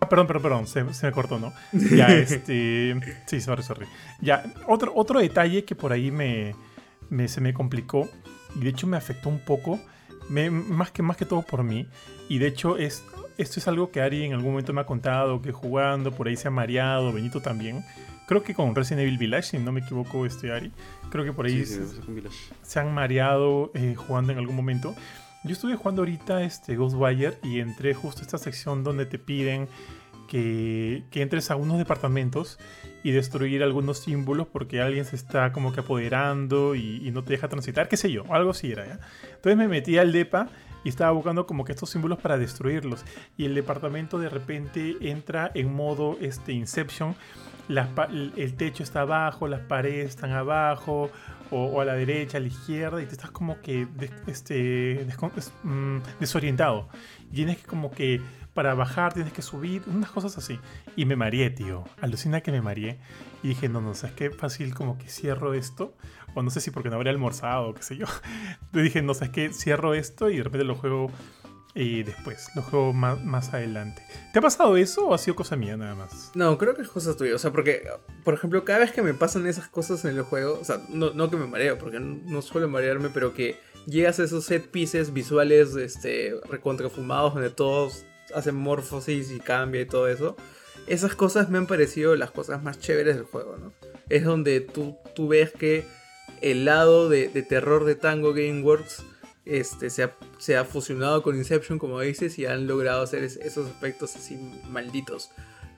S1: Ah, perdón, perdón, perdón, se, me cortó, ¿no? Ya, este... Sí, sorry, sorry. Ya, otro, otro detalle que por ahí me, me, se me complicó y de hecho me afectó un poco más, que, más que todo por mí. Y de hecho, es, esto es algo que Ari en algún momento me ha contado, que jugando por ahí se ha mareado, Benito también. Creo que con Resident Evil Village, si no me equivoco, este Ari. Creo que por ahí se, han mareado eh, jugando en algún momento. Yo estuve jugando ahorita este Ghostwire y entré justo a esta sección donde te piden que, que, entres a unos departamentos y destruir algunos símbolos porque alguien se está como que apoderando y, no te deja transitar, qué sé yo, algo así era, ¿ya? Entonces me metí al DEPA y estaba buscando como que estos símbolos para destruirlos y el departamento de repente entra en modo este Inception, el techo está abajo, las paredes están abajo o, a la derecha, a la izquierda y te estás como que este, mm, desorientado. Y tienes que como que para bajar tienes que subir, unas cosas así. Y me mareé, tío. Alucina que me mareé. Y dije, no, no, ¿sabes qué? Fácil como que cierro esto. O no sé si porque no habría almorzado o qué sé yo. Le dije, no, ¿sabes qué? Cierro esto y de repente lo juego y después, lo juego más, más adelante. ¿Te ha pasado eso o ha sido cosa mía nada más?
S2: No, creo que es cosa tuya. O sea, porque, por ejemplo, cada vez que me pasan esas cosas en el juego, o sea, no, no que me mareo, porque no, no suelo marearme, pero que llegas a esos set pieces visuales este, recontrafumados donde todos hacen morfosis y cambia y todo eso. Esas cosas me han parecido las cosas más chéveres del juego, ¿no? Es donde tú, tú ves que el lado de, de terror de Tango Gameworks este, se, ha, se ha fusionado con Inception, como dices, y han logrado hacer esos aspectos así malditos.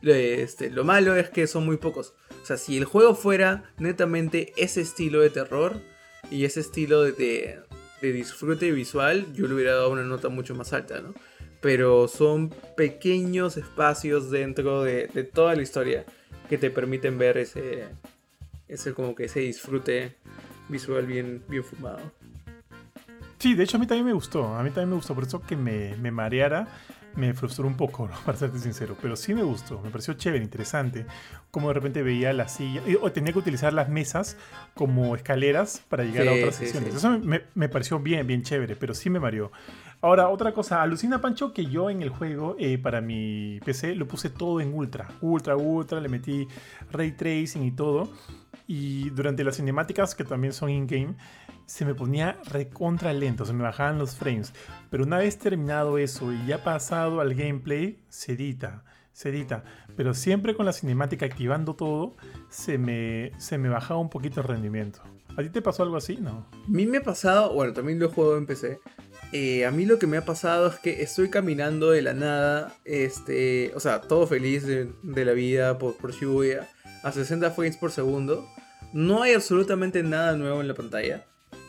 S2: Este, lo malo es que son muy pocos. O sea, si el juego fuera netamente ese estilo de terror y ese estilo de, de, disfrute visual, yo le hubiera dado una nota mucho más alta, ¿no? Pero son pequeños espacios dentro de, de toda la historia que te permiten ver ese, ese como que ese disfrute visual bien, bien fumado.
S1: Sí, de hecho a mí también me gustó. A mí también me gustó. Por eso que me, me mareara me frustró un poco, para serte sincero. Pero sí me gustó. Me pareció chévere, interesante. Como de repente veía la silla. O tenía que utilizar las mesas como escaleras para llegar a otras secciones. Eso me, me, pareció bien, bien chévere. Pero sí me mareó. Ahora, otra cosa. Alucina, Pancho, que yo en el juego, eh, para mi PC, lo puse todo en ultra. Ultra, ultra. Le metí ray tracing y todo. Y durante las cinemáticas, que también son in-game se me ponía recontra lento, se me bajaban los frames. Pero una vez terminado eso y ya pasado al gameplay, se edita, se edita. Pero siempre con la cinemática activando todo, se me, se me bajaba un poquito el rendimiento. ¿A ti te pasó algo así? No.
S2: A mí me ha pasado, bueno, también lo jugado en PC. Eh, a mí lo que me ha pasado es que estoy caminando de la nada, este, o sea, todo feliz de, la vida por, por Shibuya, a 60 frames por segundo. No hay absolutamente nada nuevo en la pantalla.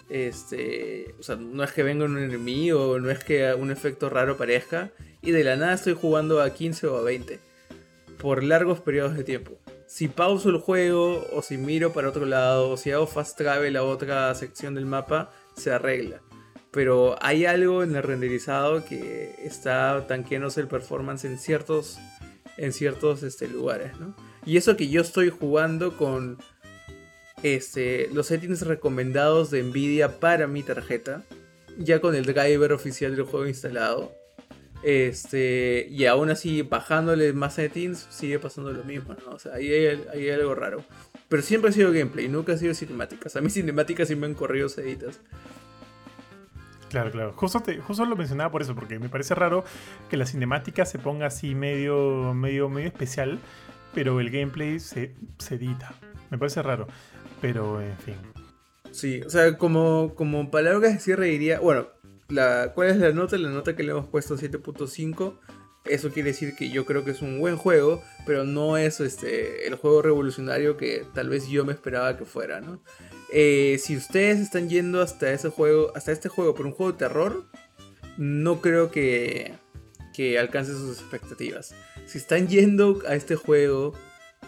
S2: Este, o sea, no es que venga un enemigo, no es que un efecto raro parezca. Y de la nada estoy jugando a 15 o a 20. Por largos periodos de tiempo. Si pauso el juego, o si miro para otro lado, o si hago fast travel a otra sección del mapa, se arregla. Pero hay algo en el renderizado que está tanqueándose el performance en ciertos, en ciertos este, lugares, Y eso que yo estoy jugando con este, los settings recomendados de Nvidia para mi tarjeta, ya con el driver oficial del juego instalado. Este, y aún así, bajándole más settings, sigue pasando lo mismo, ¿no? O sea, ahí hay, algo raro. Pero siempre ha sido gameplay, nunca ha sido cinemáticas. A mí cinemáticas sí me han corrido seditas.
S1: Claro, claro. Justo, lo mencionaba por eso, porque me parece raro que la cinemática se ponga así medio, medio, medio especial, pero el gameplay se, se edita. Me parece raro. Pero, en fin.
S2: Sí, o sea, como, como palabras de cierre diría, bueno, la, ¿cuál es la nota? La nota que le hemos puesto 7.5. Eso quiere decir que yo creo que es un buen juego, pero no es este, el juego revolucionario que tal vez yo me esperaba que fuera, ¿no? Eh, si ustedes están yendo hasta ese juego, hasta este juego por un juego de terror, no creo que, que alcance sus expectativas. Si están yendo a este juego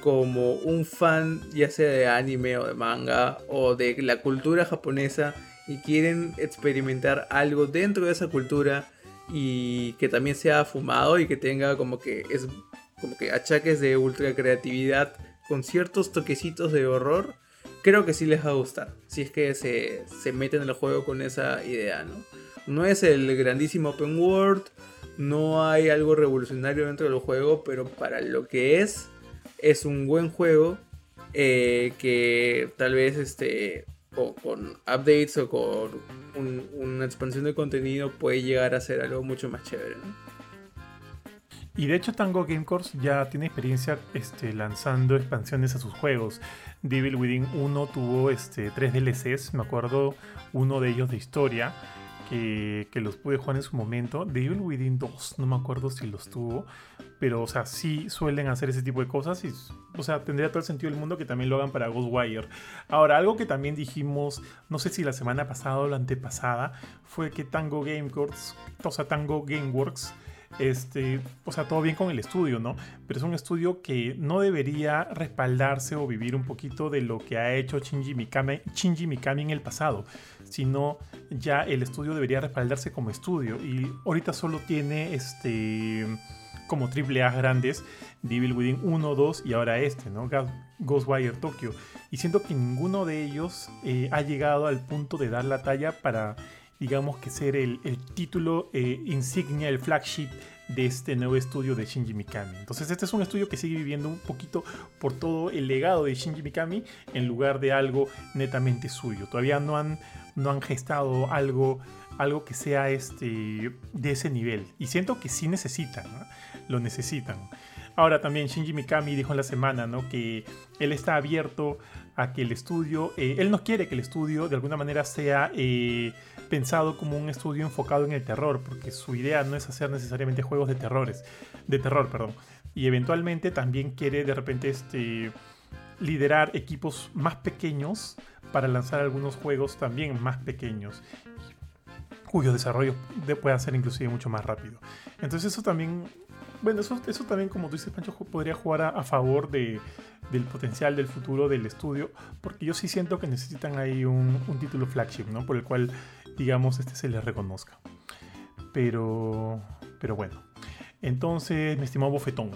S2: como un fan ya sea de anime o de manga o de la cultura japonesa y quieren experimentar algo dentro de esa cultura y que también sea fumado y que tenga como que es como que achaques de ultra creatividad con ciertos toquecitos de horror, creo que sí les va a gustar. Si es que se, se meten en el juego con esa idea, ¿no? No es el grandísimo open world, no hay algo revolucionario dentro del juego, pero para lo que es, es un buen juego eh, que tal vez este, con, updates o con una expansión de contenido puede llegar a ser algo mucho más chévere.
S1: Y de hecho Tango Game Course ya tiene experiencia este, lanzando expansiones a sus juegos. Devil Within 1 tuvo este, tres DLCs, me acuerdo uno de ellos de historia que, los pude jugar en su momento. The Evil Within 2, no me acuerdo si los tuvo, pero o sea, sí suelen hacer ese tipo de cosas y, o sea, tendría todo el sentido del mundo que también lo hagan para Ghostwire. Ahora, algo que también dijimos, no sé si la semana pasada o la antepasada, fue que Tango Gameworks, o sea, Tango Gameworks, este, o sea, todo bien con el estudio, ¿no? Pero es un estudio que no debería respaldarse o vivir un poquito de lo que ha hecho Shinji Mikami, Shinji Mikami en el pasado, sino ya el estudio debería respaldarse como estudio y ahorita solo tiene este como triple A grandes, Devil Within 1, 2 y ahora este, ¿no? Ghostwire Tokyo. Y siento que ninguno de ellos eh, ha llegado al punto de dar la talla para, digamos, que ser el, título eh, insignia, el flagship de este nuevo estudio de Shinji Mikami. Entonces este es un estudio que sigue viviendo un poquito por todo el legado de Shinji Mikami en lugar de algo netamente suyo. Todavía no han, no han gestado algo, algo que sea este, de ese nivel. Y siento que sí necesitan, lo necesitan. Ahora también Shinji Mikami dijo en la semana ¿no? que él está abierto a que el estudio, eh, él no quiere que el estudio de alguna manera sea... Eh, pensado como un estudio enfocado en el terror, porque su idea no es hacer necesariamente juegos de terrores, de terror, perdón. Y eventualmente también quiere de repente este, liderar equipos más pequeños para lanzar algunos juegos también más pequeños cuyo desarrollo pueda ser inclusive mucho más rápido. Entonces eso también, bueno, eso, eso también como tú dices Pancho podría jugar a favor de, del potencial del futuro del estudio, porque yo sí siento que necesitan ahí un, título flagship, ¿no? Por el cual, digamos, este se les reconozca. Pero, pero bueno. Entonces, mi estimado Bofetón.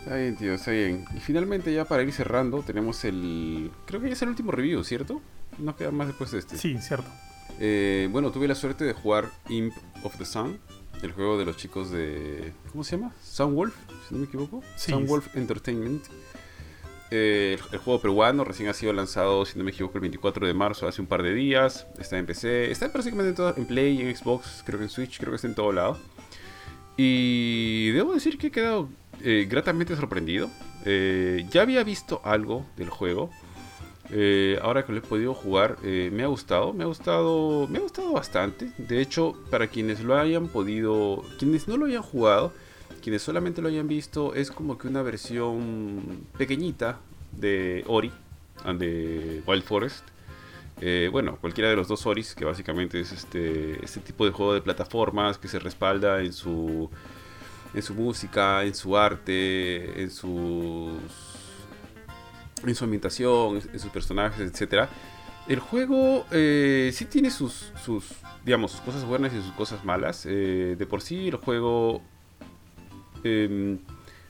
S3: Está bien, tío, está bien. Y finalmente, ya para ir cerrando, tenemos el. Creo que ya es el último review, ¿cierto? No queda más después de este.
S1: Sí, cierto.
S3: Eh, bueno, tuve la suerte de jugar Imp of the Sun, el juego de los chicos de. ¿Cómo se llama? Soundwolf, si no me equivoco. Soundwolf Entertainment. Eh, el, juego peruano recién ha sido lanzado, si no me equivoco, el 24 de marzo, hace un par de días. Está en PC, está prácticamente en, todo, en Play, en Xbox, creo que en Switch, creo que está en todo lado. Y debo decir que he quedado eh, gratamente sorprendido. Eh, ya había visto algo del juego. Ahora que lo he podido jugar, me ha gustado, me ha gustado, me ha gustado bastante. De hecho, para quienes lo hayan podido, quienes no lo hayan jugado, quienes solamente lo hayan visto, es como que una versión pequeñita de Ori, de Wild Forest. Eh, bueno, cualquiera de los dos Oris, que básicamente es este, este tipo de juego de plataformas que se respalda en su, en su música, en su arte, en sus en su ambientación, en sus personajes, etc. El juego eh, sí tiene sus, sus, digamos, sus cosas buenas y sus cosas malas. Eh, de por sí el juego em,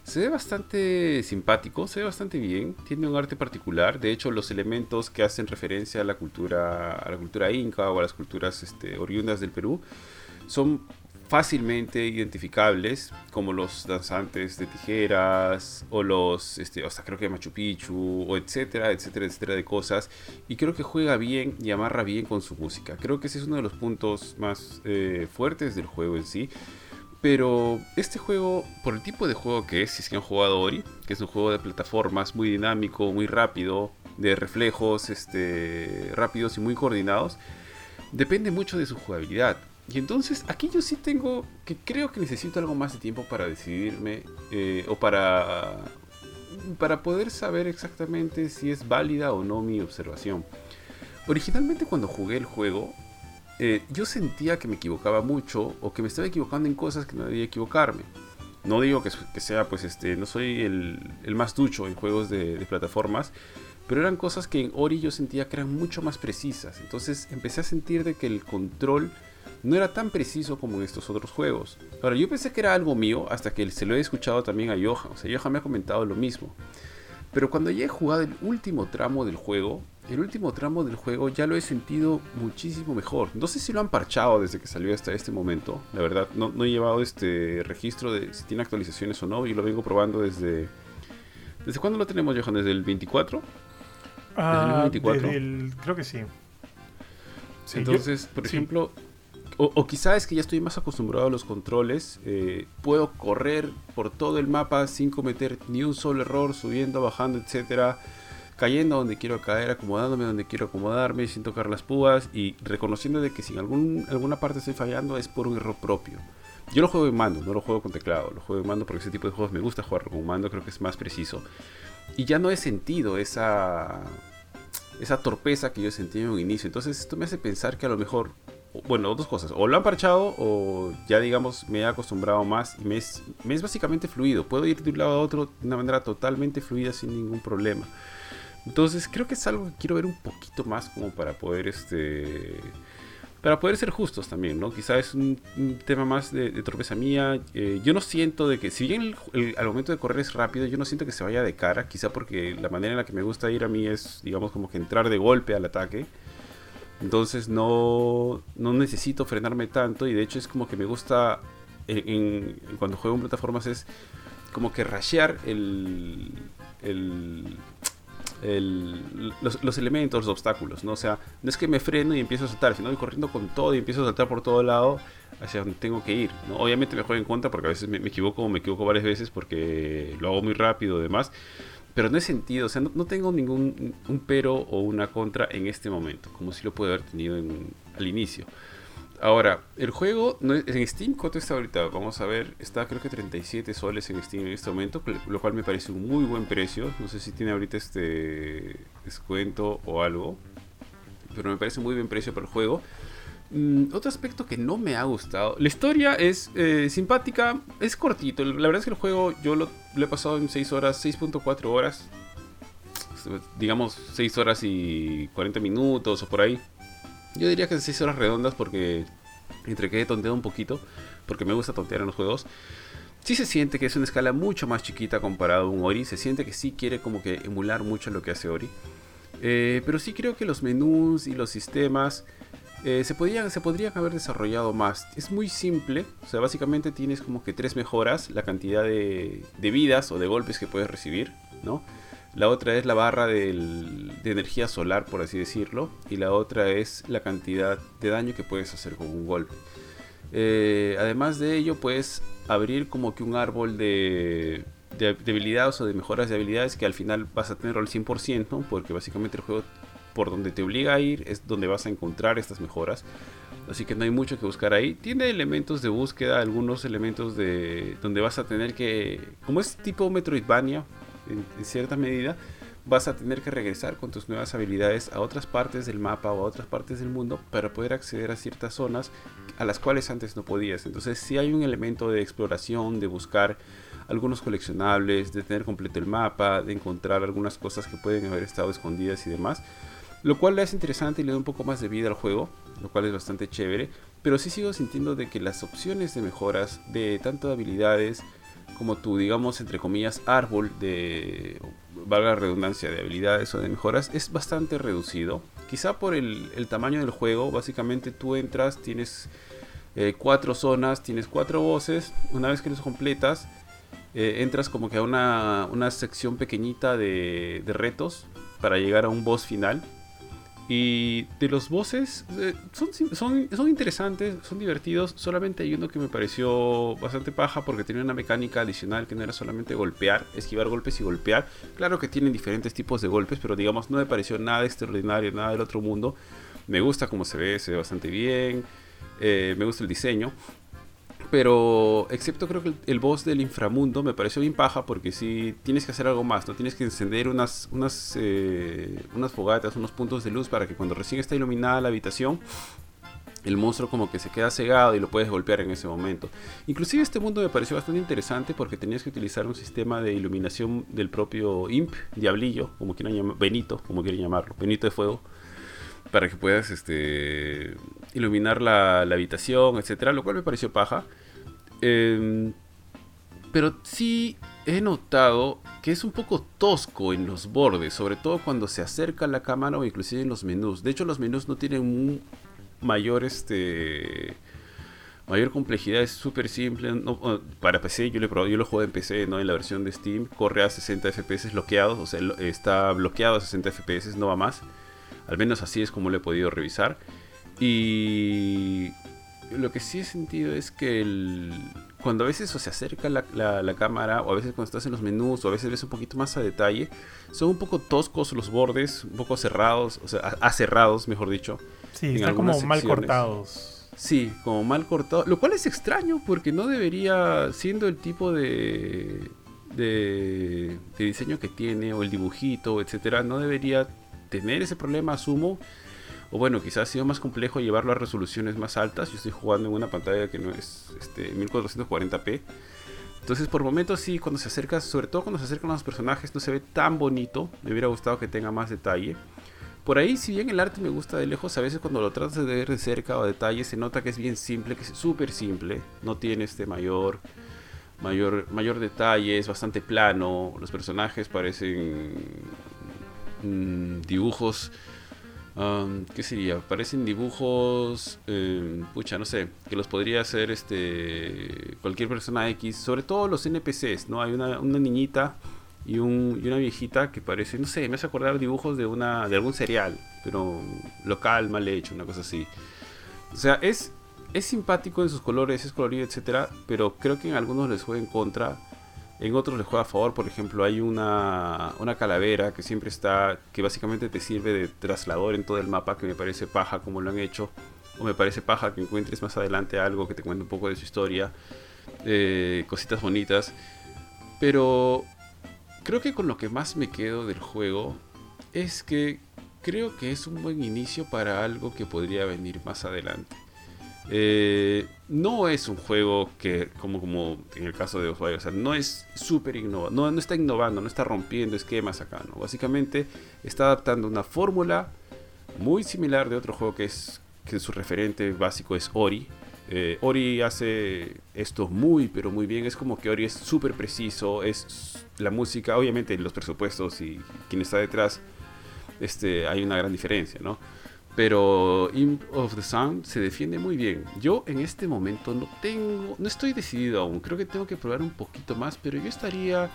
S3: se ve bastante simpático, se ve bastante bien, tiene un arte particular. De hecho, los elementos que hacen referencia a la cultura, a la cultura inca o a las culturas este, oriundas del Perú son fácilmente identificables, como los danzantes de tijeras, o los, este, sea, creo que Machu Picchu, o etcétera, etcétera, etcétera de cosas. Y creo que juega bien y amarra bien con su música. Creo que ese es uno de los puntos más eh, fuertes del juego en sí. Pero este juego, por el tipo de juego que es, si es que han jugado Ori, que es un juego de plataformas muy dinámico, muy rápido, de reflejos este, rápidos y muy coordinados, depende mucho de su jugabilidad. Y entonces aquí yo sí tengo que creo que necesito algo más de tiempo para decidirme eh, o para, para poder saber exactamente si es válida o no mi observación. Originalmente cuando jugué el juego eh, yo sentía que me equivocaba mucho o que me estaba equivocando en cosas que no debía equivocarme. No digo que, sea pues este, no soy el, más ducho en juegos de, plataformas, pero eran cosas que en Ori yo sentía que eran mucho más precisas. Entonces empecé a sentir de que el control no era tan preciso como en estos otros juegos. Ahora, yo pensé que era algo mío hasta que se lo he escuchado también a Johan. O sea, Johan me ha comentado lo mismo. Pero cuando ya he jugado el último tramo del juego, el último tramo del juego ya lo he sentido muchísimo mejor. No sé si lo han parchado desde que salió hasta este momento. La verdad, no, he llevado este registro de si tiene actualizaciones o no. Y lo vengo probando desde... ¿Desde cuándo lo tenemos, Johan? ¿Desde el 24?
S1: Ah, ¿Desde el 24? creo que sí.
S3: Entonces, por ejemplo, o, quizás es que ya estoy más acostumbrado a los controles. Eh, puedo correr por todo el mapa sin cometer ni un solo error, subiendo, bajando, etcétera. Cayendo donde quiero caer, acomodándome donde quiero acomodarme, sin tocar las púas y reconociendo de que si en alguna parte estoy fallando es por un error propio. Yo lo juego en mando, no lo juego con teclado, lo juego en mando porque ese tipo de juegos me gusta jugar con mando, creo que es más preciso. Y ya no he sentido esa, esa torpeza que yo sentí en un inicio. Entonces esto me hace pensar que a lo mejor bueno, dos cosas. O lo han parchado o ya digamos me he acostumbrado más y me es, me es básicamente fluido. Puedo ir de un lado a otro de una manera totalmente fluida sin ningún problema. Entonces creo que es algo que quiero ver un poquito más como para poder este para poder ser justos también, ¿no? Quizá es un, tema más de, de tropeza mía. Eh, yo no siento de que, si bien al momento de correr es rápido, yo no siento que se vaya de cara, quizá porque la manera en la que me gusta ir a mí es, digamos, como que entrar de golpe al ataque. Entonces no, no necesito frenarme tanto y de hecho es como que me gusta, cuando juego en plataformas es como que rashear el, los, elementos, los obstáculos, ¿no? O sea, no es que me freno y empiezo a saltar, sino voy corriendo con todo y empiezo a saltar por todo lado hacia donde tengo que ir. Obviamente me juego en contra porque a veces me, equivoco, me equivoco varias veces porque lo hago muy rápido y demás, pero no es sentido, o sea, no, tengo ningún un pero o una contra en este momento, como si lo pude haber tenido al inicio. Ahora, el juego no en Steam, ¿cuánto está ahorita? Vamos a ver, está creo que 37 soles en Steam en este momento, lo cual me parece un muy buen precio. No sé si tiene ahorita este descuento o algo, pero me parece muy buen precio para el juego. Mm, otro aspecto que no me ha gustado, la historia es eh, simpática, es cortito. La verdad es que el juego yo lo, lo he pasado en 6 horas, 6.4 horas, digamos 6 horas y 40 minutos o por ahí. Yo diría que 6 horas redondas porque entre que he tonteado un poquito, porque me gusta tontear en los juegos. Sí se siente que es una escala mucho más chiquita comparado a un Ori. Se siente que sí quiere como que emular mucho lo que hace Ori. Eh, pero sí creo que los menús y los sistemas eh, se, podrían, se haber desarrollado más. Es muy simple. O sea, básicamente tienes como que tres mejoras. La cantidad de, de vidas o de golpes que puedes recibir, ¿no? La otra es la barra de energía solar, por así decirlo. Y la otra es la cantidad de daño que puedes hacer con un golpe. Eh, además de ello, puedes abrir como que un árbol de, de, habilidades o de mejoras de habilidades que al final vas a tener al 100%, porque básicamente el juego por donde te obliga a ir es donde vas a encontrar estas mejoras. Así que no hay mucho que buscar ahí. Tiene elementos de búsqueda, algunos elementos de donde vas a tener que, como es tipo Metroidvania, en, cierta medida, vas a tener que regresar con tus nuevas habilidades a otras partes del mapa o a otras partes del mundo para poder acceder a ciertas zonas a las cuales antes no podías. Entonces si hay un elemento de exploración, de buscar algunos coleccionables, de tener completo el mapa, de encontrar algunas cosas que pueden haber estado escondidas y demás. Lo cual le hace interesante y le da un poco más de vida al juego, lo cual es bastante chévere. Pero sí sigo sintiendo de que las opciones de mejoras de tanto habilidades, como tu, digamos, entre comillas, árbol de, valga la redundancia, de habilidades o de mejoras, es bastante reducido. Quizá por el, tamaño del juego, básicamente tú entras, tienes eh, cuatro zonas, tienes cuatro voces, una vez que los completas, eh, entras como que a una, una sección pequeñita de, de retos para llegar a un boss final y de los bosses, eh, son, son, son, interesantes, son divertidos. Solamente hay uno que me pareció bastante paja porque tenía una mecánica adicional que no era solamente golpear, esquivar golpes y golpear. Claro que tienen diferentes tipos de golpes, pero digamos no me pareció nada extraordinario, nada del otro mundo. Me gusta cómo se ve, se ve bastante bien. Eh, me gusta el diseño. Pero, excepto creo que el, boss del inframundo me pareció bien paja porque si tienes que hacer algo más, ¿no? Tienes que encender unas, unas, eh, unas fogatas, unos puntos de luz para que cuando recién está iluminada la habitación, el monstruo como que se queda cegado y lo puedes golpear en ese momento. Inclusive este mundo me pareció bastante interesante porque tenías que utilizar un sistema de iluminación del propio Imp, Diablillo, como quieran llamar, Benito, como quieren llamarlo, Benito de Fuego para que puedas este, iluminar la, habitación, etcétera, lo cual me pareció paja. Em, pero sí he notado que es un poco tosco en los bordes, sobre todo cuando se acerca la cámara o inclusive en los menús. De hecho, los menús no tienen un mayor este mayor complejidad, es súper simple. para PC, yo lo, yo lo juego en PC, no en la versión de Steam, corre a 60 FPS bloqueados, o sea, está bloqueado a 60 FPS, no va más. Al menos así es como lo he podido revisar. Y lo que sí he sentido es que cuando a veces se acerca la, cámara, o a veces cuando estás en los menús, o a veces ves un poquito más a detalle, son un poco toscos los bordes, un poco cerrados, o sea, acerrados, mejor dicho.
S1: Sí, están como mal cortados.
S3: Sí, como mal cortados, lo cual es extraño porque no debería, siendo el tipo de, de, de diseño que tiene, o el dibujito, etcétera, no debería tener ese problema, asumo. O bueno, quizás ha sido más complejo llevarlo a resoluciones más altas. Yo estoy jugando en una pantalla que no es este, 1440p. Entonces, por momentos sí, cuando se acerca, sobre todo cuando se acercan los personajes, no se ve tan bonito. Me hubiera gustado que tenga más detalle. Por ahí, si bien el arte me gusta de lejos, a veces cuando lo tratas de ver de cerca o detalle, se nota que es bien simple, que es súper simple. No tiene este mayor, mayor, mayor detalle, es bastante plano. Los personajes parecen mm, dibujos. Um, ¿Qué sería? Parecen dibujos. eh, pucha, no sé. Que los podría hacer este cualquier persona X. Sobre todo los NPCs, ¿no? Hay una, una niñita y, un, y una viejita que parece, no sé, me hace acordar dibujos de una de algún cereal, pero local, mal hecho, una cosa así. O sea, es, es simpático en sus colores, es colorido, etcétera, pero creo que en algunos les juega en contra, en otros les juega a favor. Por ejemplo, hay una, una calavera que siempre está, que básicamente te sirve de traslador en todo el mapa, que me parece paja como lo han hecho, o me parece paja que encuentres más adelante algo que te cuente un poco de su historia, eh, cositas bonitas, pero creo que con lo que más me quedo del juego es que creo que es un buen inicio para algo que podría venir más adelante. Eh, no es un juego que, como, como en el caso de Oswald, o sea, no es súper innovador, no, no está innovando, no está rompiendo esquemas acá, ¿no? Básicamente está adaptando una fórmula muy similar de otro juego que es que su referente básico es Ori. Eh, Ori hace esto muy, pero muy bien. Es como que Ori es súper preciso. Es la música, obviamente, los presupuestos y quien está detrás, este, hay una gran diferencia, ¿no? Pero Imp of the Sun se defiende muy bien. Yo en este momento no tengo, no estoy decidido aún. Creo que tengo que probar un poquito más, pero yo estaría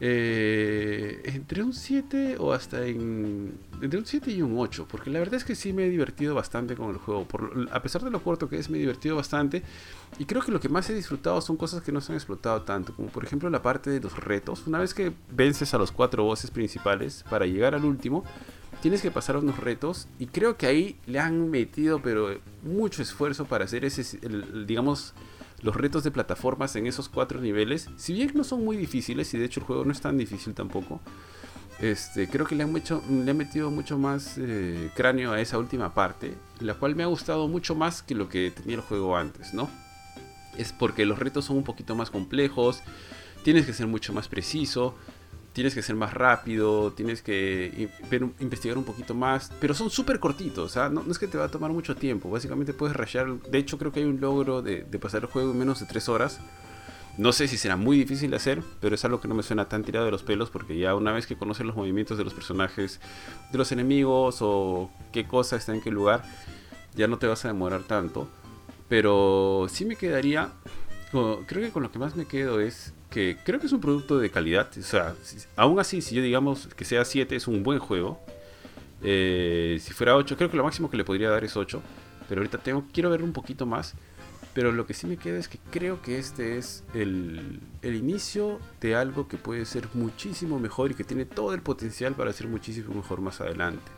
S3: eh, entre un 7 o hasta en entre un 7 y un 8, porque la verdad es que sí me he divertido bastante con el juego. A pesar de lo corto que es, me he divertido bastante. Y creo que lo que más he disfrutado son cosas que no se han explotado tanto, como por ejemplo la parte de los retos. Una vez que vences a los cuatro bosses principales para llegar al último, tienes que pasar unos retos y creo que ahí le han metido pero mucho esfuerzo para hacer ese, digamos, los retos de plataformas en esos cuatro niveles. Si bien no son muy difíciles y de hecho el juego no es tan difícil tampoco, este, creo que le han, hecho, le han metido mucho más eh, cráneo a esa última parte, la cual me ha gustado mucho más que lo que tenía el juego antes, ¿no? Es porque los retos son un poquito más complejos, tienes que ser mucho más preciso, tienes que ser más rápido, tienes que investigar un poquito más, pero son súper cortitos, ¿ah? no, no es que te va a tomar mucho tiempo, básicamente puedes rayar, de hecho creo que hay un logro de, de pasar el juego en menos de 3 horas, no sé si será muy difícil de hacer, pero es algo que no me suena tan tirado de los pelos porque ya una vez que conoces los movimientos de los personajes, de los enemigos o qué cosa está en qué lugar, ya no te vas a demorar tanto. Pero sí me quedaría, creo que con lo que más me quedo es que creo que es un producto de calidad. O sea, aún así, si yo digamos que sea 7 es un buen juego. Eh, si fuera 8, creo que lo máximo que le podría dar es 8. Pero ahorita tengo, quiero ver un poquito más. Pero lo que sí me queda es que creo que este es el, el inicio de algo que puede ser muchísimo mejor y que tiene todo el potencial para ser muchísimo mejor más adelante.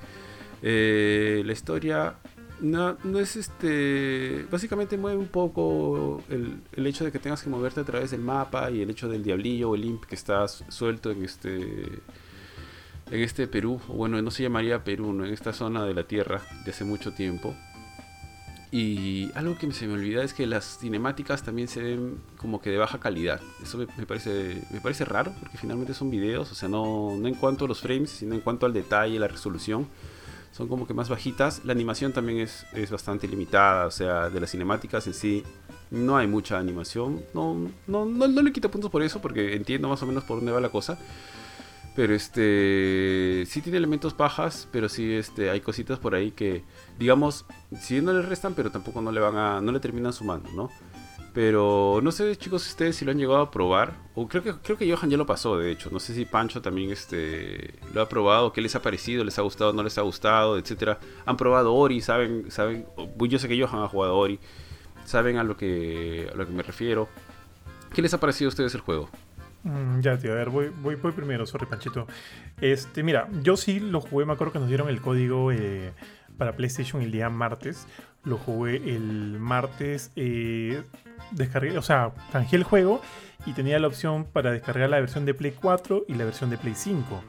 S3: Eh, la historia no, no es este. Básicamente mueve un poco el, el hecho de que tengas que moverte a través del mapa y el hecho del diablillo o el imp que está su- suelto en este. En este Perú, bueno, no se llamaría Perú, ¿no? en esta zona de la Tierra de hace mucho tiempo. Y algo que se me olvida es que las cinemáticas también se ven como que de baja calidad. Eso me, me parece, me parece raro porque finalmente son videos, o sea, no, no en cuanto a los frames, sino en cuanto al detalle, la resolución. Son como que más bajitas. La animación también es, es bastante limitada, o sea, de las cinemáticas en sí no hay mucha animación. No, no, no, no le quito puntos por eso porque entiendo más o menos por dónde va la cosa. Pero este sí tiene elementos pajas, pero sí este hay cositas por ahí que digamos, si no le restan, pero tampoco no le van a no le terminan sumando, ¿no? Pero no sé, chicos, ustedes si lo han llegado a probar o creo que creo que Johan ya lo pasó, de hecho. No sé si Pancho también este lo ha probado, qué les ha parecido, les ha gustado, no les ha gustado, etcétera. Han probado Ori, saben saben yo sé que Johan ha jugado Ori. Saben a lo que a lo que me refiero. ¿Qué les ha parecido a ustedes el juego?
S1: Mm, ya, tío, a ver, voy, voy, voy primero, sorry, Panchito. Este, mira, yo sí lo jugué, me acuerdo que nos dieron el código eh, para PlayStation el día martes. Lo jugué el martes, eh, descargué, o sea, canjeé el juego y tenía la opción para descargar la versión de Play 4 y la versión de Play 5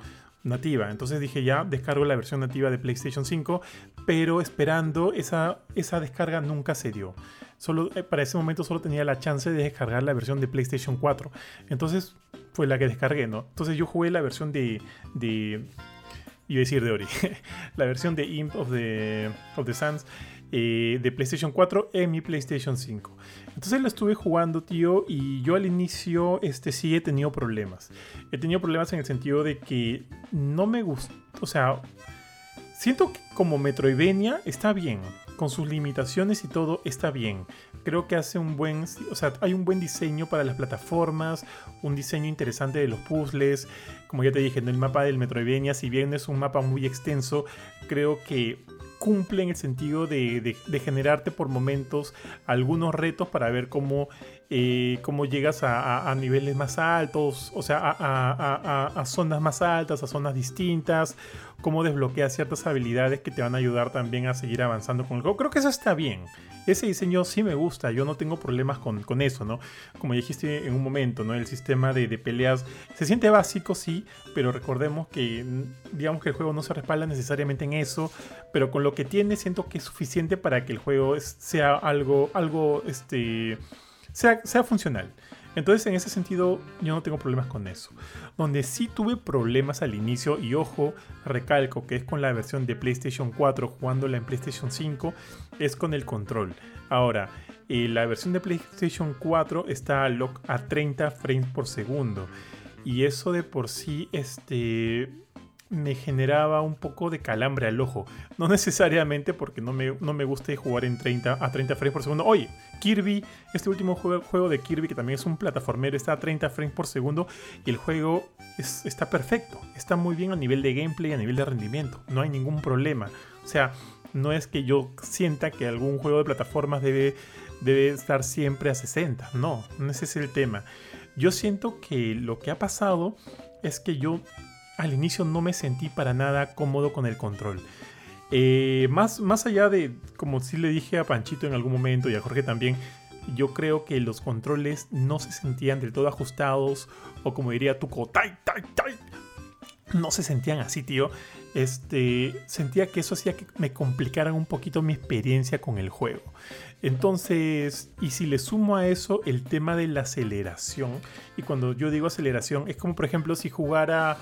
S1: nativa. Entonces dije ya, descargo la versión nativa de PlayStation 5, pero esperando esa, esa descarga nunca se dio. Solo, eh, para ese momento solo tenía la chance de descargar la versión de PlayStation 4. Entonces fue la que descargué, ¿no? Entonces yo jugué la versión de, de, iba a decir de Ori, la versión de Imp of the, of the Suns eh, de PlayStation 4 en mi PlayStation 5. Entonces lo estuve jugando, tío, y yo al inicio este, sí he tenido problemas. He tenido problemas en el sentido de que no me gusta, o sea, siento que como Metroidvania está bien, con sus limitaciones y todo está bien. Creo que hace un buen, o sea, hay un buen diseño para las plataformas, un diseño interesante de los puzzles. Como ya te dije, en el mapa del Metroidvania, si bien es un mapa muy extenso, creo que cumple en el sentido de, generarte por momentos algunos retos para ver cómo, eh, cómo llegas a, niveles más altos, o sea, a, zonas más altas, a zonas distintas, cómo desbloqueas ciertas habilidades que te van a ayudar también a seguir avanzando con el juego. Creo que eso está bien. Ese diseño sí me gusta, yo no tengo problemas con, eso, ¿no? Como dijiste en un momento, ¿no? El sistema de, de, peleas se siente básico, sí, pero recordemos que, digamos que el juego no se respalda necesariamente en eso, pero con lo que tiene siento que es suficiente para que el juego sea algo, algo, este, sea, sea funcional. Entonces, en ese sentido, yo no tengo problemas con eso. Donde sí tuve problemas al inicio, y ojo, recalco que es con la versión de PlayStation 4 jugándola en PlayStation 5, es con el control. Ahora, eh, la versión de PlayStation 4 está a a 30 frames por segundo. Y eso de por sí, este me generaba un poco de calambre al ojo. No necesariamente porque no me, no me guste jugar en 30, a 30 frames por segundo. Oye, Kirby, este último juego, de Kirby, que también es un plataformero, está a 30 frames por segundo y el juego está perfecto. Está muy bien a nivel de gameplay, a nivel de rendimiento. No hay ningún problema. O sea, no es que yo sienta que algún juego de plataformas debe, debe estar siempre a 60. No, no ese es el tema. Yo siento que lo que ha pasado es que yo al inicio no me sentí para nada cómodo con el control. Eh, más, más allá de, como sí le dije a Panchito en algún momento y a Jorge también, yo creo que los controles no se sentían del todo ajustados o como diría Tuco. No se sentían así, tío. Este, sentía que eso hacía que me complicaran un poquito mi experiencia con el juego. Entonces, y si le sumo a eso el tema de la aceleración, y cuando yo digo aceleración, es como por ejemplo si jugara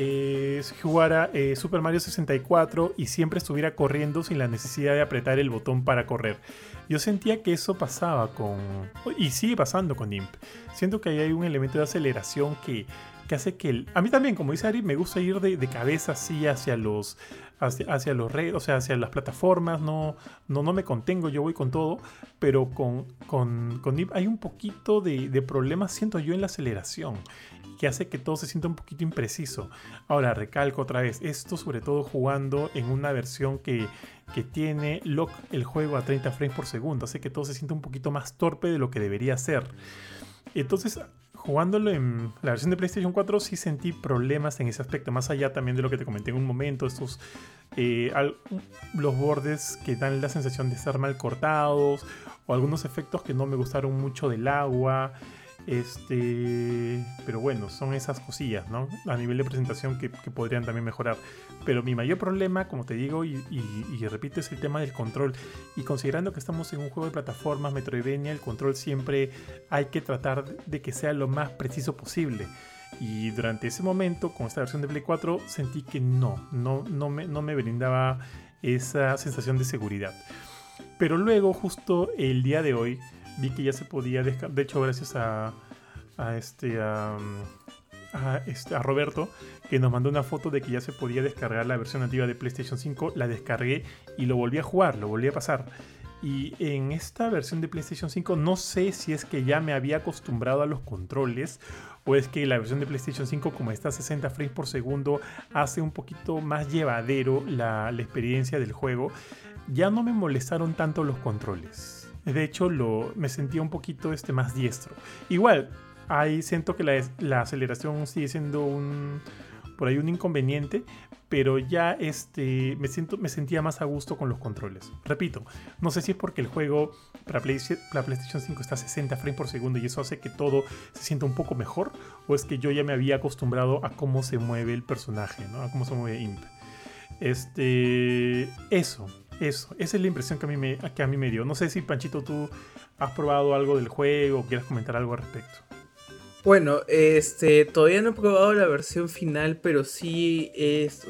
S1: eh, jugara eh, Super Mario 64 y siempre estuviera corriendo sin la necesidad de apretar el botón para correr. Yo sentía que eso pasaba con... y sigue pasando con Imp. Siento que ahí hay un elemento de aceleración que, que hace que... a mí también, como dice Ari, me gusta ir de, cabeza así hacia los... Hacia, los redes, o sea, hacia las plataformas, no, no, no me contengo, yo voy con todo, pero con, con, con Imp hay un poquito de, de problemas, siento yo, en la aceleración que hace que todo se sienta un poquito impreciso. Ahora, recalco otra vez, esto sobre todo jugando en una versión que, que tiene lock el juego a 30 frames por segundo, hace que todo se sienta un poquito más torpe de lo que debería ser. Entonces, jugándolo en la versión de PlayStation 4 sí sentí problemas en ese aspecto, más allá también de lo que te comenté en un momento, estos eh, los bordes que dan la sensación de estar mal cortados o algunos efectos que no me gustaron mucho del agua. Este, pero bueno, son esas cosillas, ¿no? A nivel de presentación que, podrían también mejorar. Pero mi mayor problema, como te digo, y, repito, es el tema del control. Y considerando que estamos en un juego de plataformas Metroidvania, el control siempre hay que tratar de que sea lo más preciso posible. Y durante ese momento, con esta versión de Play 4, sentí que no, no, no, me, no me brindaba esa sensación de seguridad. Pero luego, justo el día de hoy, vi que ya se podía descargar. De hecho, gracias a, este, a, este, a Roberto, que nos mandó una foto de que ya se podía descargar la versión nativa de PlayStation 5. La descargué y lo volví a jugar, lo volví a pasar. Y en esta versión de PlayStation 5 no sé si es que ya me había acostumbrado a los controles o es que la versión de PlayStation 5 como está a 60 frames por segundo hace un poquito más llevadero la experiencia del juego. Ya no me molestaron tanto los controles de hecho, lo, me sentía un poquito este, más diestro. Igual, ahí siento que la, aceleración sigue siendo un, por ahí un inconveniente, pero ya este, me, siento, me sentía más a gusto con los controles. Repito, no sé si es porque el juego para, PlayStation 5 está a 60 frames por segundo y eso hace que todo se sienta un poco mejor, o es que yo ya me había acostumbrado a cómo se mueve el personaje, ¿no? a cómo se mueve Imp. Este, eso, eso, esa es la impresión que a mí me, que a mí me dio. No sé si Panchito tú has probado algo del juego o quieres comentar algo al respecto.
S2: Bueno, este, todavía no he probado la versión final, pero sí es,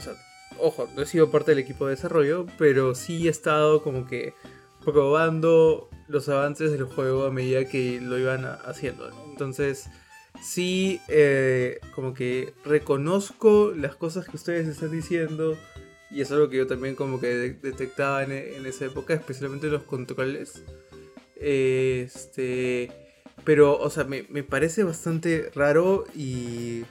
S2: ojo, no he sido parte del equipo de desarrollo, pero sí he estado como que probando los avances del juego a medida que lo iban haciendo. Entonces, sí, eh, como que reconozco las cosas que ustedes están diciendo. Y es algo que yo también como que detectaba en, en esa época, especialmente los controles. Este, pero, o sea, me, me parece bastante raro y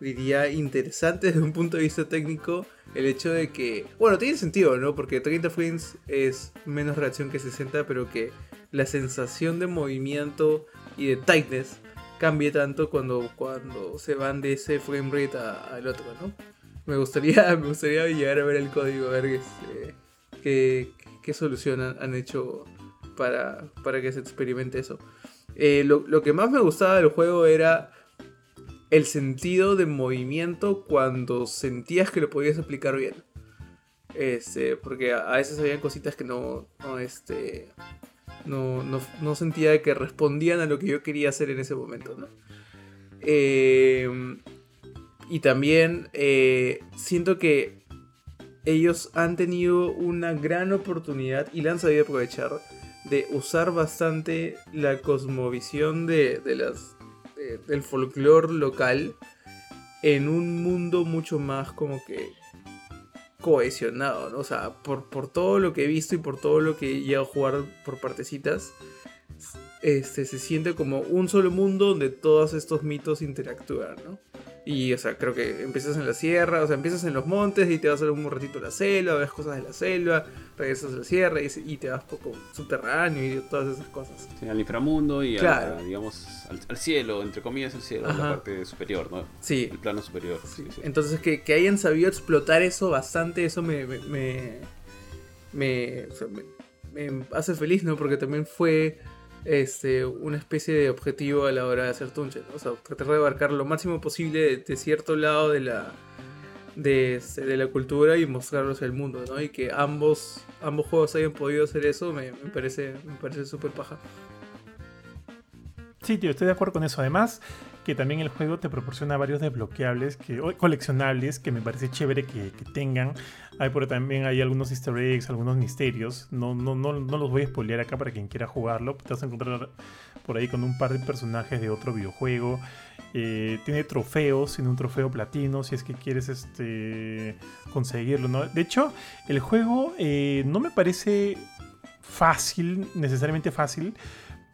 S2: diría interesante desde un punto de vista técnico el hecho de que, bueno, tiene sentido, ¿no? Porque 30 frames es menos reacción que 60, pero que la sensación de movimiento y de tightness cambie tanto cuando, cuando se van de ese frame rate al otro, ¿no? Me gustaría, me gustaría llegar a ver el código, a ver este, qué, qué, solución han, hecho para, para que se experimente eso. Eh, lo, lo, que más me gustaba del juego era el sentido de movimiento cuando sentías que lo podías aplicar bien. Este, porque a, veces había cositas que no, no, este, no, no, sentía que respondían a lo que yo quería hacer en ese momento. Em, y también eh, siento que ellos han tenido una gran oportunidad y la han sabido aprovechar de usar bastante la cosmovisión de, de las, del folclore local en un mundo mucho más como que cohesionado, ¿no? O sea, por, por todo lo que he visto y por todo lo que he llegado a jugar por partecitas, este, se siente como un solo mundo donde todos estos mitos interactúan, ¿no? Y, o sea, creo que empiezas en la sierra, o sea, empiezas en los montes y te vas a un ratito a la selva, ves cosas de la selva, regresas a la sierra y, te vas poco subterráneo y todas esas cosas.
S3: Sí, al inframundo y digamos, al, cielo, entre comillas el cielo, la parte superior, ¿no?
S2: Sí.
S3: El plano superior. Sí.
S2: Entonces, que, que, hayan sabido explotar eso bastante, eso me, me, me, me, me hace feliz, ¿no? Porque también fue este, una especie de objetivo a la hora de hacer Tunche, O sea, tratar de abarcar lo máximo posible de, cierto lado de la, este, de, la cultura y mostrarlos al mundo, ¿no? Y que ambos, ambos juegos hayan podido hacer eso me, parece me parece súper paja.
S1: Sí, tío, estoy de acuerdo con eso. Además, que también el juego te proporciona varios desbloqueables que, coleccionables que me parece chévere que, tengan. Hay por también hay algunos easter eggs, algunos misterios. No, no, no, no los voy a spoilear acá para quien quiera jugarlo. Te vas a encontrar por ahí con un par de personajes de otro videojuego. Eh, tiene trofeos, tiene un trofeo platino si es que quieres este, conseguirlo. ¿no? De hecho, el juego eh, no me parece fácil, necesariamente fácil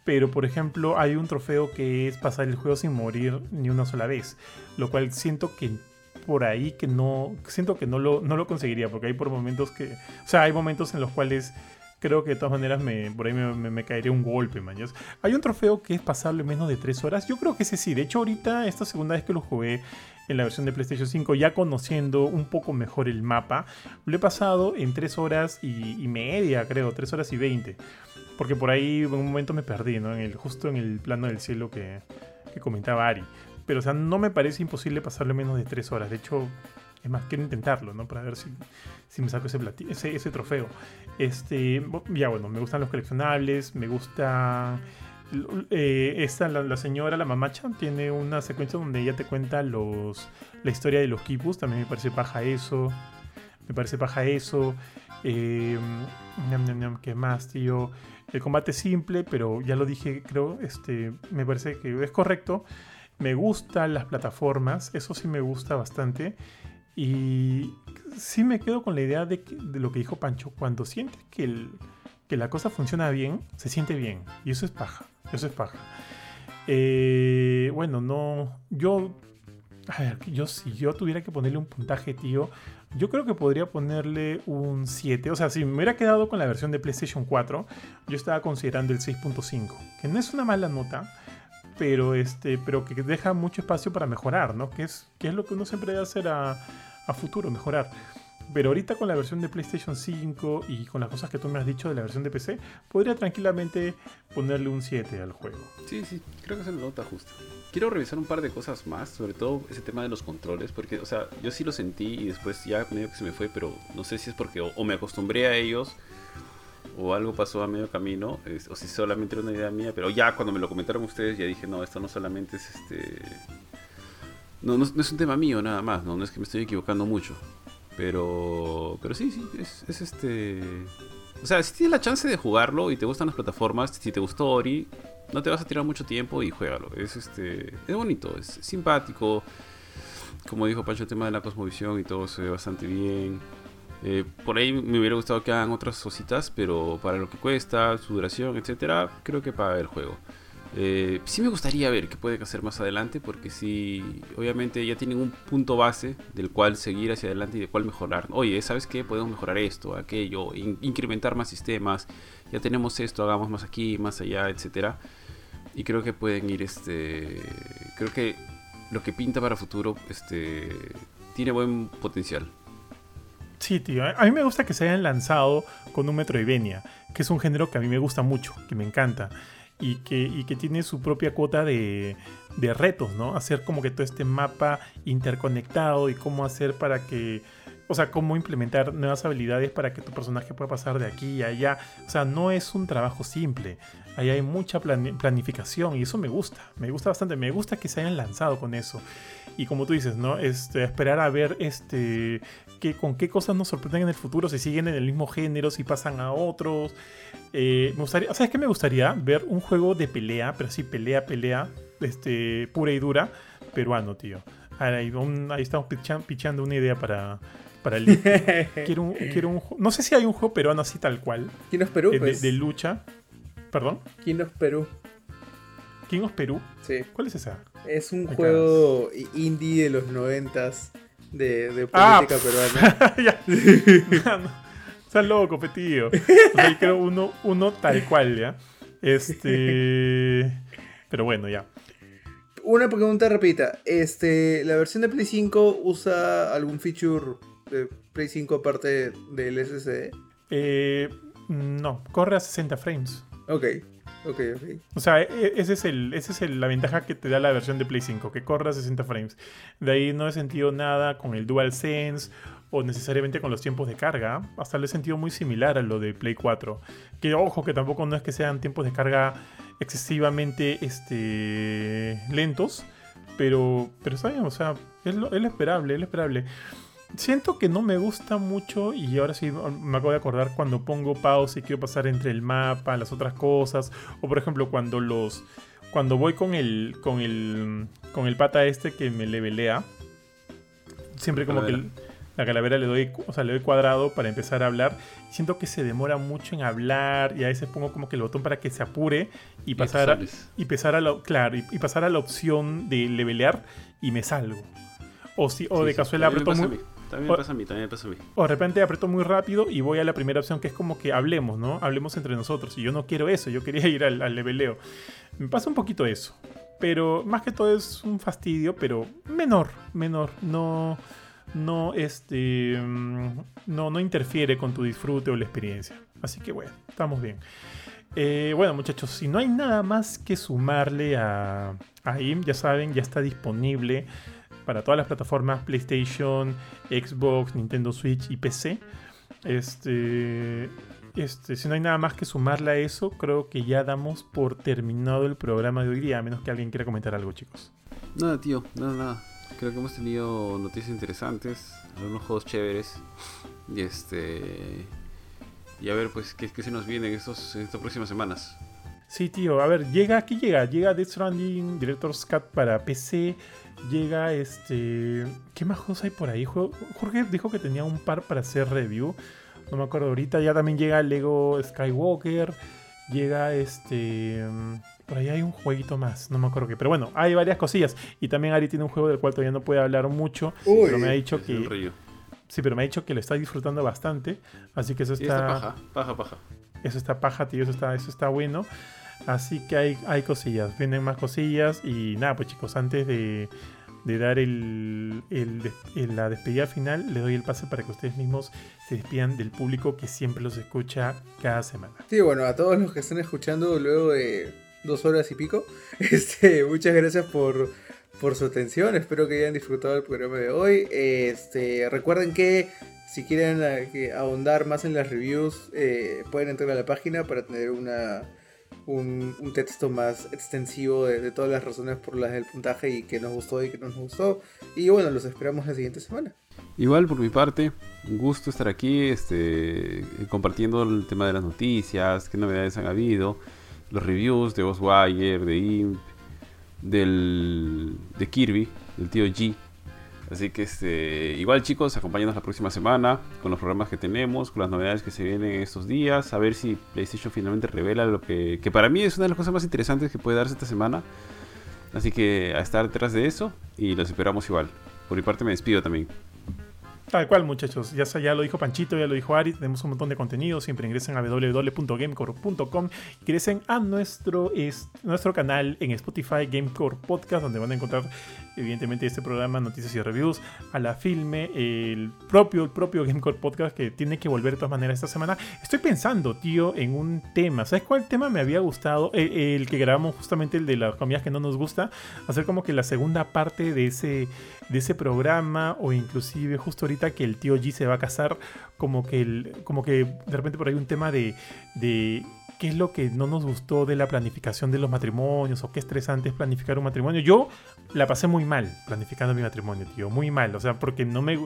S1: pero por ejemplo hay un trofeo que es pasar el juego sin morir ni una sola vez, lo cual siento que por ahí que no, siento que no lo, no lo conseguiría, porque hay por momentos que, o sea, hay momentos en los cuales creo que de todas maneras me, por ahí me, caería un golpe, maños. Hay un trofeo que es pasable menos de 3 horas. Yo creo que ese sí. De hecho, ahorita, esta segunda vez que lo jugué en la versión de PlayStation 5, ya conociendo un poco mejor el mapa, lo he pasado en 3 horas y, y media, creo, 3 horas y 20. Porque por ahí en un momento me perdí, ¿no? En el, justo en el plano del cielo que, comentaba Ari. Pero, o sea, no me parece imposible pasarle menos de tres horas. De hecho, es más, quiero intentarlo, ¿no? Para ver si, si me saco ese, ese, ese trofeo. Este, ya bueno, me gustan los coleccionables, me gusta... Eh, esta, la, señora, la mamacha, tiene una secuencia donde ella te cuenta los, la historia de los kipus. También me parece paja eso. Me parece paja eso. Eh, ¿Qué más, tío? El combate simple, pero ya lo dije, creo, este, me parece que es correcto. Me gustan las plataformas, eso sí me gusta bastante. Y sí me quedo con la idea de, de lo que dijo Pancho. Cuando sientes que, que, la cosa funciona bien, se siente bien. Y eso es paja. Eso es paja. Eh, bueno, no. Yo. A ver, yo si yo tuviera que ponerle un puntaje, tío, yo creo que podría ponerle un 7. O sea, si me hubiera quedado con la versión de PlayStation 4, yo estaba considerando el 6.5, que no es una mala nota, pero, este, pero que deja mucho espacio para mejorar, ¿no? Que es, que es lo que uno siempre debe hacer a, a futuro, mejorar. Pero ahorita con la versión de PlayStation 5 y con las cosas que tú me has dicho de la versión de PC, podría tranquilamente ponerle un 7 al juego.
S3: Sí, sí, creo que es la nota justa. Quiero revisar un par de cosas más, sobre todo ese tema de los controles, porque, o sea, yo sí lo sentí y después ya medio que se me fue, pero no sé si es porque o, me acostumbré a ellos o algo pasó a medio camino, o si solamente era una idea mía, pero ya cuando me lo comentaron ustedes ya dije, no, esto no solamente es este... No, no, es un tema mío nada más, ¿no? no es que me estoy equivocando mucho. Pero, pero sí, sí, es, es este... O sea, si tienes la chance de jugarlo y te gustan las plataformas, si te gustó Ori, no te vas a tirar mucho tiempo y juégalo. Es este es bonito, es simpático. Como dijo Pancho, el tema de la cosmovisión y todo se ve bastante bien. Eh, por ahí me hubiera gustado que hagan otras cositas, pero para lo que cuesta, su duración, etcétera, creo que paga el juego. Eh, sí me gustaría ver qué puede hacer más adelante, porque sí, obviamente ya tienen un punto base del cual seguir hacia adelante y de cual mejorar. Oye, ¿sabes qué? Podemos mejorar esto, aquello, incrementar más sistemas. Ya tenemos esto, hagamos más aquí, más allá, etcétera. Y creo que pueden ir, este, creo que lo que pinta para futuro, este, tiene buen potencial.
S1: Sí, tío. A mí me gusta que se hayan lanzado con un Metroidvania, que es un género que a mí me gusta mucho, que me encanta y que, que tiene su propia cuota de, de retos, ¿no? Hacer como que todo este mapa interconectado y cómo hacer para que o sea, cómo implementar nuevas habilidades para que tu personaje pueda pasar de aquí a allá. O sea, no es un trabajo simple. Ahí hay mucha planificación y eso me gusta. Me gusta bastante. Me gusta que se hayan lanzado con eso. Y como tú dices, ¿no? Este, esperar a ver este, con qué cosas nos sorprenden en el futuro, si siguen en el mismo género, si pasan a otros. Eh, me gustaría, ¿sabes qué me gustaría? Ver un juego de pelea, pero sí, pelea, pelea, este, pura y dura, peruano, tío. Ahí, ahí estamos pichando una idea para, para el quiero, un, quiero un no sé si hay un juego peruano así tal cual
S2: King of Perú
S1: de,
S2: pues.
S1: de, lucha perdón
S2: King of Perú
S1: King of Perú
S2: sí
S1: ¿cuál es esa?
S2: es un juego indie de los noventas de, de ah, política peruana
S1: ya. no, Estás loco, petío. O sea, quiero uno, uno tal cual, ¿ya? Este. Pero bueno, ya.
S2: Una pregunta rapidita. Este, ¿La versión de Play 5 usa algún feature de Play 5 aparte del SSD?
S1: Eh, no, corre a 60 frames.
S2: Ok, ok, ok.
S1: O sea, e, e, esa es, el, ese es la ventaja que te da la versión de Play 5, que corre a 60 frames. De ahí no he sentido nada con el DualSense o necesariamente con los tiempos de carga. Hasta lo he sentido muy similar a lo de Play 4. Que ojo, que tampoco no es que sean tiempos de carga excesivamente este, lentos. Pero, pero está bien, o sea, es lo, es lo esperable, es lo esperable siento que no me gusta mucho y ahora sí me acabo de acordar cuando pongo pausa y quiero pasar entre el mapa, las otras cosas, o por ejemplo cuando los cuando voy con el con el con el pata este que me levelea, siempre como que la calavera le doy, o sea, le doy cuadrado para empezar a hablar. Siento que se demora mucho en hablar y a veces pongo como que el botón para que se apure y pasar a, y pasar a la, claro, y, pasar a la opción de levelear y me salgo. O si o de casualidad aprieto muy
S3: también me pasa a mí, también me pasa a mí.
S1: O de repente aprieto muy rápido y voy a la primera opción que es como que hablemos, ¿no? Hablemos entre nosotros. Y yo no quiero eso, yo quería ir al, al leveleo. Me pasa un poquito eso. Pero más que todo es un fastidio, pero menor, menor. No, no, este, mm, no, no interfiere con tu disfrute o la experiencia. Así que bueno, estamos bien. Eh, bueno, muchachos, si no hay nada más que sumarle a, a IM, ya saben, ya está disponible para todas las plataformas PlayStation, Xbox, Nintendo Switch y PC. Este, este, si no hay nada más que sumarle a eso, creo que ya damos por terminado el programa de hoy día, a menos que alguien quiera comentar algo, chicos.
S3: Nada, tío, nada, nada. Creo que hemos tenido noticias interesantes, algunos juegos chéveres. Y este. Y a ver, pues, qué, qué se nos viene en, estos, en estas próximas semanas.
S1: Sí, tío, a ver, llega, aquí llega, llega Death Stranding Director's Cut para PC, llega este... ¿Qué más juegos hay por ahí? Jorge dijo que tenía un par para hacer review, no me acuerdo ahorita, ya también llega Lego Skywalker, llega este... Por ahí hay un jueguito más, no me acuerdo qué. Pero bueno, hay varias cosillas. Y también Ari tiene un juego del cual todavía no puede hablar mucho. pero me ha dicho que... Sí, pero me ha dicho que lo está disfrutando bastante. Así que eso está...
S3: paja, paja, paja.
S1: Eso está paja, tío, eso está, eso está bueno. Así que hay, hay cosillas, vienen más cosillas. Y nada, pues chicos, antes de, dar el, la despedida final, le doy el pase para que ustedes mismos se despidan del público que siempre los escucha cada semana.
S2: Sí, bueno, a todos los que están escuchando luego de dos horas y pico, este, muchas gracias por, por su atención. Espero que hayan disfrutado el programa de hoy. Este, recuerden que si quieren eh, ahondar más en las reviews, eh, pueden entrar a la página para tener una un, un texto más extensivo de, todas las razones por las del puntaje y que nos gustó y que no nos gustó. Y bueno, los esperamos la siguiente semana.
S3: Igual por mi parte, un gusto estar aquí este, compartiendo el tema de las noticias, qué novedades han habido, los reviews de Ghostwire, de Imp, del, de Kirby, del tío G. Así que este, igual chicos, acompáñanos la próxima semana con los programas que tenemos, con las novedades que se vienen estos días, a ver si PlayStation finalmente revela lo que, que para mí es una de las cosas más interesantes que puede darse esta semana. Así que a estar detrás de eso y los esperamos igual. Por mi parte me despido también.
S1: Tal cual, muchachos. Ya, ya lo dijo Panchito, ya lo dijo Ari. Tenemos un montón de contenido. Siempre ingresen a www.gamecore.com ingresen a nuestro, es, nuestro canal en Spotify, Gamecore Podcast, donde van a encontrar, evidentemente, este programa, noticias y reviews, a la filme, el propio, el propio Gamecore Podcast que tiene que volver de todas maneras esta semana. Estoy pensando, tío, en un tema. ¿Sabes cuál tema me había gustado? El, el que grabamos justamente, el de las comidas que no nos gusta. Hacer como que la segunda parte de ese, de ese programa o inclusive justo ahorita que el tío G se va a casar, como que, el, como que de repente por ahí un tema de, de qué es lo que no nos gustó de la planificación de los matrimonios o qué estresante es planificar un matrimonio. Yo la pasé muy mal planificando mi matrimonio, tío, muy mal, o sea, porque no me,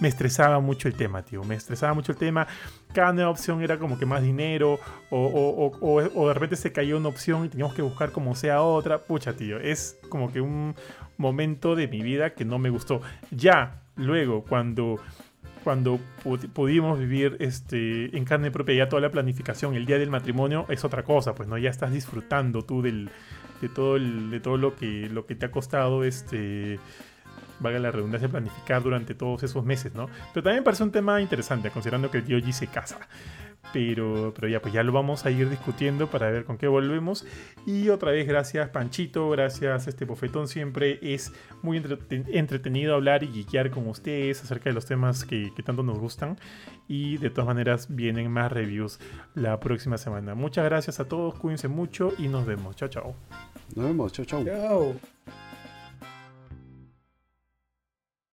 S1: me estresaba mucho el tema, tío, me estresaba mucho el tema. Cada nueva opción era como que más dinero o, de repente se caía una opción y teníamos que buscar como sea otra. Pucha, tío, es como que un momento de mi vida que no me gustó. Ya, luego, cuando cuando pudimos vivir este, en carne propia ya toda la planificación, el día del matrimonio es otra cosa, pues no, ya estás disfrutando tú del, de todo el, de todo lo que, lo que te ha costado este valga la redundancia, planificar durante todos esos meses, ¿no? Pero también parece un tema interesante, considerando que el tío se casa. Pero, pero ya, pues ya lo vamos a ir discutiendo para ver con qué volvemos. Y otra vez, gracias Panchito, gracias este bofetón. Siempre es muy entretenido hablar y guiar con ustedes acerca de los temas que, que tanto nos gustan. Y de todas maneras, vienen más reviews la próxima semana. Muchas gracias a todos, cuídense mucho y nos vemos. Chao, chao.
S3: Nos vemos, chao, chao.
S2: Chao.